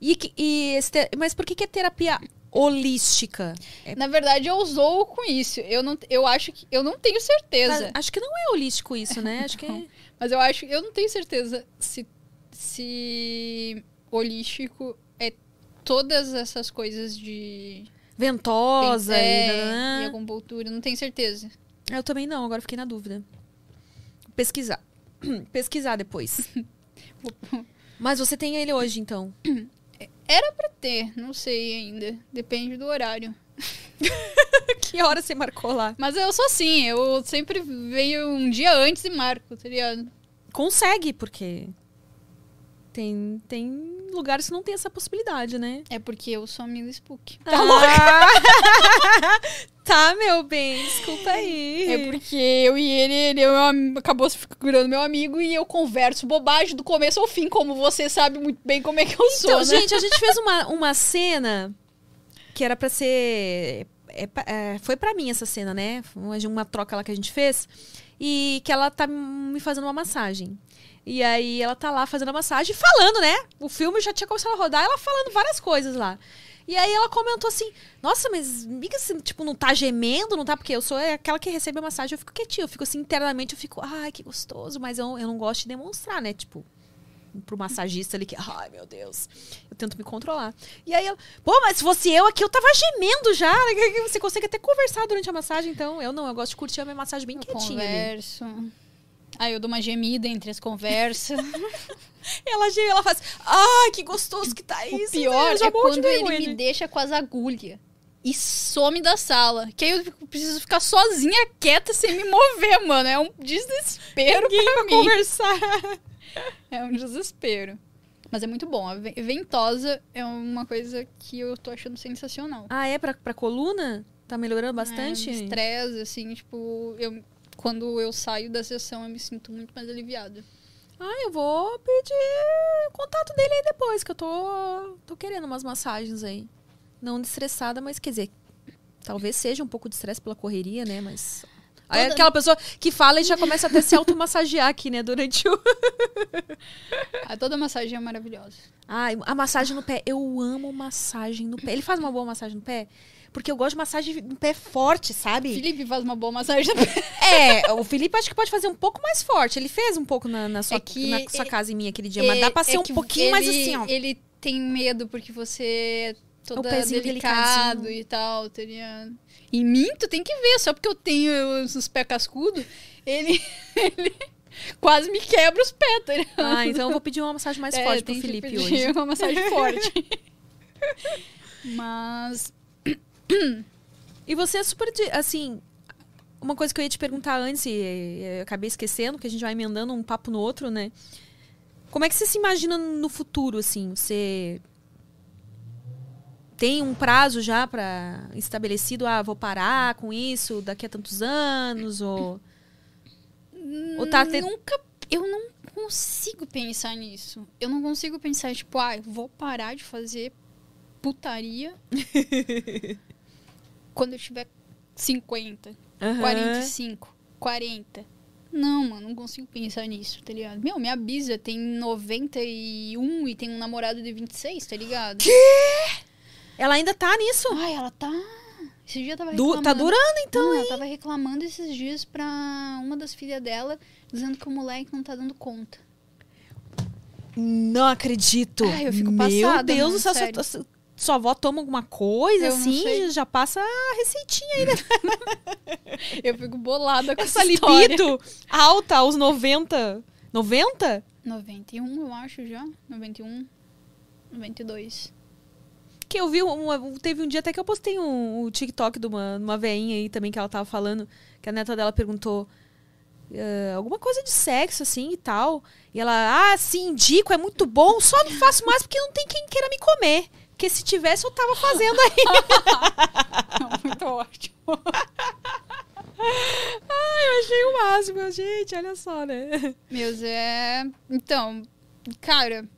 E, e Mas por que, que é terapia holística? Na verdade, eu zoo com isso. Eu não, eu acho que eu não tenho certeza. Acho que não é holístico isso, né? Acho que é... Mas eu acho, eu não tenho certeza se se holístico é todas essas coisas de ventosa e, é, e acupuntura, não tenho certeza. Eu também não, agora fiquei na dúvida. Pesquisar. Pesquisar depois. Mas você tem ele hoje, então. Era pra ter, não sei ainda, depende do horário. que hora você marcou lá? Mas eu sou assim, eu sempre venho um dia antes e marco, tá ligado? Consegue, porque tem, tem lugares que não tem essa possibilidade, né? É porque eu sou amiga Spook. Tá louca? tá, meu bem, desculpa aí. É porque eu e ele, ele é meu acabou se virando meu amigo e eu converso bobagem do começo ao fim, como você sabe muito bem como é que eu sou, Então, né? gente, a gente fez uma, uma cena que era pra ser. é é, foi pra mim essa cena, né? Uma, uma troca lá que a gente fez. E que ela tá me fazendo uma massagem. E aí ela tá lá fazendo a massagem, falando, né? O filme já tinha começado a rodar, ela falando várias coisas lá. E aí ela comentou assim: Nossa, mas tipo, não tá gemendo, não tá? Porque eu sou aquela que recebe a massagem, eu fico quietinha, eu fico assim, internamente, eu fico, ai, que gostoso, mas eu, eu não gosto de demonstrar, né? Tipo, pro massagista ali que, ai meu Deus, eu tento me controlar. E aí ela, pô, mas se fosse eu aqui, eu tava gemendo já. Você consegue até conversar durante a massagem, então eu não, eu gosto de curtir a minha massagem bem Eu quietinha ali. Aí eu dou uma gemida entre as conversas. Ela geme, ela faz, ai, que gostoso que tá o isso. pior eu já é quando ele me de- deixa com as agulhas e some da sala. Que aí eu preciso ficar sozinha, quieta, sem me mover, mano. É um desespero Ninguém pra pra mim. conversar. É um desespero. Mas é muito bom. A ve- ventosa é uma coisa que eu tô achando sensacional. Ah, é pra, pra coluna? Tá melhorando bastante? É, estresse, assim, tipo, eu, quando eu saio da sessão eu me sinto muito mais aliviada. Ah, eu vou pedir o contato dele aí depois, que eu tô, tô querendo umas massagens aí. Não estressada, mas quer dizer, talvez seja um pouco de estresse pela correria, né? Mas. Aí é Toda- aquela pessoa que fala e já começa até a se automassagear aqui, né? Durante o. Ah, toda massagem é maravilhosa. Ai, a massagem no pé. Eu amo massagem no pé. Ele faz uma boa massagem no pé? Porque eu gosto de massagem no pé forte, sabe? Felipe faz uma boa massagem também. É, o Felipe acho que pode fazer um pouco mais forte. Ele fez um pouco na, na sua, É que na sua é- casa em mim aquele dia, mas dá pra ser um que pouquinho mais ele- assim, ó. Ele tem medo porque você é toda delicado delicadinho. e tal. Teria... Em mim, tu tem que ver. Só porque eu tenho os, pés cascudos, ele, ele quase me quebra os pés, tá ligado? Ah, então eu vou pedir uma massagem mais É, forte pro Felipe hoje. uma massagem forte. Mas... E você é super, assim, uma coisa que eu ia te perguntar antes e acabei esquecendo, que a gente vai emendando um papo no outro, né? Como é que você se imagina no futuro, assim? Você tem um prazo já para estabelecido, ah, vou parar com isso daqui a tantos anos ou ou tá te- Nunca. Eu não consigo pensar nisso. Eu não consigo pensar, tipo, ah, vou parar de fazer putaria quando eu tiver 50, Aham. 45, 40. Não, mano, não consigo pensar nisso, tá ligado? Meu, minha bisa tem 91 e tem um namorado de 26, tá ligado? Ela ainda tá nisso? Ai, ela tá. Esse dia tava Du- reclamando. tá durando então, Não, hein? ela tava reclamando esses dias pra uma das filhas dela, dizendo que o moleque não tá dando conta. Não acredito. Ai, eu fico Meu passada, Deus mano, do céu, sério. Sua, avó toma alguma coisa Eu assim, já passa a receitinha aí, né? Eu fico bolada com Essa essa libido alta aos 90. 90? 91, eu acho já. 91, 92. Que eu vi, uma- teve um dia até que eu postei um, um TikTok de uma, uma veinha aí também que ela tava falando, que a neta dela perguntou eh, alguma coisa de sexo, assim, e tal. E ela, ah, sim, indico, é muito bom, só não faço mais porque não tem quem queira me comer. Porque se tivesse, eu tava fazendo aí. Muito ótimo. eu achei o máximo, gente, olha só, né? Meus é. Então, cara.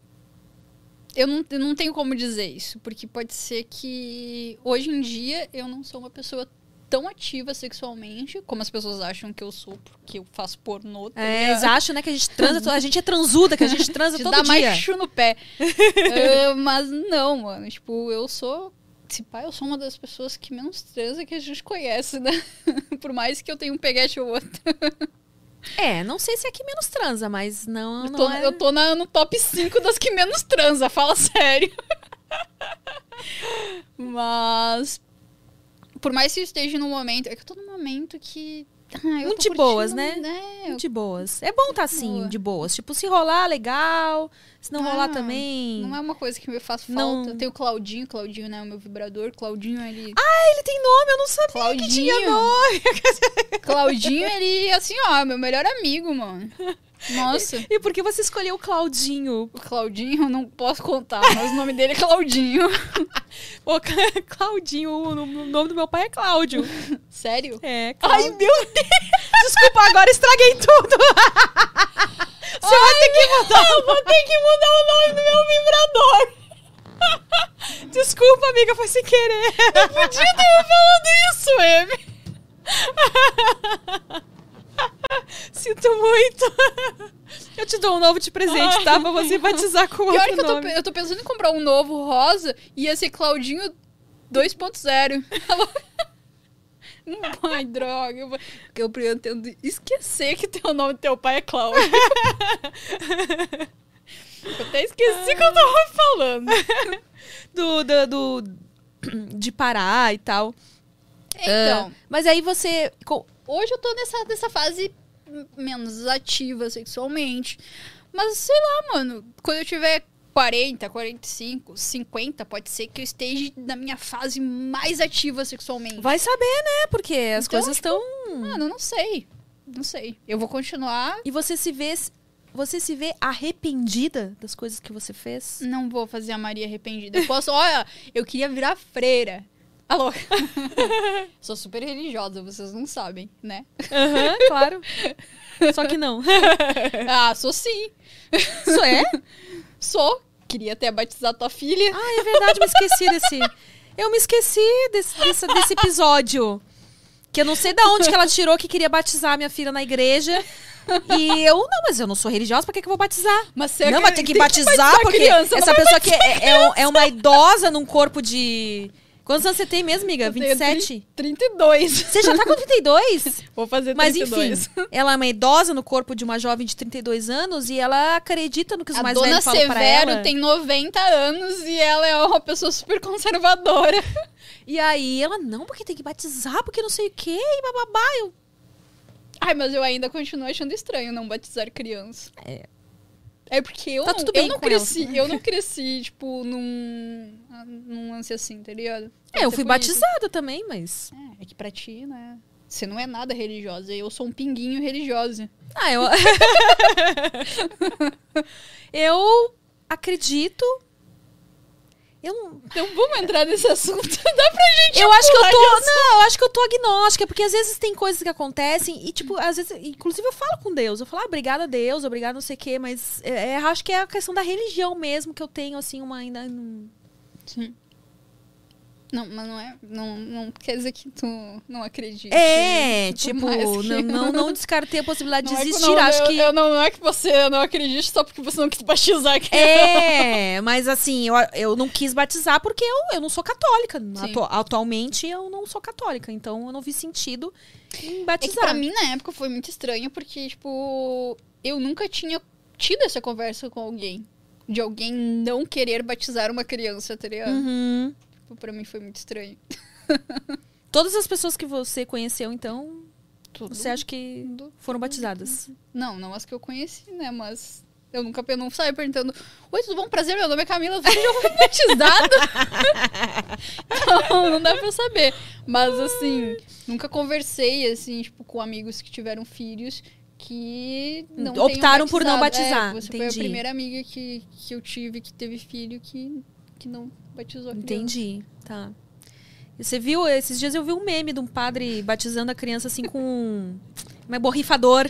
Eu não, eu não tenho como dizer isso, porque pode ser que hoje em dia eu não sou uma pessoa tão ativa sexualmente como as pessoas acham que eu sou, porque eu faço pornô. tá É, eles acham, né, que a gente transa, a gente é transuda, que a gente transa todo dá dia. mais chu no pé. Ah, mas não, mano. Tipo, eu sou Se pá, eu sou uma das pessoas que menos transa que a gente conhece, né? Por mais que eu tenha um peguete ou outro. É, não sei se é que menos transa, mas não, Eu não tô, é... eu tô na- no top 5 das que menos transa, fala sério. Mas. Por mais que eu esteja num momento. É que eu tô num momento que. ah, eu Muito de boas, curtindo, né? eu- De boas. É bom tá assim, de boas. Tipo, se rolar, legal. Se não rolar Ah, também. Não é uma coisa que me faz falta. Não. Tem o Claudinho, Claudinho, né? O meu vibrador. Claudinho, ele. Ah, ele tem nome, eu não sabia que Claudinho. tinha nome. Claudinho, ele, assim, ó, meu melhor amigo, mano. Nossa. E por que você escolheu o Claudinho? O Claudinho não posso contar, mas o nome dele é Claudinho. Pô, Claudinho, o nome do meu pai é Cláudio. Sério? É, Ai, Cláudio. meu Deus! Desculpa, agora estraguei tudo. Você vai ter que mudar. Eu vou ter que mudar o nome do meu vibrador. Desculpa, amiga, foi sem querer. Eu podia ter falado isso, Amy. Sinto muito. Eu te dou um novo de presente, tá? Pra você batizar com outro Pior que eu tô, eu tô pensando em comprar um novo rosa e ia ser Claudinho 2.0. Não, Ai, droga. Vou- eu pretendo esquecer que teu nome do teu pai é Cláudio. eu até esqueci o que eu tava falando. do, do, do- de parar e tal. Então, Ah, mas aí você. Hoje eu tô nessa, nessa fase menos ativa sexualmente. Mas sei lá, mano. Quando eu tiver 40, 45, 50, pode ser que eu esteja na minha fase mais ativa sexualmente. Vai saber, né? Porque as Então, coisas tipo, estão. Mano, eu não sei. Não sei. Eu vou continuar. E você se vê. Você se vê arrependida das coisas que você fez? Não vou fazer a Maria arrependida. Eu posso, olha, eu queria virar freira. Alô? Sou super religiosa, vocês não sabem, né? Aham, claro. Só que não. Ah, sou sim. Isso é? Sou. Queria até batizar tua filha. Ah, é verdade, me esqueci desse. Eu me esqueci desse, desse, desse episódio. Que eu não sei da onde que ela tirou que queria batizar minha filha na igreja. E eu, não, mas eu não sou religiosa, pra que, que eu vou batizar? Mas você não, mas tem que tem batizar, porque criança, essa pessoa que é, é é uma idosa num corpo de. Quantos anos você tem mesmo, amiga? Eu tenho 27? 32. Você já tá com 32? Vou fazer Mas 32. enfim, ela é uma idosa no corpo de uma jovem de 32 anos e ela acredita no que os A mais dona velhos falam pra Severo ela. tem 90 anos e ela é uma pessoa super conservadora. E aí ela, não, porque tem que batizar, porque não sei o quê, e bababá. Eu, Ai, mas eu ainda continuo achando estranho não batizar criança. É. É porque eu Tá não, tudo eu não ela. cresci, eu não cresci, tipo, num, num lance assim, tá ligado? é, eu Pode fui por isso. batizada também, mas. É, é que pra ti, né? Você não é nada religiosa, eu sou um pinguinho religiosa. Ah, eu. eu acredito. Eu não. Então vamos entrar nesse assunto. Dá pra gente Eu acho que eu tô. Não, eu acho que eu tô agnóstica, porque às vezes tem coisas que acontecem e, tipo, às vezes. Inclusive, eu falo com Deus. Eu falo, ah, obrigada a Deus, obrigada não sei o quê, mas é, é, acho que é a questão da religião mesmo que eu tenho, assim, uma ainda. Sim. Não, mas não é. Não, não quer dizer que tu não acredita. É, tipo, que- não, não, não descartei a possibilidade de Não é que- existir. não, acho eu- que. eu não, não é que você não acredite só porque você não quis batizar aqui. É, mas assim, eu, eu não quis batizar porque eu, eu não sou católica. Atu- atualmente eu não sou católica, então eu não vi sentido em É que batizar. pra mim, na época, foi muito estranho, porque, tipo, eu nunca tinha tido essa conversa com alguém. De alguém não querer batizar uma criança, tá ligado? Uhum. Tipo, pra mim foi muito estranho. Todas as pessoas que você conheceu, então, Tudo. você acha que foram batizadas? Não, não as que eu conheci, né? Mas eu nunca eu não saio perguntando: Oi, tudo bom? Prazer, meu nome é Camila. Você já foi batizada? não, não dá pra eu saber. Mas assim, nunca conversei assim, tipo, com amigos que tiveram filhos que não Optaram por não batizado. batizar, É, você foi a entendi. primeira amiga que, que eu tive que teve filho que, que não batizou a criança. Entendi, tá. Você viu, esses dias eu vi um meme de um padre batizando a criança assim com um, um borrifador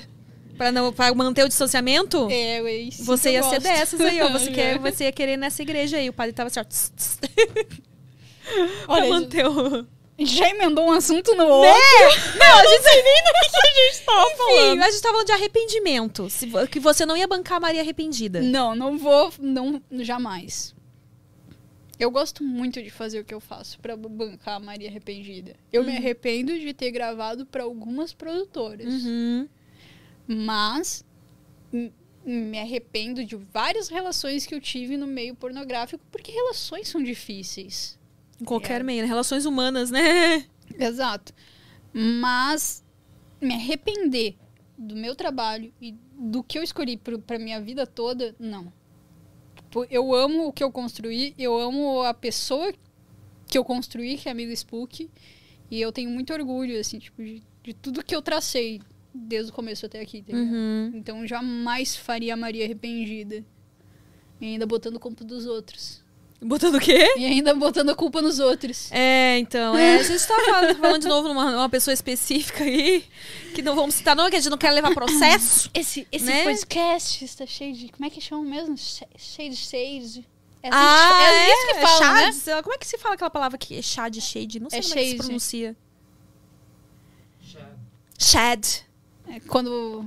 pra, não, pra manter o distanciamento. É, eu- isso Você ia ser dessas aí, ó. Você, É. quer, você ia querer nessa igreja aí. O padre tava assim, ó. tss, tss, Olha, manter o. já emendou um assunto no outro. Não, a gente nem do que a gente tava falando. Enfim, a gente tava falando de arrependimento. Se que você não ia bancar a Maria arrependida. Não, não vou, não, jamais. Eu gosto muito de fazer o que eu faço pra bancar a Maria Arrependida. Eu me arrependo de ter gravado pra algumas produtoras. Uhum. Mas me arrependo de várias relações que eu tive no meio pornográfico, porque relações são difíceis. Em qualquer É. meio, né? Relações humanas, né? Exato. Mas me arrepender do meu trabalho e do que eu escolhi pra minha vida toda, não. Tipo, eu amo o que eu construí, eu amo a pessoa que eu construí, que é a amiga Spook, e eu tenho muito orgulho, assim, tipo, de, de tudo que eu tracei desde o começo até aqui, tá? Uhum. Então jamais faria a Maria arrependida. E ainda botando culpa dos outros. Botando o quê? E ainda botando a culpa nos outros. É, então, é, a gente tá falando, falando de novo numa uma pessoa específica aí, que não vamos citar não, que a gente não quer levar processo. Esse, esse Né? podcast está cheio de. Como é que chama mesmo? Che- Cheio de shade. É, assim ah, que- é isso que fala, né? shade, Como é que se fala aquela palavra aqui? É shade, shade? Não sei É como é que se shade. pronuncia. Shad. É quando.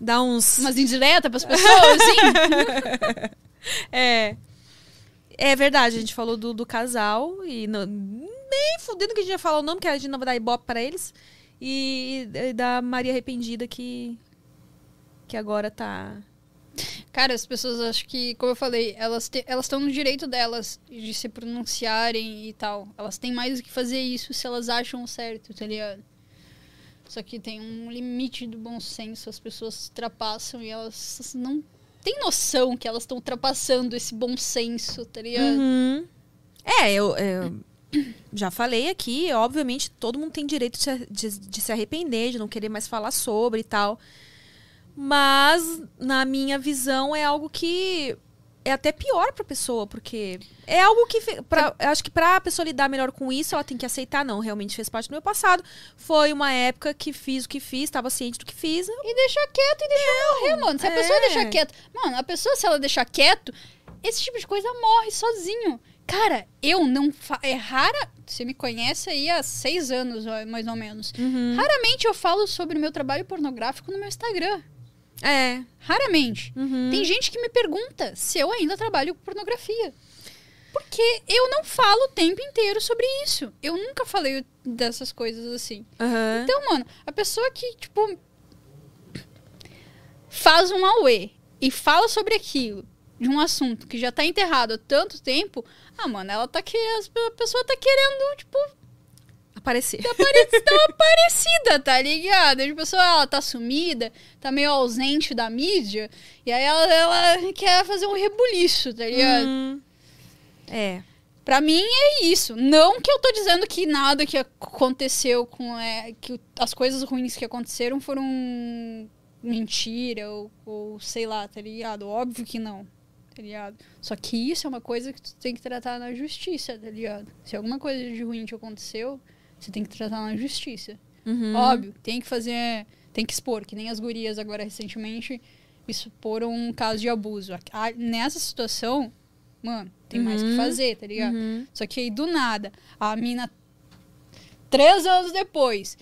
Dá uns... Umas indiretas pras pessoas, assim. É. É verdade, a gente falou do, do casal e não- nem fudendo que a gente ia falar o nome, que a gente não vai dar ibope pra eles. E, e da Maria Arrependida que. Que agora tá. Cara, as pessoas acho que, como eu falei, elas te- elas estão no direito delas de se pronunciarem e tal. Elas têm mais o que fazer isso se elas acham certo, tá ligado? Só que tem um limite do bom senso, as pessoas ultrapassam e elas não têm noção que elas estão ultrapassando esse bom senso, tá ligado? Uhum. É, eu, eu já falei aqui, obviamente todo mundo tem direito de, de- de se arrepender, de não querer mais falar sobre e tal. Mas, na minha visão, é algo que é até pior pra pessoa, porque é algo que. Pra, eu acho que pra pessoa lidar melhor com isso, ela tem que aceitar, não, realmente fez parte do meu passado. Foi uma época que fiz o que fiz, estava ciente do que fiz. E deixar quieto e deixar morrer, mano. Se a pessoa é. deixar quieto. Mano, a pessoa, se ela deixar quieto, esse tipo de coisa morre sozinho. Cara, eu não. É rara. Você me conhece aí há seis anos, mais ou menos. Raramente eu falo sobre o meu trabalho pornográfico no meu Instagram. É. Raramente. Uhum. Tem gente que me pergunta se eu ainda trabalho com pornografia. Porque eu não falo o tempo inteiro sobre isso. Eu nunca falei dessas coisas assim. Aham. Então, mano, a pessoa que, tipo, faz um auê e fala sobre aquilo, de um assunto que já tá enterrado há tanto tempo, ah, mano, ela tá que a pessoa tá querendo, tipo, Aparecer. apare tão aparecida, tá ligado? A pessoa, ela tá sumida, tá meio ausente da mídia, e aí ela, ela quer fazer um rebuliço, tá ligado? Hum. É. Pra mim é isso. Não que eu tô dizendo que nada que aconteceu com. É, que as coisas ruins que aconteceram foram mentira ou, ou sei lá, tá ligado? Óbvio que não, tá ligado? Só que isso é uma coisa que tu tem que tratar na justiça, tá ligado? Se alguma coisa de ruim te aconteceu, você tem que tratar na justiça. Uhum. Óbvio, tem que fazer. Tem que expor, que nem as gurias agora recentemente exporam um caso de abuso. A- nessa situação, mano, tem mais o que Uhum. fazer, tá ligado? Uhum. Só que aí do nada, a mina, três anos depois,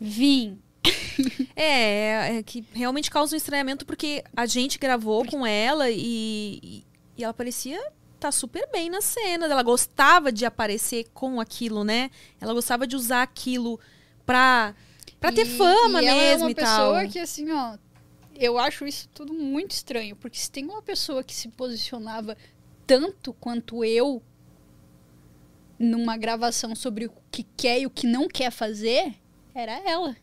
vim. É, é que realmente causa um estranhamento porque a gente gravou com ela e, e, e ela parecia tá super bem na cena. Ela gostava de aparecer com aquilo, né? Ela gostava de usar aquilo pra, pra ter E- fama e ela mesmo é uma pessoa que, assim, ó, eu acho isso tudo muito estranho, porque se tem uma pessoa que se posicionava tanto quanto eu numa gravação sobre o que quer e o que não quer fazer, era ela.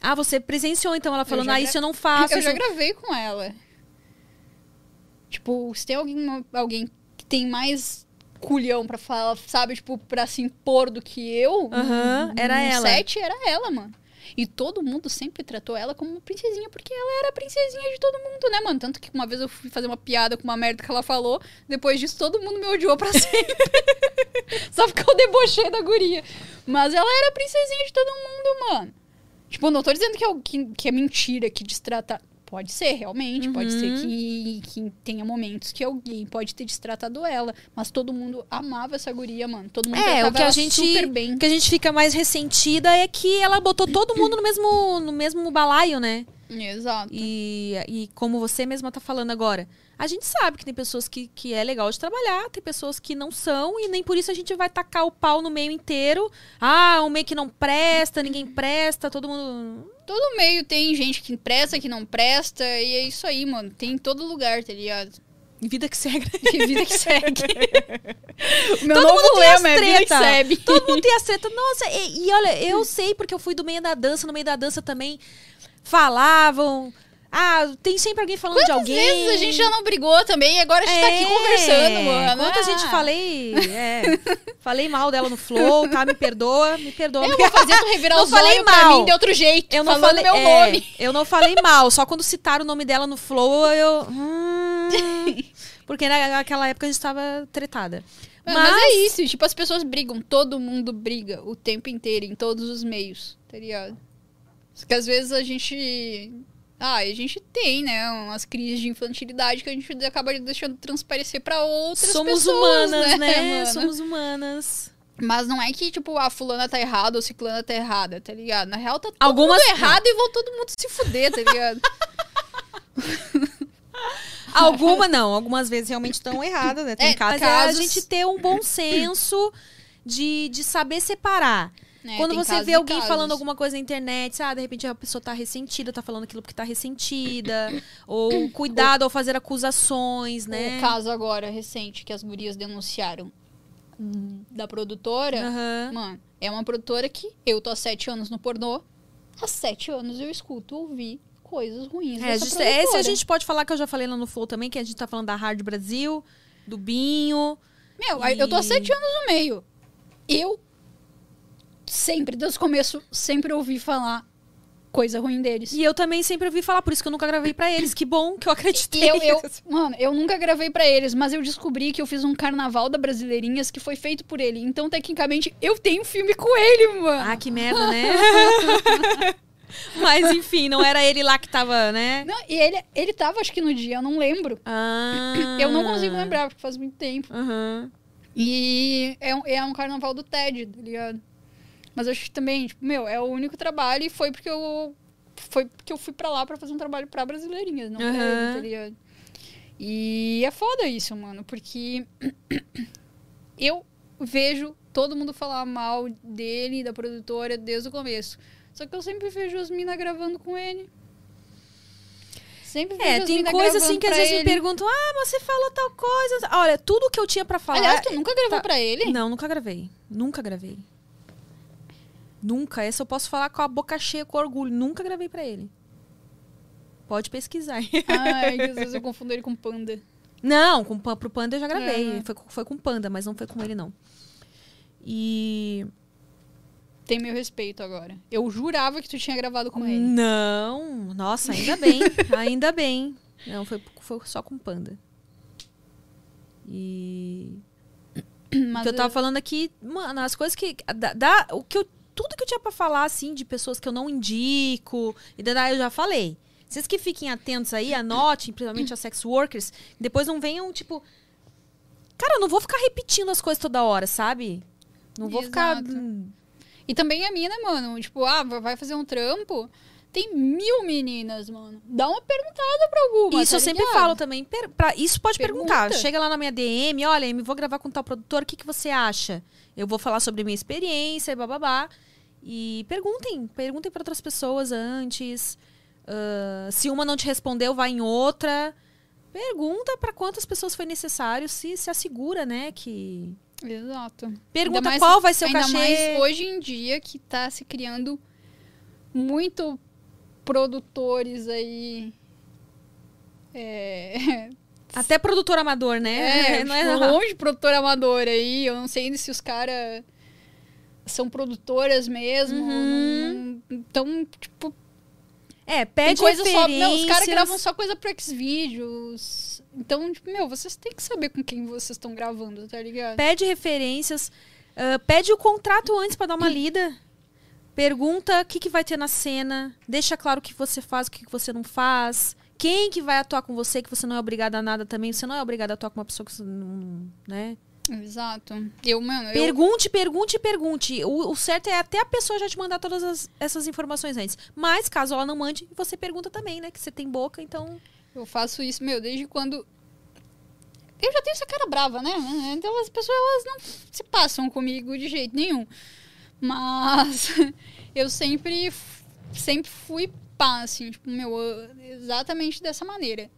Ah, você presenciou então ela falando, ah, isso eu não faço. eu já gravei com ela. Tipo, se tem alguém, alguém tem mais culhão pra falar, sabe, tipo, pra se impor do que eu, Aham, no- era ela. set, era ela, mano. E todo mundo sempre tratou ela como uma princesinha, porque ela era a princesinha de todo mundo, né, mano? Tanto que uma vez eu fui fazer uma piada com uma merda que ela falou, depois disso todo mundo me odiou pra sempre. Só porque eu debochei da guria. Mas ela era a princesinha de todo mundo, mano. Tipo, não tô dizendo que é, que, que é mentira, que destrata. Pode ser, realmente. Pode ser Uhum. que, que tenha momentos que alguém pode ter destratado ela. Mas todo mundo amava essa guria, mano. Todo mundo É, o que a gente, super bem. o que a gente fica mais ressentida é que ela botou todo mundo no mesmo, no mesmo balaio, né? Exato. E, e como você mesma tá falando agora, a gente sabe que tem pessoas que, que é legal de trabalhar, tem pessoas que não são, e nem por isso a gente vai tacar o pau no meio inteiro. Ah, um meio que não presta, ninguém presta, todo mundo. Todo meio tem gente que presta, que não presta. E é isso aí, mano. Tem em todo lugar, tá ligado? Vida que segue. Vida que segue. meu Todo novo mundo tem as lema é vida que treta. segue. Todo mundo tem as treta. Nossa, e, e olha, eu sei porque eu fui do meio da dança, no meio da dança também falavam. Ah, tem sempre alguém falando de Quantas alguém. vezes a gente já não brigou também e agora a gente tá aqui É, conversando, mano. Quantas Ah, gente falei, é, falei mal dela no flow, tá? Me perdoa, me perdoa. Eu vou fazer tu revirar Não os falei olhos pra mal. mim de outro jeito. Eu não falei meu é, nome. Eu não falei mal, só quando citaram o nome dela no flow, eu. hum, porque naquela época a gente tava tretada. Mano, mas... é isso, tipo, as pessoas brigam, todo mundo briga o tempo inteiro, em todos os meios, tá ligado? Porque às vezes a gente. Ah, a gente tem, né, umas crises de infantilidade que a gente acaba deixando transparecer pra outras somos pessoas. humanas, né? mano? Somos humanas. Mas não é que, tipo, a fulana tá errada ou ciclana tá errada, tá ligado? Na real, tá todo Algumas- mundo errado e vão todo mundo se fuder, tá ligado? Alguma não, algumas vezes realmente estão erradas, né? Tem É, casos, casos- a gente ter um bom senso de, de saber separar. É, Quando você vê e alguém falando alguma coisa na internet, ah, de repente a pessoa tá ressentida, tá falando aquilo porque tá ressentida, ou cuidado ao fazer acusações, né? O caso agora recente que as gurias denunciaram da produtora, Aham. mano, é uma produtora que eu tô há sete anos no pornô. Há sete anos eu escuto ouvir coisas ruins. É, a dessa gente, produtora. esse a gente pode falar que eu já falei lá no Flow também, que a gente tá falando da Hard Brasil, do Binho. Meu, aí eu tô há E- sete anos no meio. Eu sempre, desde o começo, sempre ouvi falar coisa ruim deles. E eu também sempre ouvi falar, por isso que eu nunca gravei pra eles. Que bom que eu acreditei. E eu, eu, mano, eu nunca gravei pra eles, mas eu descobri que eu fiz um carnaval da Brasileirinhas que foi feito por ele. Então, tecnicamente, eu tenho filme com ele, mano. Ah, que merda, né? Mas enfim, não era ele lá que tava, né? Não, e ele, ele tava, acho que no dia, eu não lembro. Ah. Eu não consigo lembrar, porque faz muito tempo. Aham. E é um, é um carnaval do TED, tá ligado? Mas eu acho que também, tipo, meu, é o único trabalho e foi porque eu. Foi porque eu fui pra lá pra fazer um trabalho pra brasileirinhas, não pra Aham. ele, ligado? E é foda isso, mano, porque eu vejo todo mundo falar mal dele, da produtora, desde o começo. Só que eu sempre vejo as minas gravando com ele. Sempre vejo É, tem mina coisa gravando assim que às vezes me ele. perguntam: ah, mas você falou tal coisa. Olha, tudo que eu tinha pra falar. Aliás, tu nunca gravou tá- pra ele? Não, nunca gravei. Nunca gravei. Nunca. Essa eu posso falar com a boca cheia, com orgulho. Nunca gravei pra ele. Pode pesquisar. Ai, às vezes eu confundo ele com panda. Não, com, pro Panda eu já gravei. Aham. Foi, com- foi com Panda, mas não foi com ele, não. E. Tem meu respeito agora. Eu jurava que tu tinha gravado com ele. Não, nossa, ainda bem. ainda bem. Não, foi, foi só com Panda. E. Mas que eu tava falando aqui, mano, as coisas que. Da, da- o que eu, tudo que eu tinha pra falar, assim, de pessoas que eu não indico, e daí eu já falei. Vocês que fiquem atentos aí, anotem, principalmente as sex workers, depois não venham, tipo. Cara, eu não vou ficar repetindo as coisas toda hora, sabe? Não vou ficar. Exato. E também a mina, mano, tipo, ah, vai fazer um trampo. Tem mil meninas, mano. Dá uma perguntada pra alguma. Isso tá eu sempre falo também. per- pra- isso pode Pergunta. perguntar. Chega lá na minha DM, olha, me vou gravar com tal produtor, o que, que você acha? Eu vou falar sobre minha experiência, bababá. E perguntem, perguntem para outras pessoas antes. Ah, se uma não te respondeu, vai em outra. Pergunta para quantas pessoas foi necessário, se se assegura, né, que Exato. Pergunta mais- qual vai ser o cachê. mais hoje em dia que tá se criando muito produtores aí. É, Até produtor amador, né? É, não tipo, é um monte de produtor amador aí. Eu não sei se os caras são produtoras mesmo. Uhum. não- Então, tipo, É, pede coisa só. Não, os caras gravam só coisa pro Xvideos. Então, tipo, meu, vocês têm que saber com quem vocês estão gravando, tá ligado? pede referências, ah, pede o contrato antes pra dar uma lida. Pergunta o que, que vai ter na cena. Deixa claro o que você faz, o que, que você não faz. Quem que vai atuar com você, que você não é obrigada a nada também. Você não é obrigada a atuar com uma pessoa que você não. né? Exato. Eu, mano, eu, Pergunte, pergunte, pergunte. O, o certo é até a pessoa já te mandar todas as- essas informações antes. Mas, caso ela não mande, você pergunta também, né? Que você tem boca, então. eu faço isso, meu, desde quando. Eu já tenho essa cara brava, né? Então as pessoas elas não se passam comigo de jeito nenhum. Mas eu sempre, sempre fui pá, assim, tipo, meu, eu- exatamente dessa maneira.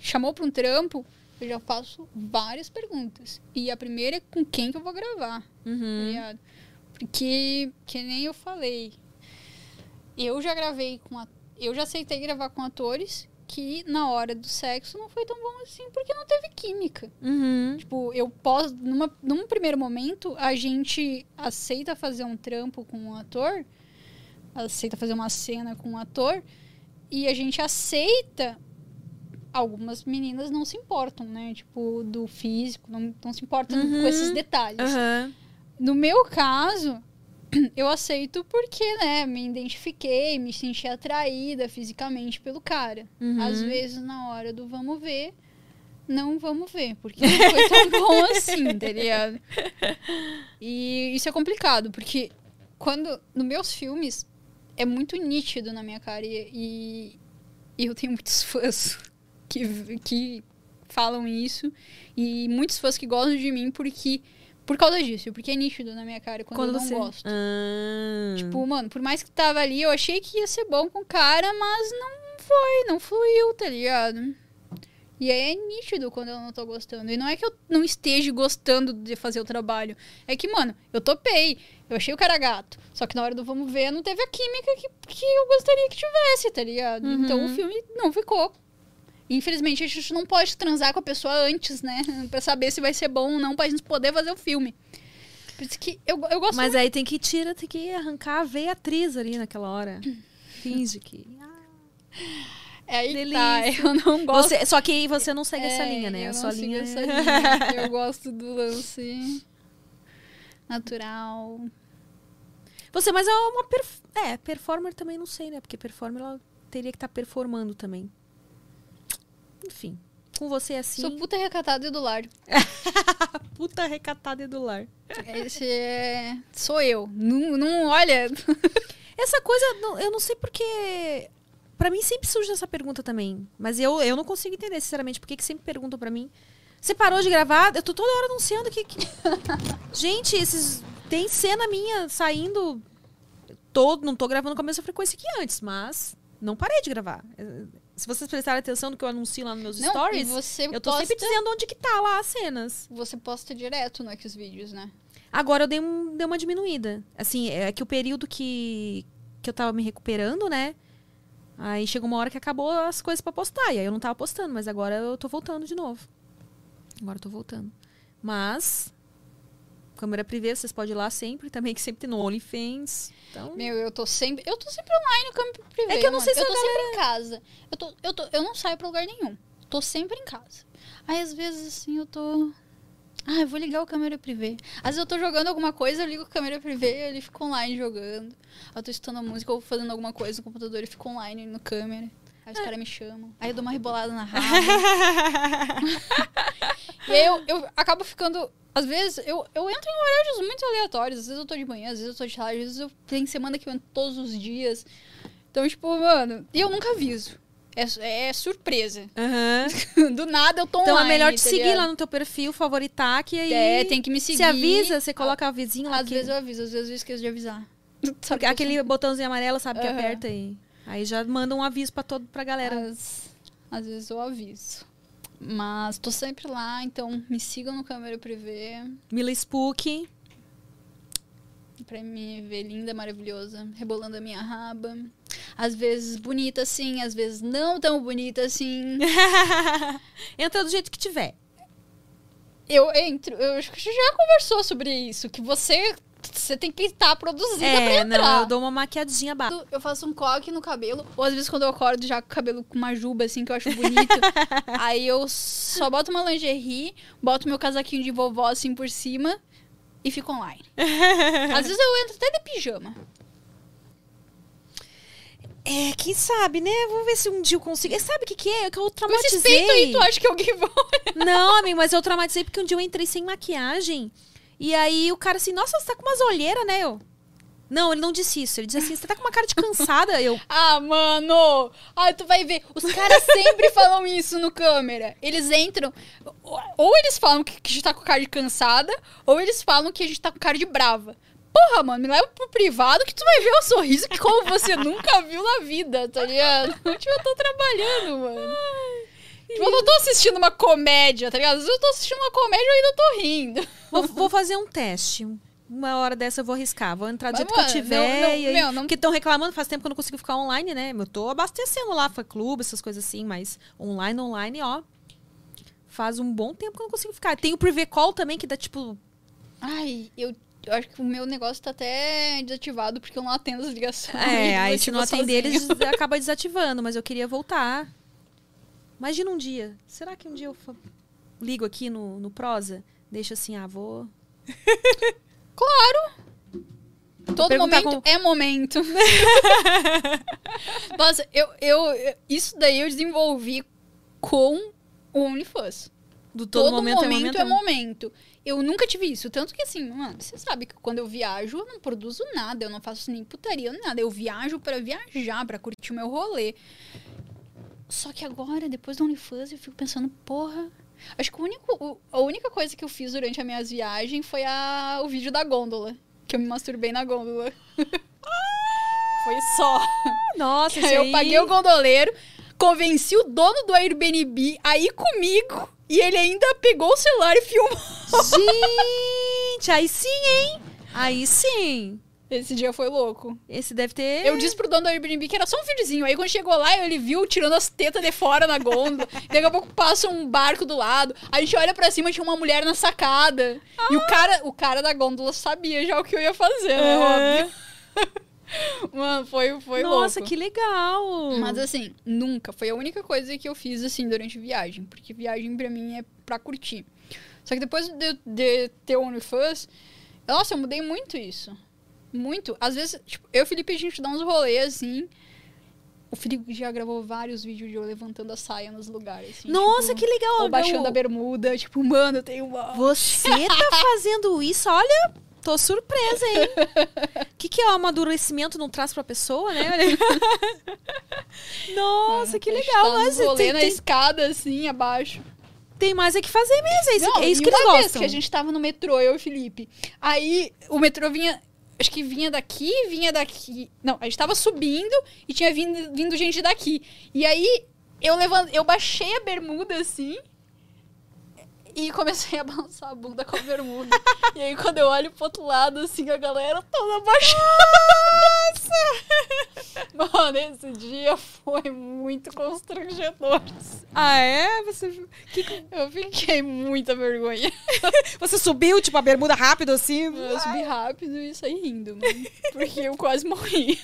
Chamou pra um trampo, eu já faço várias perguntas. E a primeira é com quem que eu vou gravar. tá ligado? Porque, que nem eu falei, eu já gravei com a, eu já aceitei gravar com atores que na hora do sexo não foi tão bom assim porque não teve química. Uhum. Tipo, eu posso numa, num primeiro momento a gente aceita fazer um trampo com um ator, aceita fazer uma cena com um ator e a gente aceita algumas meninas não se importam, né? Tipo, do físico, não, não se importam com esses detalhes. Aham. No meu caso, eu aceito porque, né, me identifiquei, me senti atraída fisicamente pelo cara. Uhum. Às vezes, na hora do vamos ver, não vamos ver, porque não foi tão bom assim, tá ligado? E isso é complicado, porque quando, nos meus filmes, é muito nítido na minha cara e, e, eu tenho muitos fãs que, que falam isso e muitos fãs que gostam de mim porque por causa disso, porque é nítido na minha cara quando, eu não você. gosto. Ah. Tipo, mano, por mais que tava ali, eu achei que ia ser bom com o cara, mas não foi, não fluiu, tá ligado? E aí é nítido quando eu não tô gostando. E não é que eu não esteja gostando de fazer o trabalho. É que, mano, eu topei. Eu achei o cara gato. Só que na hora do vamos ver, não teve a química que, que eu gostaria que tivesse, tá ligado? Então o filme não ficou. Infelizmente, a gente não pode transar com a pessoa antes, né? Pra saber se vai ser bom ou não, pra gente poder fazer o filme. Por isso que eu, eu gosto Mas aí tem que tirar, tem que arrancar a veia atriz ali naquela hora. Finge que. É aí que Delícia. tá, eu não gosto. Você, só que você não segue essa É, linha, né? Eu a sua linha. essa linha. Eu gosto do lance natural. Você, mas é uma. perf- É, performer também não sei, né? Porque performer ela teria que estar performando também. Enfim. Com você assim. Sou puta recatada e do lar. puta recatada e do lar. Esse é... Sou eu. Não, não olha. Essa coisa, eu não sei porque. Pra mim sempre surge essa pergunta também. Mas eu, eu não consigo entender, sinceramente, por que que sempre perguntam pra mim. Você parou de gravar? Eu tô toda hora anunciando que. que- Gente, esses. Tem cena minha saindo. Todo, não tô gravando com a mesma frequência que antes, mas não parei de gravar. Se vocês prestarem atenção no que eu anuncio lá nos meus Não, stories, eu tô posta- sempre dizendo onde que tá lá as cenas. Você posta direto no Xvideos, né? Agora eu dei, um, dei uma diminuída. Assim, é que o período que, que eu tava me recuperando, né? Aí chegou uma hora que acabou as coisas pra postar. E aí eu não tava postando, mas agora eu tô voltando de novo. Agora eu tô voltando. Mas. Câmera privê, vocês podem ir lá sempre também, que sempre tem no OnlyFans. Então. Meu, eu tô sempre. Eu tô sempre online no campo privado. É que eu não sei se Eu tô sempre em casa. Eu, tô, eu, tô, eu não saio pra lugar nenhum. Tô sempre em casa. Aí às vezes assim eu tô. Ah, eu vou ligar o câmera privê. Às vezes eu tô jogando alguma coisa, eu ligo o câmera privê, ele fica online jogando. Eu tô escutando a música ou fazendo alguma coisa no computador, ele fica online no câmera. Aí os caras me chamam. Aí eu dou uma rebolada na raba. e aí eu, eu acabo ficando. Às vezes eu, eu entro em horários muito aleatórios. Às vezes eu tô de manhã, às vezes eu tô de tarde, às vezes eu tenho semana que eu entro todos os dias. Então, tipo, mano, e eu nunca aviso. É, é surpresa. Aham. Do nada eu tô Então é online. melhor te tá seguir ligado? lá no teu perfil, favoritar, que aí. É, tem que me seguir. Se avisa, você coloca o vizinho lá. Às que- vezes eu aviso, às vezes eu esqueço de avisar. Porque aquele botãozinho amarelo, sabe, que Aham. aperta e. Aí já manda um aviso pra, todo, pra galera. Às, às vezes eu aviso. Mas tô sempre lá, então me sigam no câmera privê Mila Spook. pra me ver linda, maravilhosa, rebolando a minha raba. Às vezes bonita assim, às vezes não tão bonita assim. Entra do jeito que tiver. Eu entro, eu acho que a gente já conversou sobre isso, que você, você tem que estar produzida pra É, entrar. não, eu dou uma maquiadinha básica. Eu faço um coque no cabelo. Ou às vezes quando eu acordo já com o cabelo com uma juba, assim, que eu acho bonito. aí eu só boto uma lingerie, boto meu casaquinho de vovó, assim, por cima e fico online. às vezes eu entro até de pijama. É, quem sabe, né? Vamos ver se um dia eu consigo. É, sabe o que, que é? Que eu Com esse peito aí, traumatizei. tu acha que alguém vai... Não, amigo, mas eu traumatizei porque um dia eu entrei sem maquiagem. E aí o cara assim, nossa, você tá com umas olheiras, né? Eu. Não, ele não disse isso. Ele disse assim, você tá com uma cara de cansada. Eu. Ah, mano! Ai, tu vai ver. Os caras sempre falam isso no câmera. Eles entram. Ou eles falam que que a gente tá com cara de cansada, ou eles falam que a gente tá com cara de brava. Porra, mano, me leva pro privado que tu vai ver o sorriso que como você nunca viu na vida, tá ligado? Tipo, eu tô trabalhando, mano. Tipo, eu não tô assistindo uma comédia, tá ligado? Às vezes eu tô assistindo uma comédia e ainda tô rindo. Vou, vou fazer um teste. Uma hora dessa eu vou arriscar. Vou entrar do jeito que eu tiver. não- não- e aí, meu, não- Porque estão reclamando, faz tempo que eu não consigo ficar online, né? Eu tô abastecendo lá, fã clube, essas coisas assim, mas online, online, ó. Faz um bom tempo que eu não consigo ficar. Tem o Privé Call também, que dá tipo. Ai, eu, eu acho que o meu negócio tá até desativado porque eu não atendo as ligações. É, aí se não desativa atender, eles acaba desativando, mas eu queria voltar. Imagina um dia. Será que um dia eu ligo aqui no, no prosa? Deixa assim, ah, vou. Todo Perguntar momento é momento. Nossa, eu, eu, Isso daí eu desenvolvi com o OnlyFans. Do todo, Todo, momento, momento, é é momento. momento. Eu nunca tive isso. Tanto que assim, mano, você sabe que quando eu viajo, eu não produzo nada. Eu não faço nem putaria, nada. Eu viajo pra viajar, pra curtir o meu rolê. Só que agora, depois do OnlyFans, eu fico pensando, porra. Acho que o único, o- a única coisa que eu fiz durante as minhas viagens foi a, o vídeo da gôndola. Que eu me masturbei na gôndola. foi só. Nossa, Aí isso eu aí... paguei o gondoleiro, convenci o dono do Airbnb a ir comigo. E ele ainda pegou o celular e filmou. Gente, aí sim, hein? Aí sim. Esse dia foi louco. Esse deve ter. Eu disse pro dono do Airbnb que era só um videozinho. Aí quando chegou lá, ele viu tirando as tetas de fora na gôndola. Daqui a pouco passa um barco do lado. A gente olha pra cima tinha uma mulher na sacada. E o cara, o cara da gôndola sabia já o que eu ia fazer, né? Óbvio. Mano, foi, foi Nossa, louco. que legal. Mas assim, nunca. Foi a única coisa que eu fiz, assim, durante viagem. Porque viagem pra mim é pra curtir. Só que depois de, de ter o OnlyFans, nossa, eu mudei muito isso. Muito. Às vezes, tipo, eu e o Felipe, a gente dá uns rolês, assim. O Felipe já gravou vários vídeos de eu levantando a saia nos lugares, assim. Nossa, tipo, que legal. Ou baixando Eu- a bermuda. Tipo, mano, tenho uma... Você tá fazendo isso? Olha, tô surpresa, hein? O que, que é o amadurecimento não traz pra pessoa, né? Nossa, que A gente legal. uns Mas rolê tem, na tem, escada, assim, abaixo. tem mais é que fazer mesmo. É isso, Não, é isso que eles gostam. que a gente tava no metrô, eu e o Felipe. Aí o metrô vinha. Acho que vinha daqui, vinha daqui. Não, a gente tava subindo e tinha vindo, vindo gente daqui. E aí eu levant... eu baixei a bermuda assim. E comecei a balançar a bunda com a bermuda. e aí, quando eu olho pro outro lado, assim, a galera toda baixada. Mano, esse dia foi muito constrangedor. Ah, é? Você, que- Eu fiquei muita vergonha. você subiu, tipo, a bermuda rápido assim? Eu subi rápido e saí rindo. Porque eu quase morri.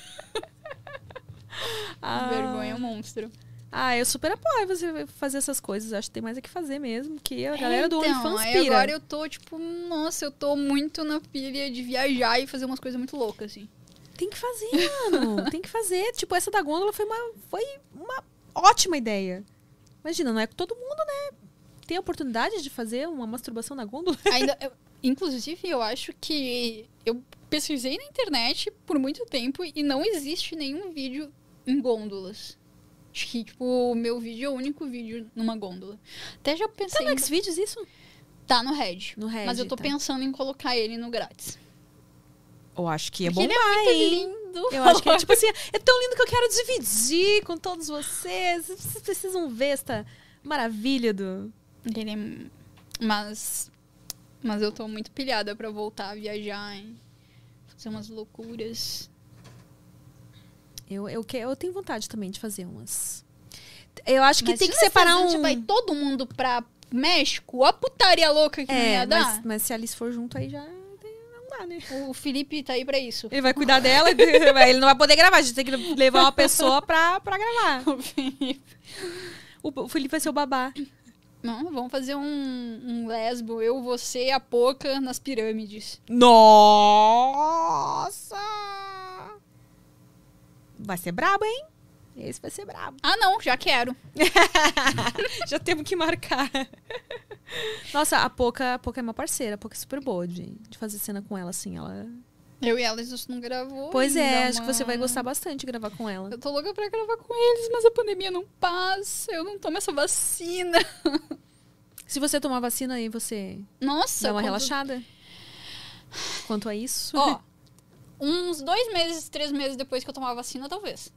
Ah. Vergonha é um monstro. Ah, eu super apoio você fazer essas coisas. Acho que tem mais é que fazer mesmo. Que a galera do então, OnlyFans aí pira. agora eu tô, tipo, nossa, eu tô muito na pilha de viajar e fazer umas coisas muito loucas, assim. Tem que fazer, mano. Tem que fazer. Tipo, essa da gôndola foi uma, foi uma ótima ideia. Imagina, não é todo mundo, né? Tem a oportunidade de fazer uma masturbação na gôndola? Ainda, eu- inclusive, eu acho que eu pesquisei na internet por muito tempo e não existe nenhum vídeo em gôndolas. Acho que, tipo, o meu vídeo é o único vídeo numa gôndola. Até já Tá pensei no em... Xvideos isso? Tá no Red. No Red, Mas eu tô tá. pensando em colocar ele no grátis. Eu acho que é bom, ele é muito hein? lindo. Eu acho que é tipo assim, é tão lindo que eu quero dividir com todos vocês. Vocês precisam ver esta maravilha do. Ele é... Mas... Mas eu tô muito pilhada pra voltar a viajar, hein? Fazer umas loucuras. Eu, eu, que, eu tenho vontade também de fazer umas. Eu acho que Mas tem que separar um. gente vai todo mundo pra México, a putaria louca que não É, ia dar. mas, mas se a Alice for junto aí já não dá, né? O Felipe tá aí pra isso. Ele vai cuidar dela, e ele não vai poder gravar. A gente tem que levar uma pessoa pra, pra gravar. O Felipe. O, o Felipe vai ser o babá. Não, vamos fazer um, um lesbo, eu, você, a Poca nas pirâmides. Nossa! Vai ser brabo, hein? Esse vai ser brabo. Ah, não, já quero. Já temos que marcar. Nossa, a Poca, a Poca é uma parceira. A Poca é super boa de, de fazer cena com ela, assim. Ela... Eu e ela, a gente não gravou. Pois é, ainda, acho que você vai mano. gostar bastante de gravar com ela. Eu tô louca pra gravar com eles, mas a pandemia não passa. Eu não tomo essa vacina. Se você tomar vacina aí, você Nossa, dá uma quando- relaxada? Quanto a isso? Ó, uns dois meses, três meses depois que eu tomar a vacina, talvez.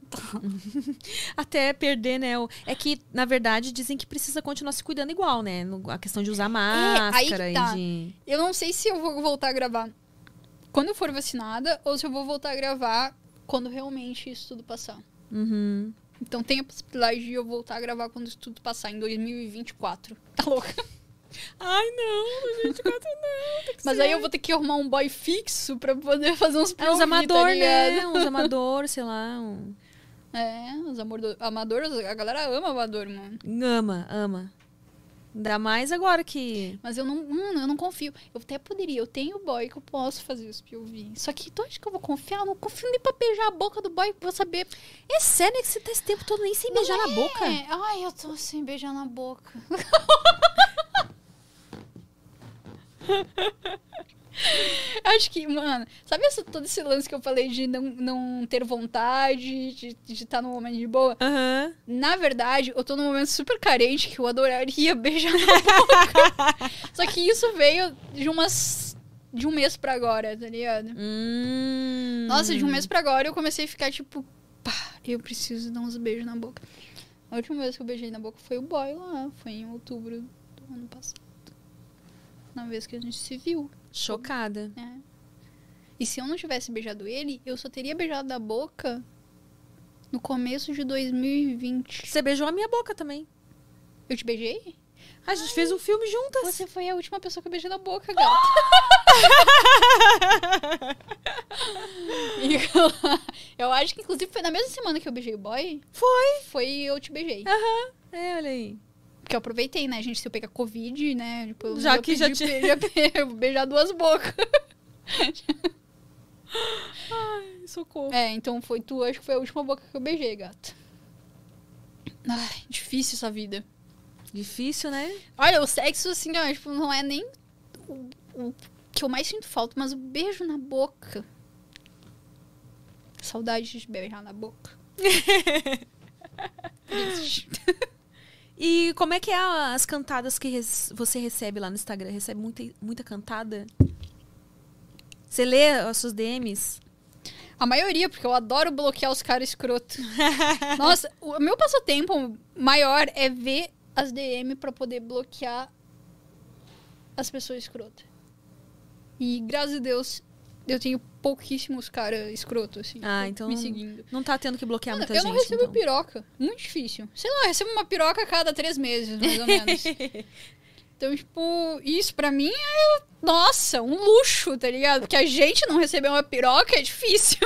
Até perder, né? É que, na verdade, dizem que precisa continuar se cuidando igual, né? A questão de usar que máscara tá. e de. Eu não sei se eu vou voltar a gravar quando eu for vacinada ou se eu vou voltar a gravar quando realmente isso tudo passar. Uhum. Então tem a possibilidade de eu voltar a gravar quando isso tudo passar, em 2024. Tá louca? Ai, não, 2024 não. Mas ser. aí eu vou ter que arrumar um boy fixo pra poder fazer uns É uns POV, amador, tá né? Uns amador, sei lá. Um... É, os amor- amadores, a galera ama amador, mano. Ama, ama. Ainda mais agora que. Mas eu não, mano, eu não confio. Eu até poderia, eu tenho boy que eu posso fazer os POV. Só que tu acha que eu vou confiar? Eu não confio nem pra beijar a boca do boy pra saber. É sério né, que você tá esse tempo todo nem sem beijar na boca? É, ai, eu tô sem beijar na boca. Acho que, mano, sabe essa, todo esse lance que eu falei de não, não ter vontade, de estar num momento de boa? Aham. Na verdade, eu tô num momento super carente que eu adoraria beijar na boca. Só que isso veio de umas. de um mês pra agora, tá ligado? Hum. Nossa, de um mês pra agora eu comecei a ficar tipo, pá, eu preciso dar uns beijos na boca. A última vez que eu beijei na boca foi o boy lá, foi em outubro do ano passado. Na vez que a gente se viu, Chocada. né? E se eu não tivesse beijado ele, eu só teria beijado na boca no começo de 2020. Você beijou a minha boca também. Eu te beijei? A gente fez um filme juntas. Você foi a última pessoa que eu beijei na boca, gata. Eu, acho que, inclusive, foi na mesma semana que eu beijei o boy. Foi. Foi eu te beijei. É, olha aí. Porque eu aproveitei, né, gente? Se eu pegar Covid, né? Tipo, eu Já que já pedi tinha- já beijar duas bocas. Socorro. É, então foi tu, acho que foi a última boca que eu beijei, gata. Ai, difícil essa vida. Difícil, né? Olha, o sexo, assim, ó, tipo, não é nem o, o que eu mais sinto falta, mas o beijo na boca. Saudade de beijar na boca. E como é que é as cantadas que você recebe lá no Instagram? Recebe muita, muita cantada? Você lê as suas DMs? A maioria, porque eu adoro bloquear os caras escroto. Nossa, o meu passatempo maior é ver as DM pra poder bloquear as pessoas escrotas. E graças a Deus, eu tenho pouquíssimos caras escrotos, assim, Ah, então me seguindo. não tá tendo que bloquear Mano, muita eu gente. não recebo então. piroca. Muito difícil. Sei lá, eu recebo uma piroca a cada três meses, mais ou menos. então, tipo, isso pra mim é, nossa, um luxo, tá ligado? Porque a gente não receber uma piroca é difícil.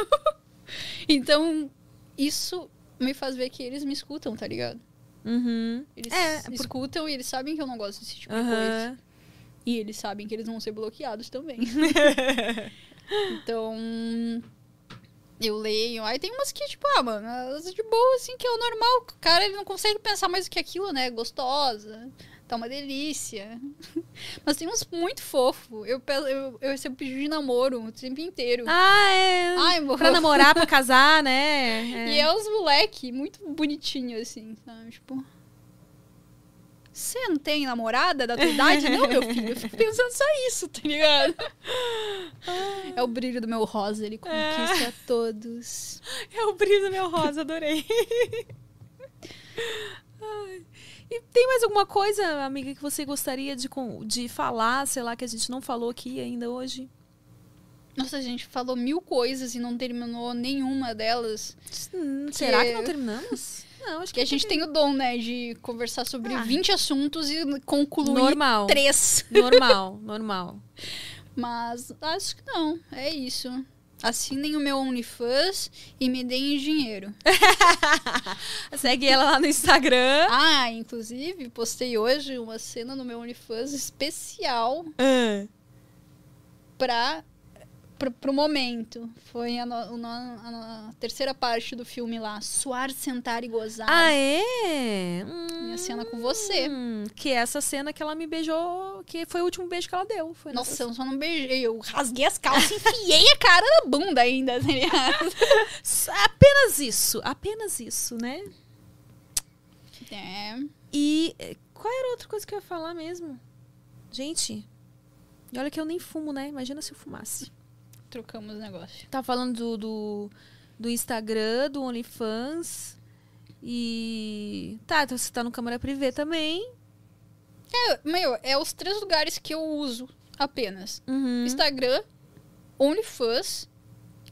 então, isso me faz ver que eles me escutam, tá ligado? Uhum. Eles É, por- escutam e eles sabem que eu não gosto desse tipo de coisa. E eles sabem que eles vão ser bloqueados também. então, eu leio. Aí tem umas que, tipo, ah, mano, elas de boa, assim, que é o normal. O cara, ele não consegue pensar mais do que aquilo, né? Gostosa. Tá uma delícia. Mas tem uns muito fofo. Eu, eu, eu recebo pedido de namoro o tempo inteiro. Ah, é. Ai. Pra namorar, pra casar, né? E é os moleque muito bonitinho, assim, sabe? Tipo. Você não tem namorada da tua idade? Não, meu filho. Eu fico pensando só isso, tá ligado? É o brilho do meu rosa, ele conquista todos. É o brilho do meu rosa, adorei. Ai. E tem mais alguma coisa, amiga, que você gostaria de, de falar, sei lá, que a gente não falou aqui ainda hoje? Nossa, a gente falou mil coisas e não terminou nenhuma delas. Hum, será que não terminamos? Não, acho Que a gente tem o dom, né, de conversar sobre Ah. 20 assuntos e concluir Normal. três. Normal, normal. Mas acho que não, é isso. Assinem o meu OnlyFans e me deem dinheiro. Segue ela lá no Instagram. Ah, inclusive, postei hoje uma cena no meu OnlyFans especial Ah. pra pro, pro momento. Foi a, no- o a a terceira parte do filme lá. Suar, sentar e gozar. Ah, é? Hum, Minha cena com você. que é essa cena que ela me beijou, que foi o último beijo que ela deu. Foi Nossa, nessa- eu só não beijei. Eu rasguei as calças e enfiei a cara na bunda ainda, tá? Apenas isso, apenas isso, né? É. E eh, qual era a outra coisa que eu ia falar mesmo? Gente, e olha que eu nem fumo, né? Imagina se eu fumasse. Trocamos o negócio. Tá falando do, do, do Instagram, do OnlyFans. E. Tá, então você tá no câmera privê também. É, meu, é os três lugares que eu uso apenas. Uhum. Instagram, OnlyFans,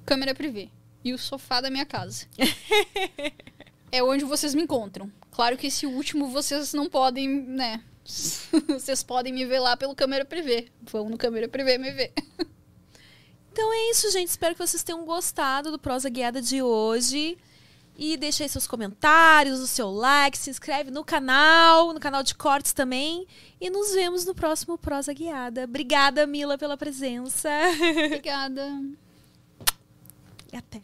câmera privê. E o sofá da minha casa. é onde vocês me encontram. Claro que esse último vocês não podem, né? vocês podem me ver lá pelo câmera privê. Vão no câmera privê me ver. Então é isso, gente. Espero que vocês tenham gostado do Prosa Guiada de hoje. E deixe aí seus comentários, o seu like, se inscreve no canal, no canal de cortes também. E nos vemos no próximo Prosa Guiada. Obrigada, Mila, pela presença. Obrigada. e até.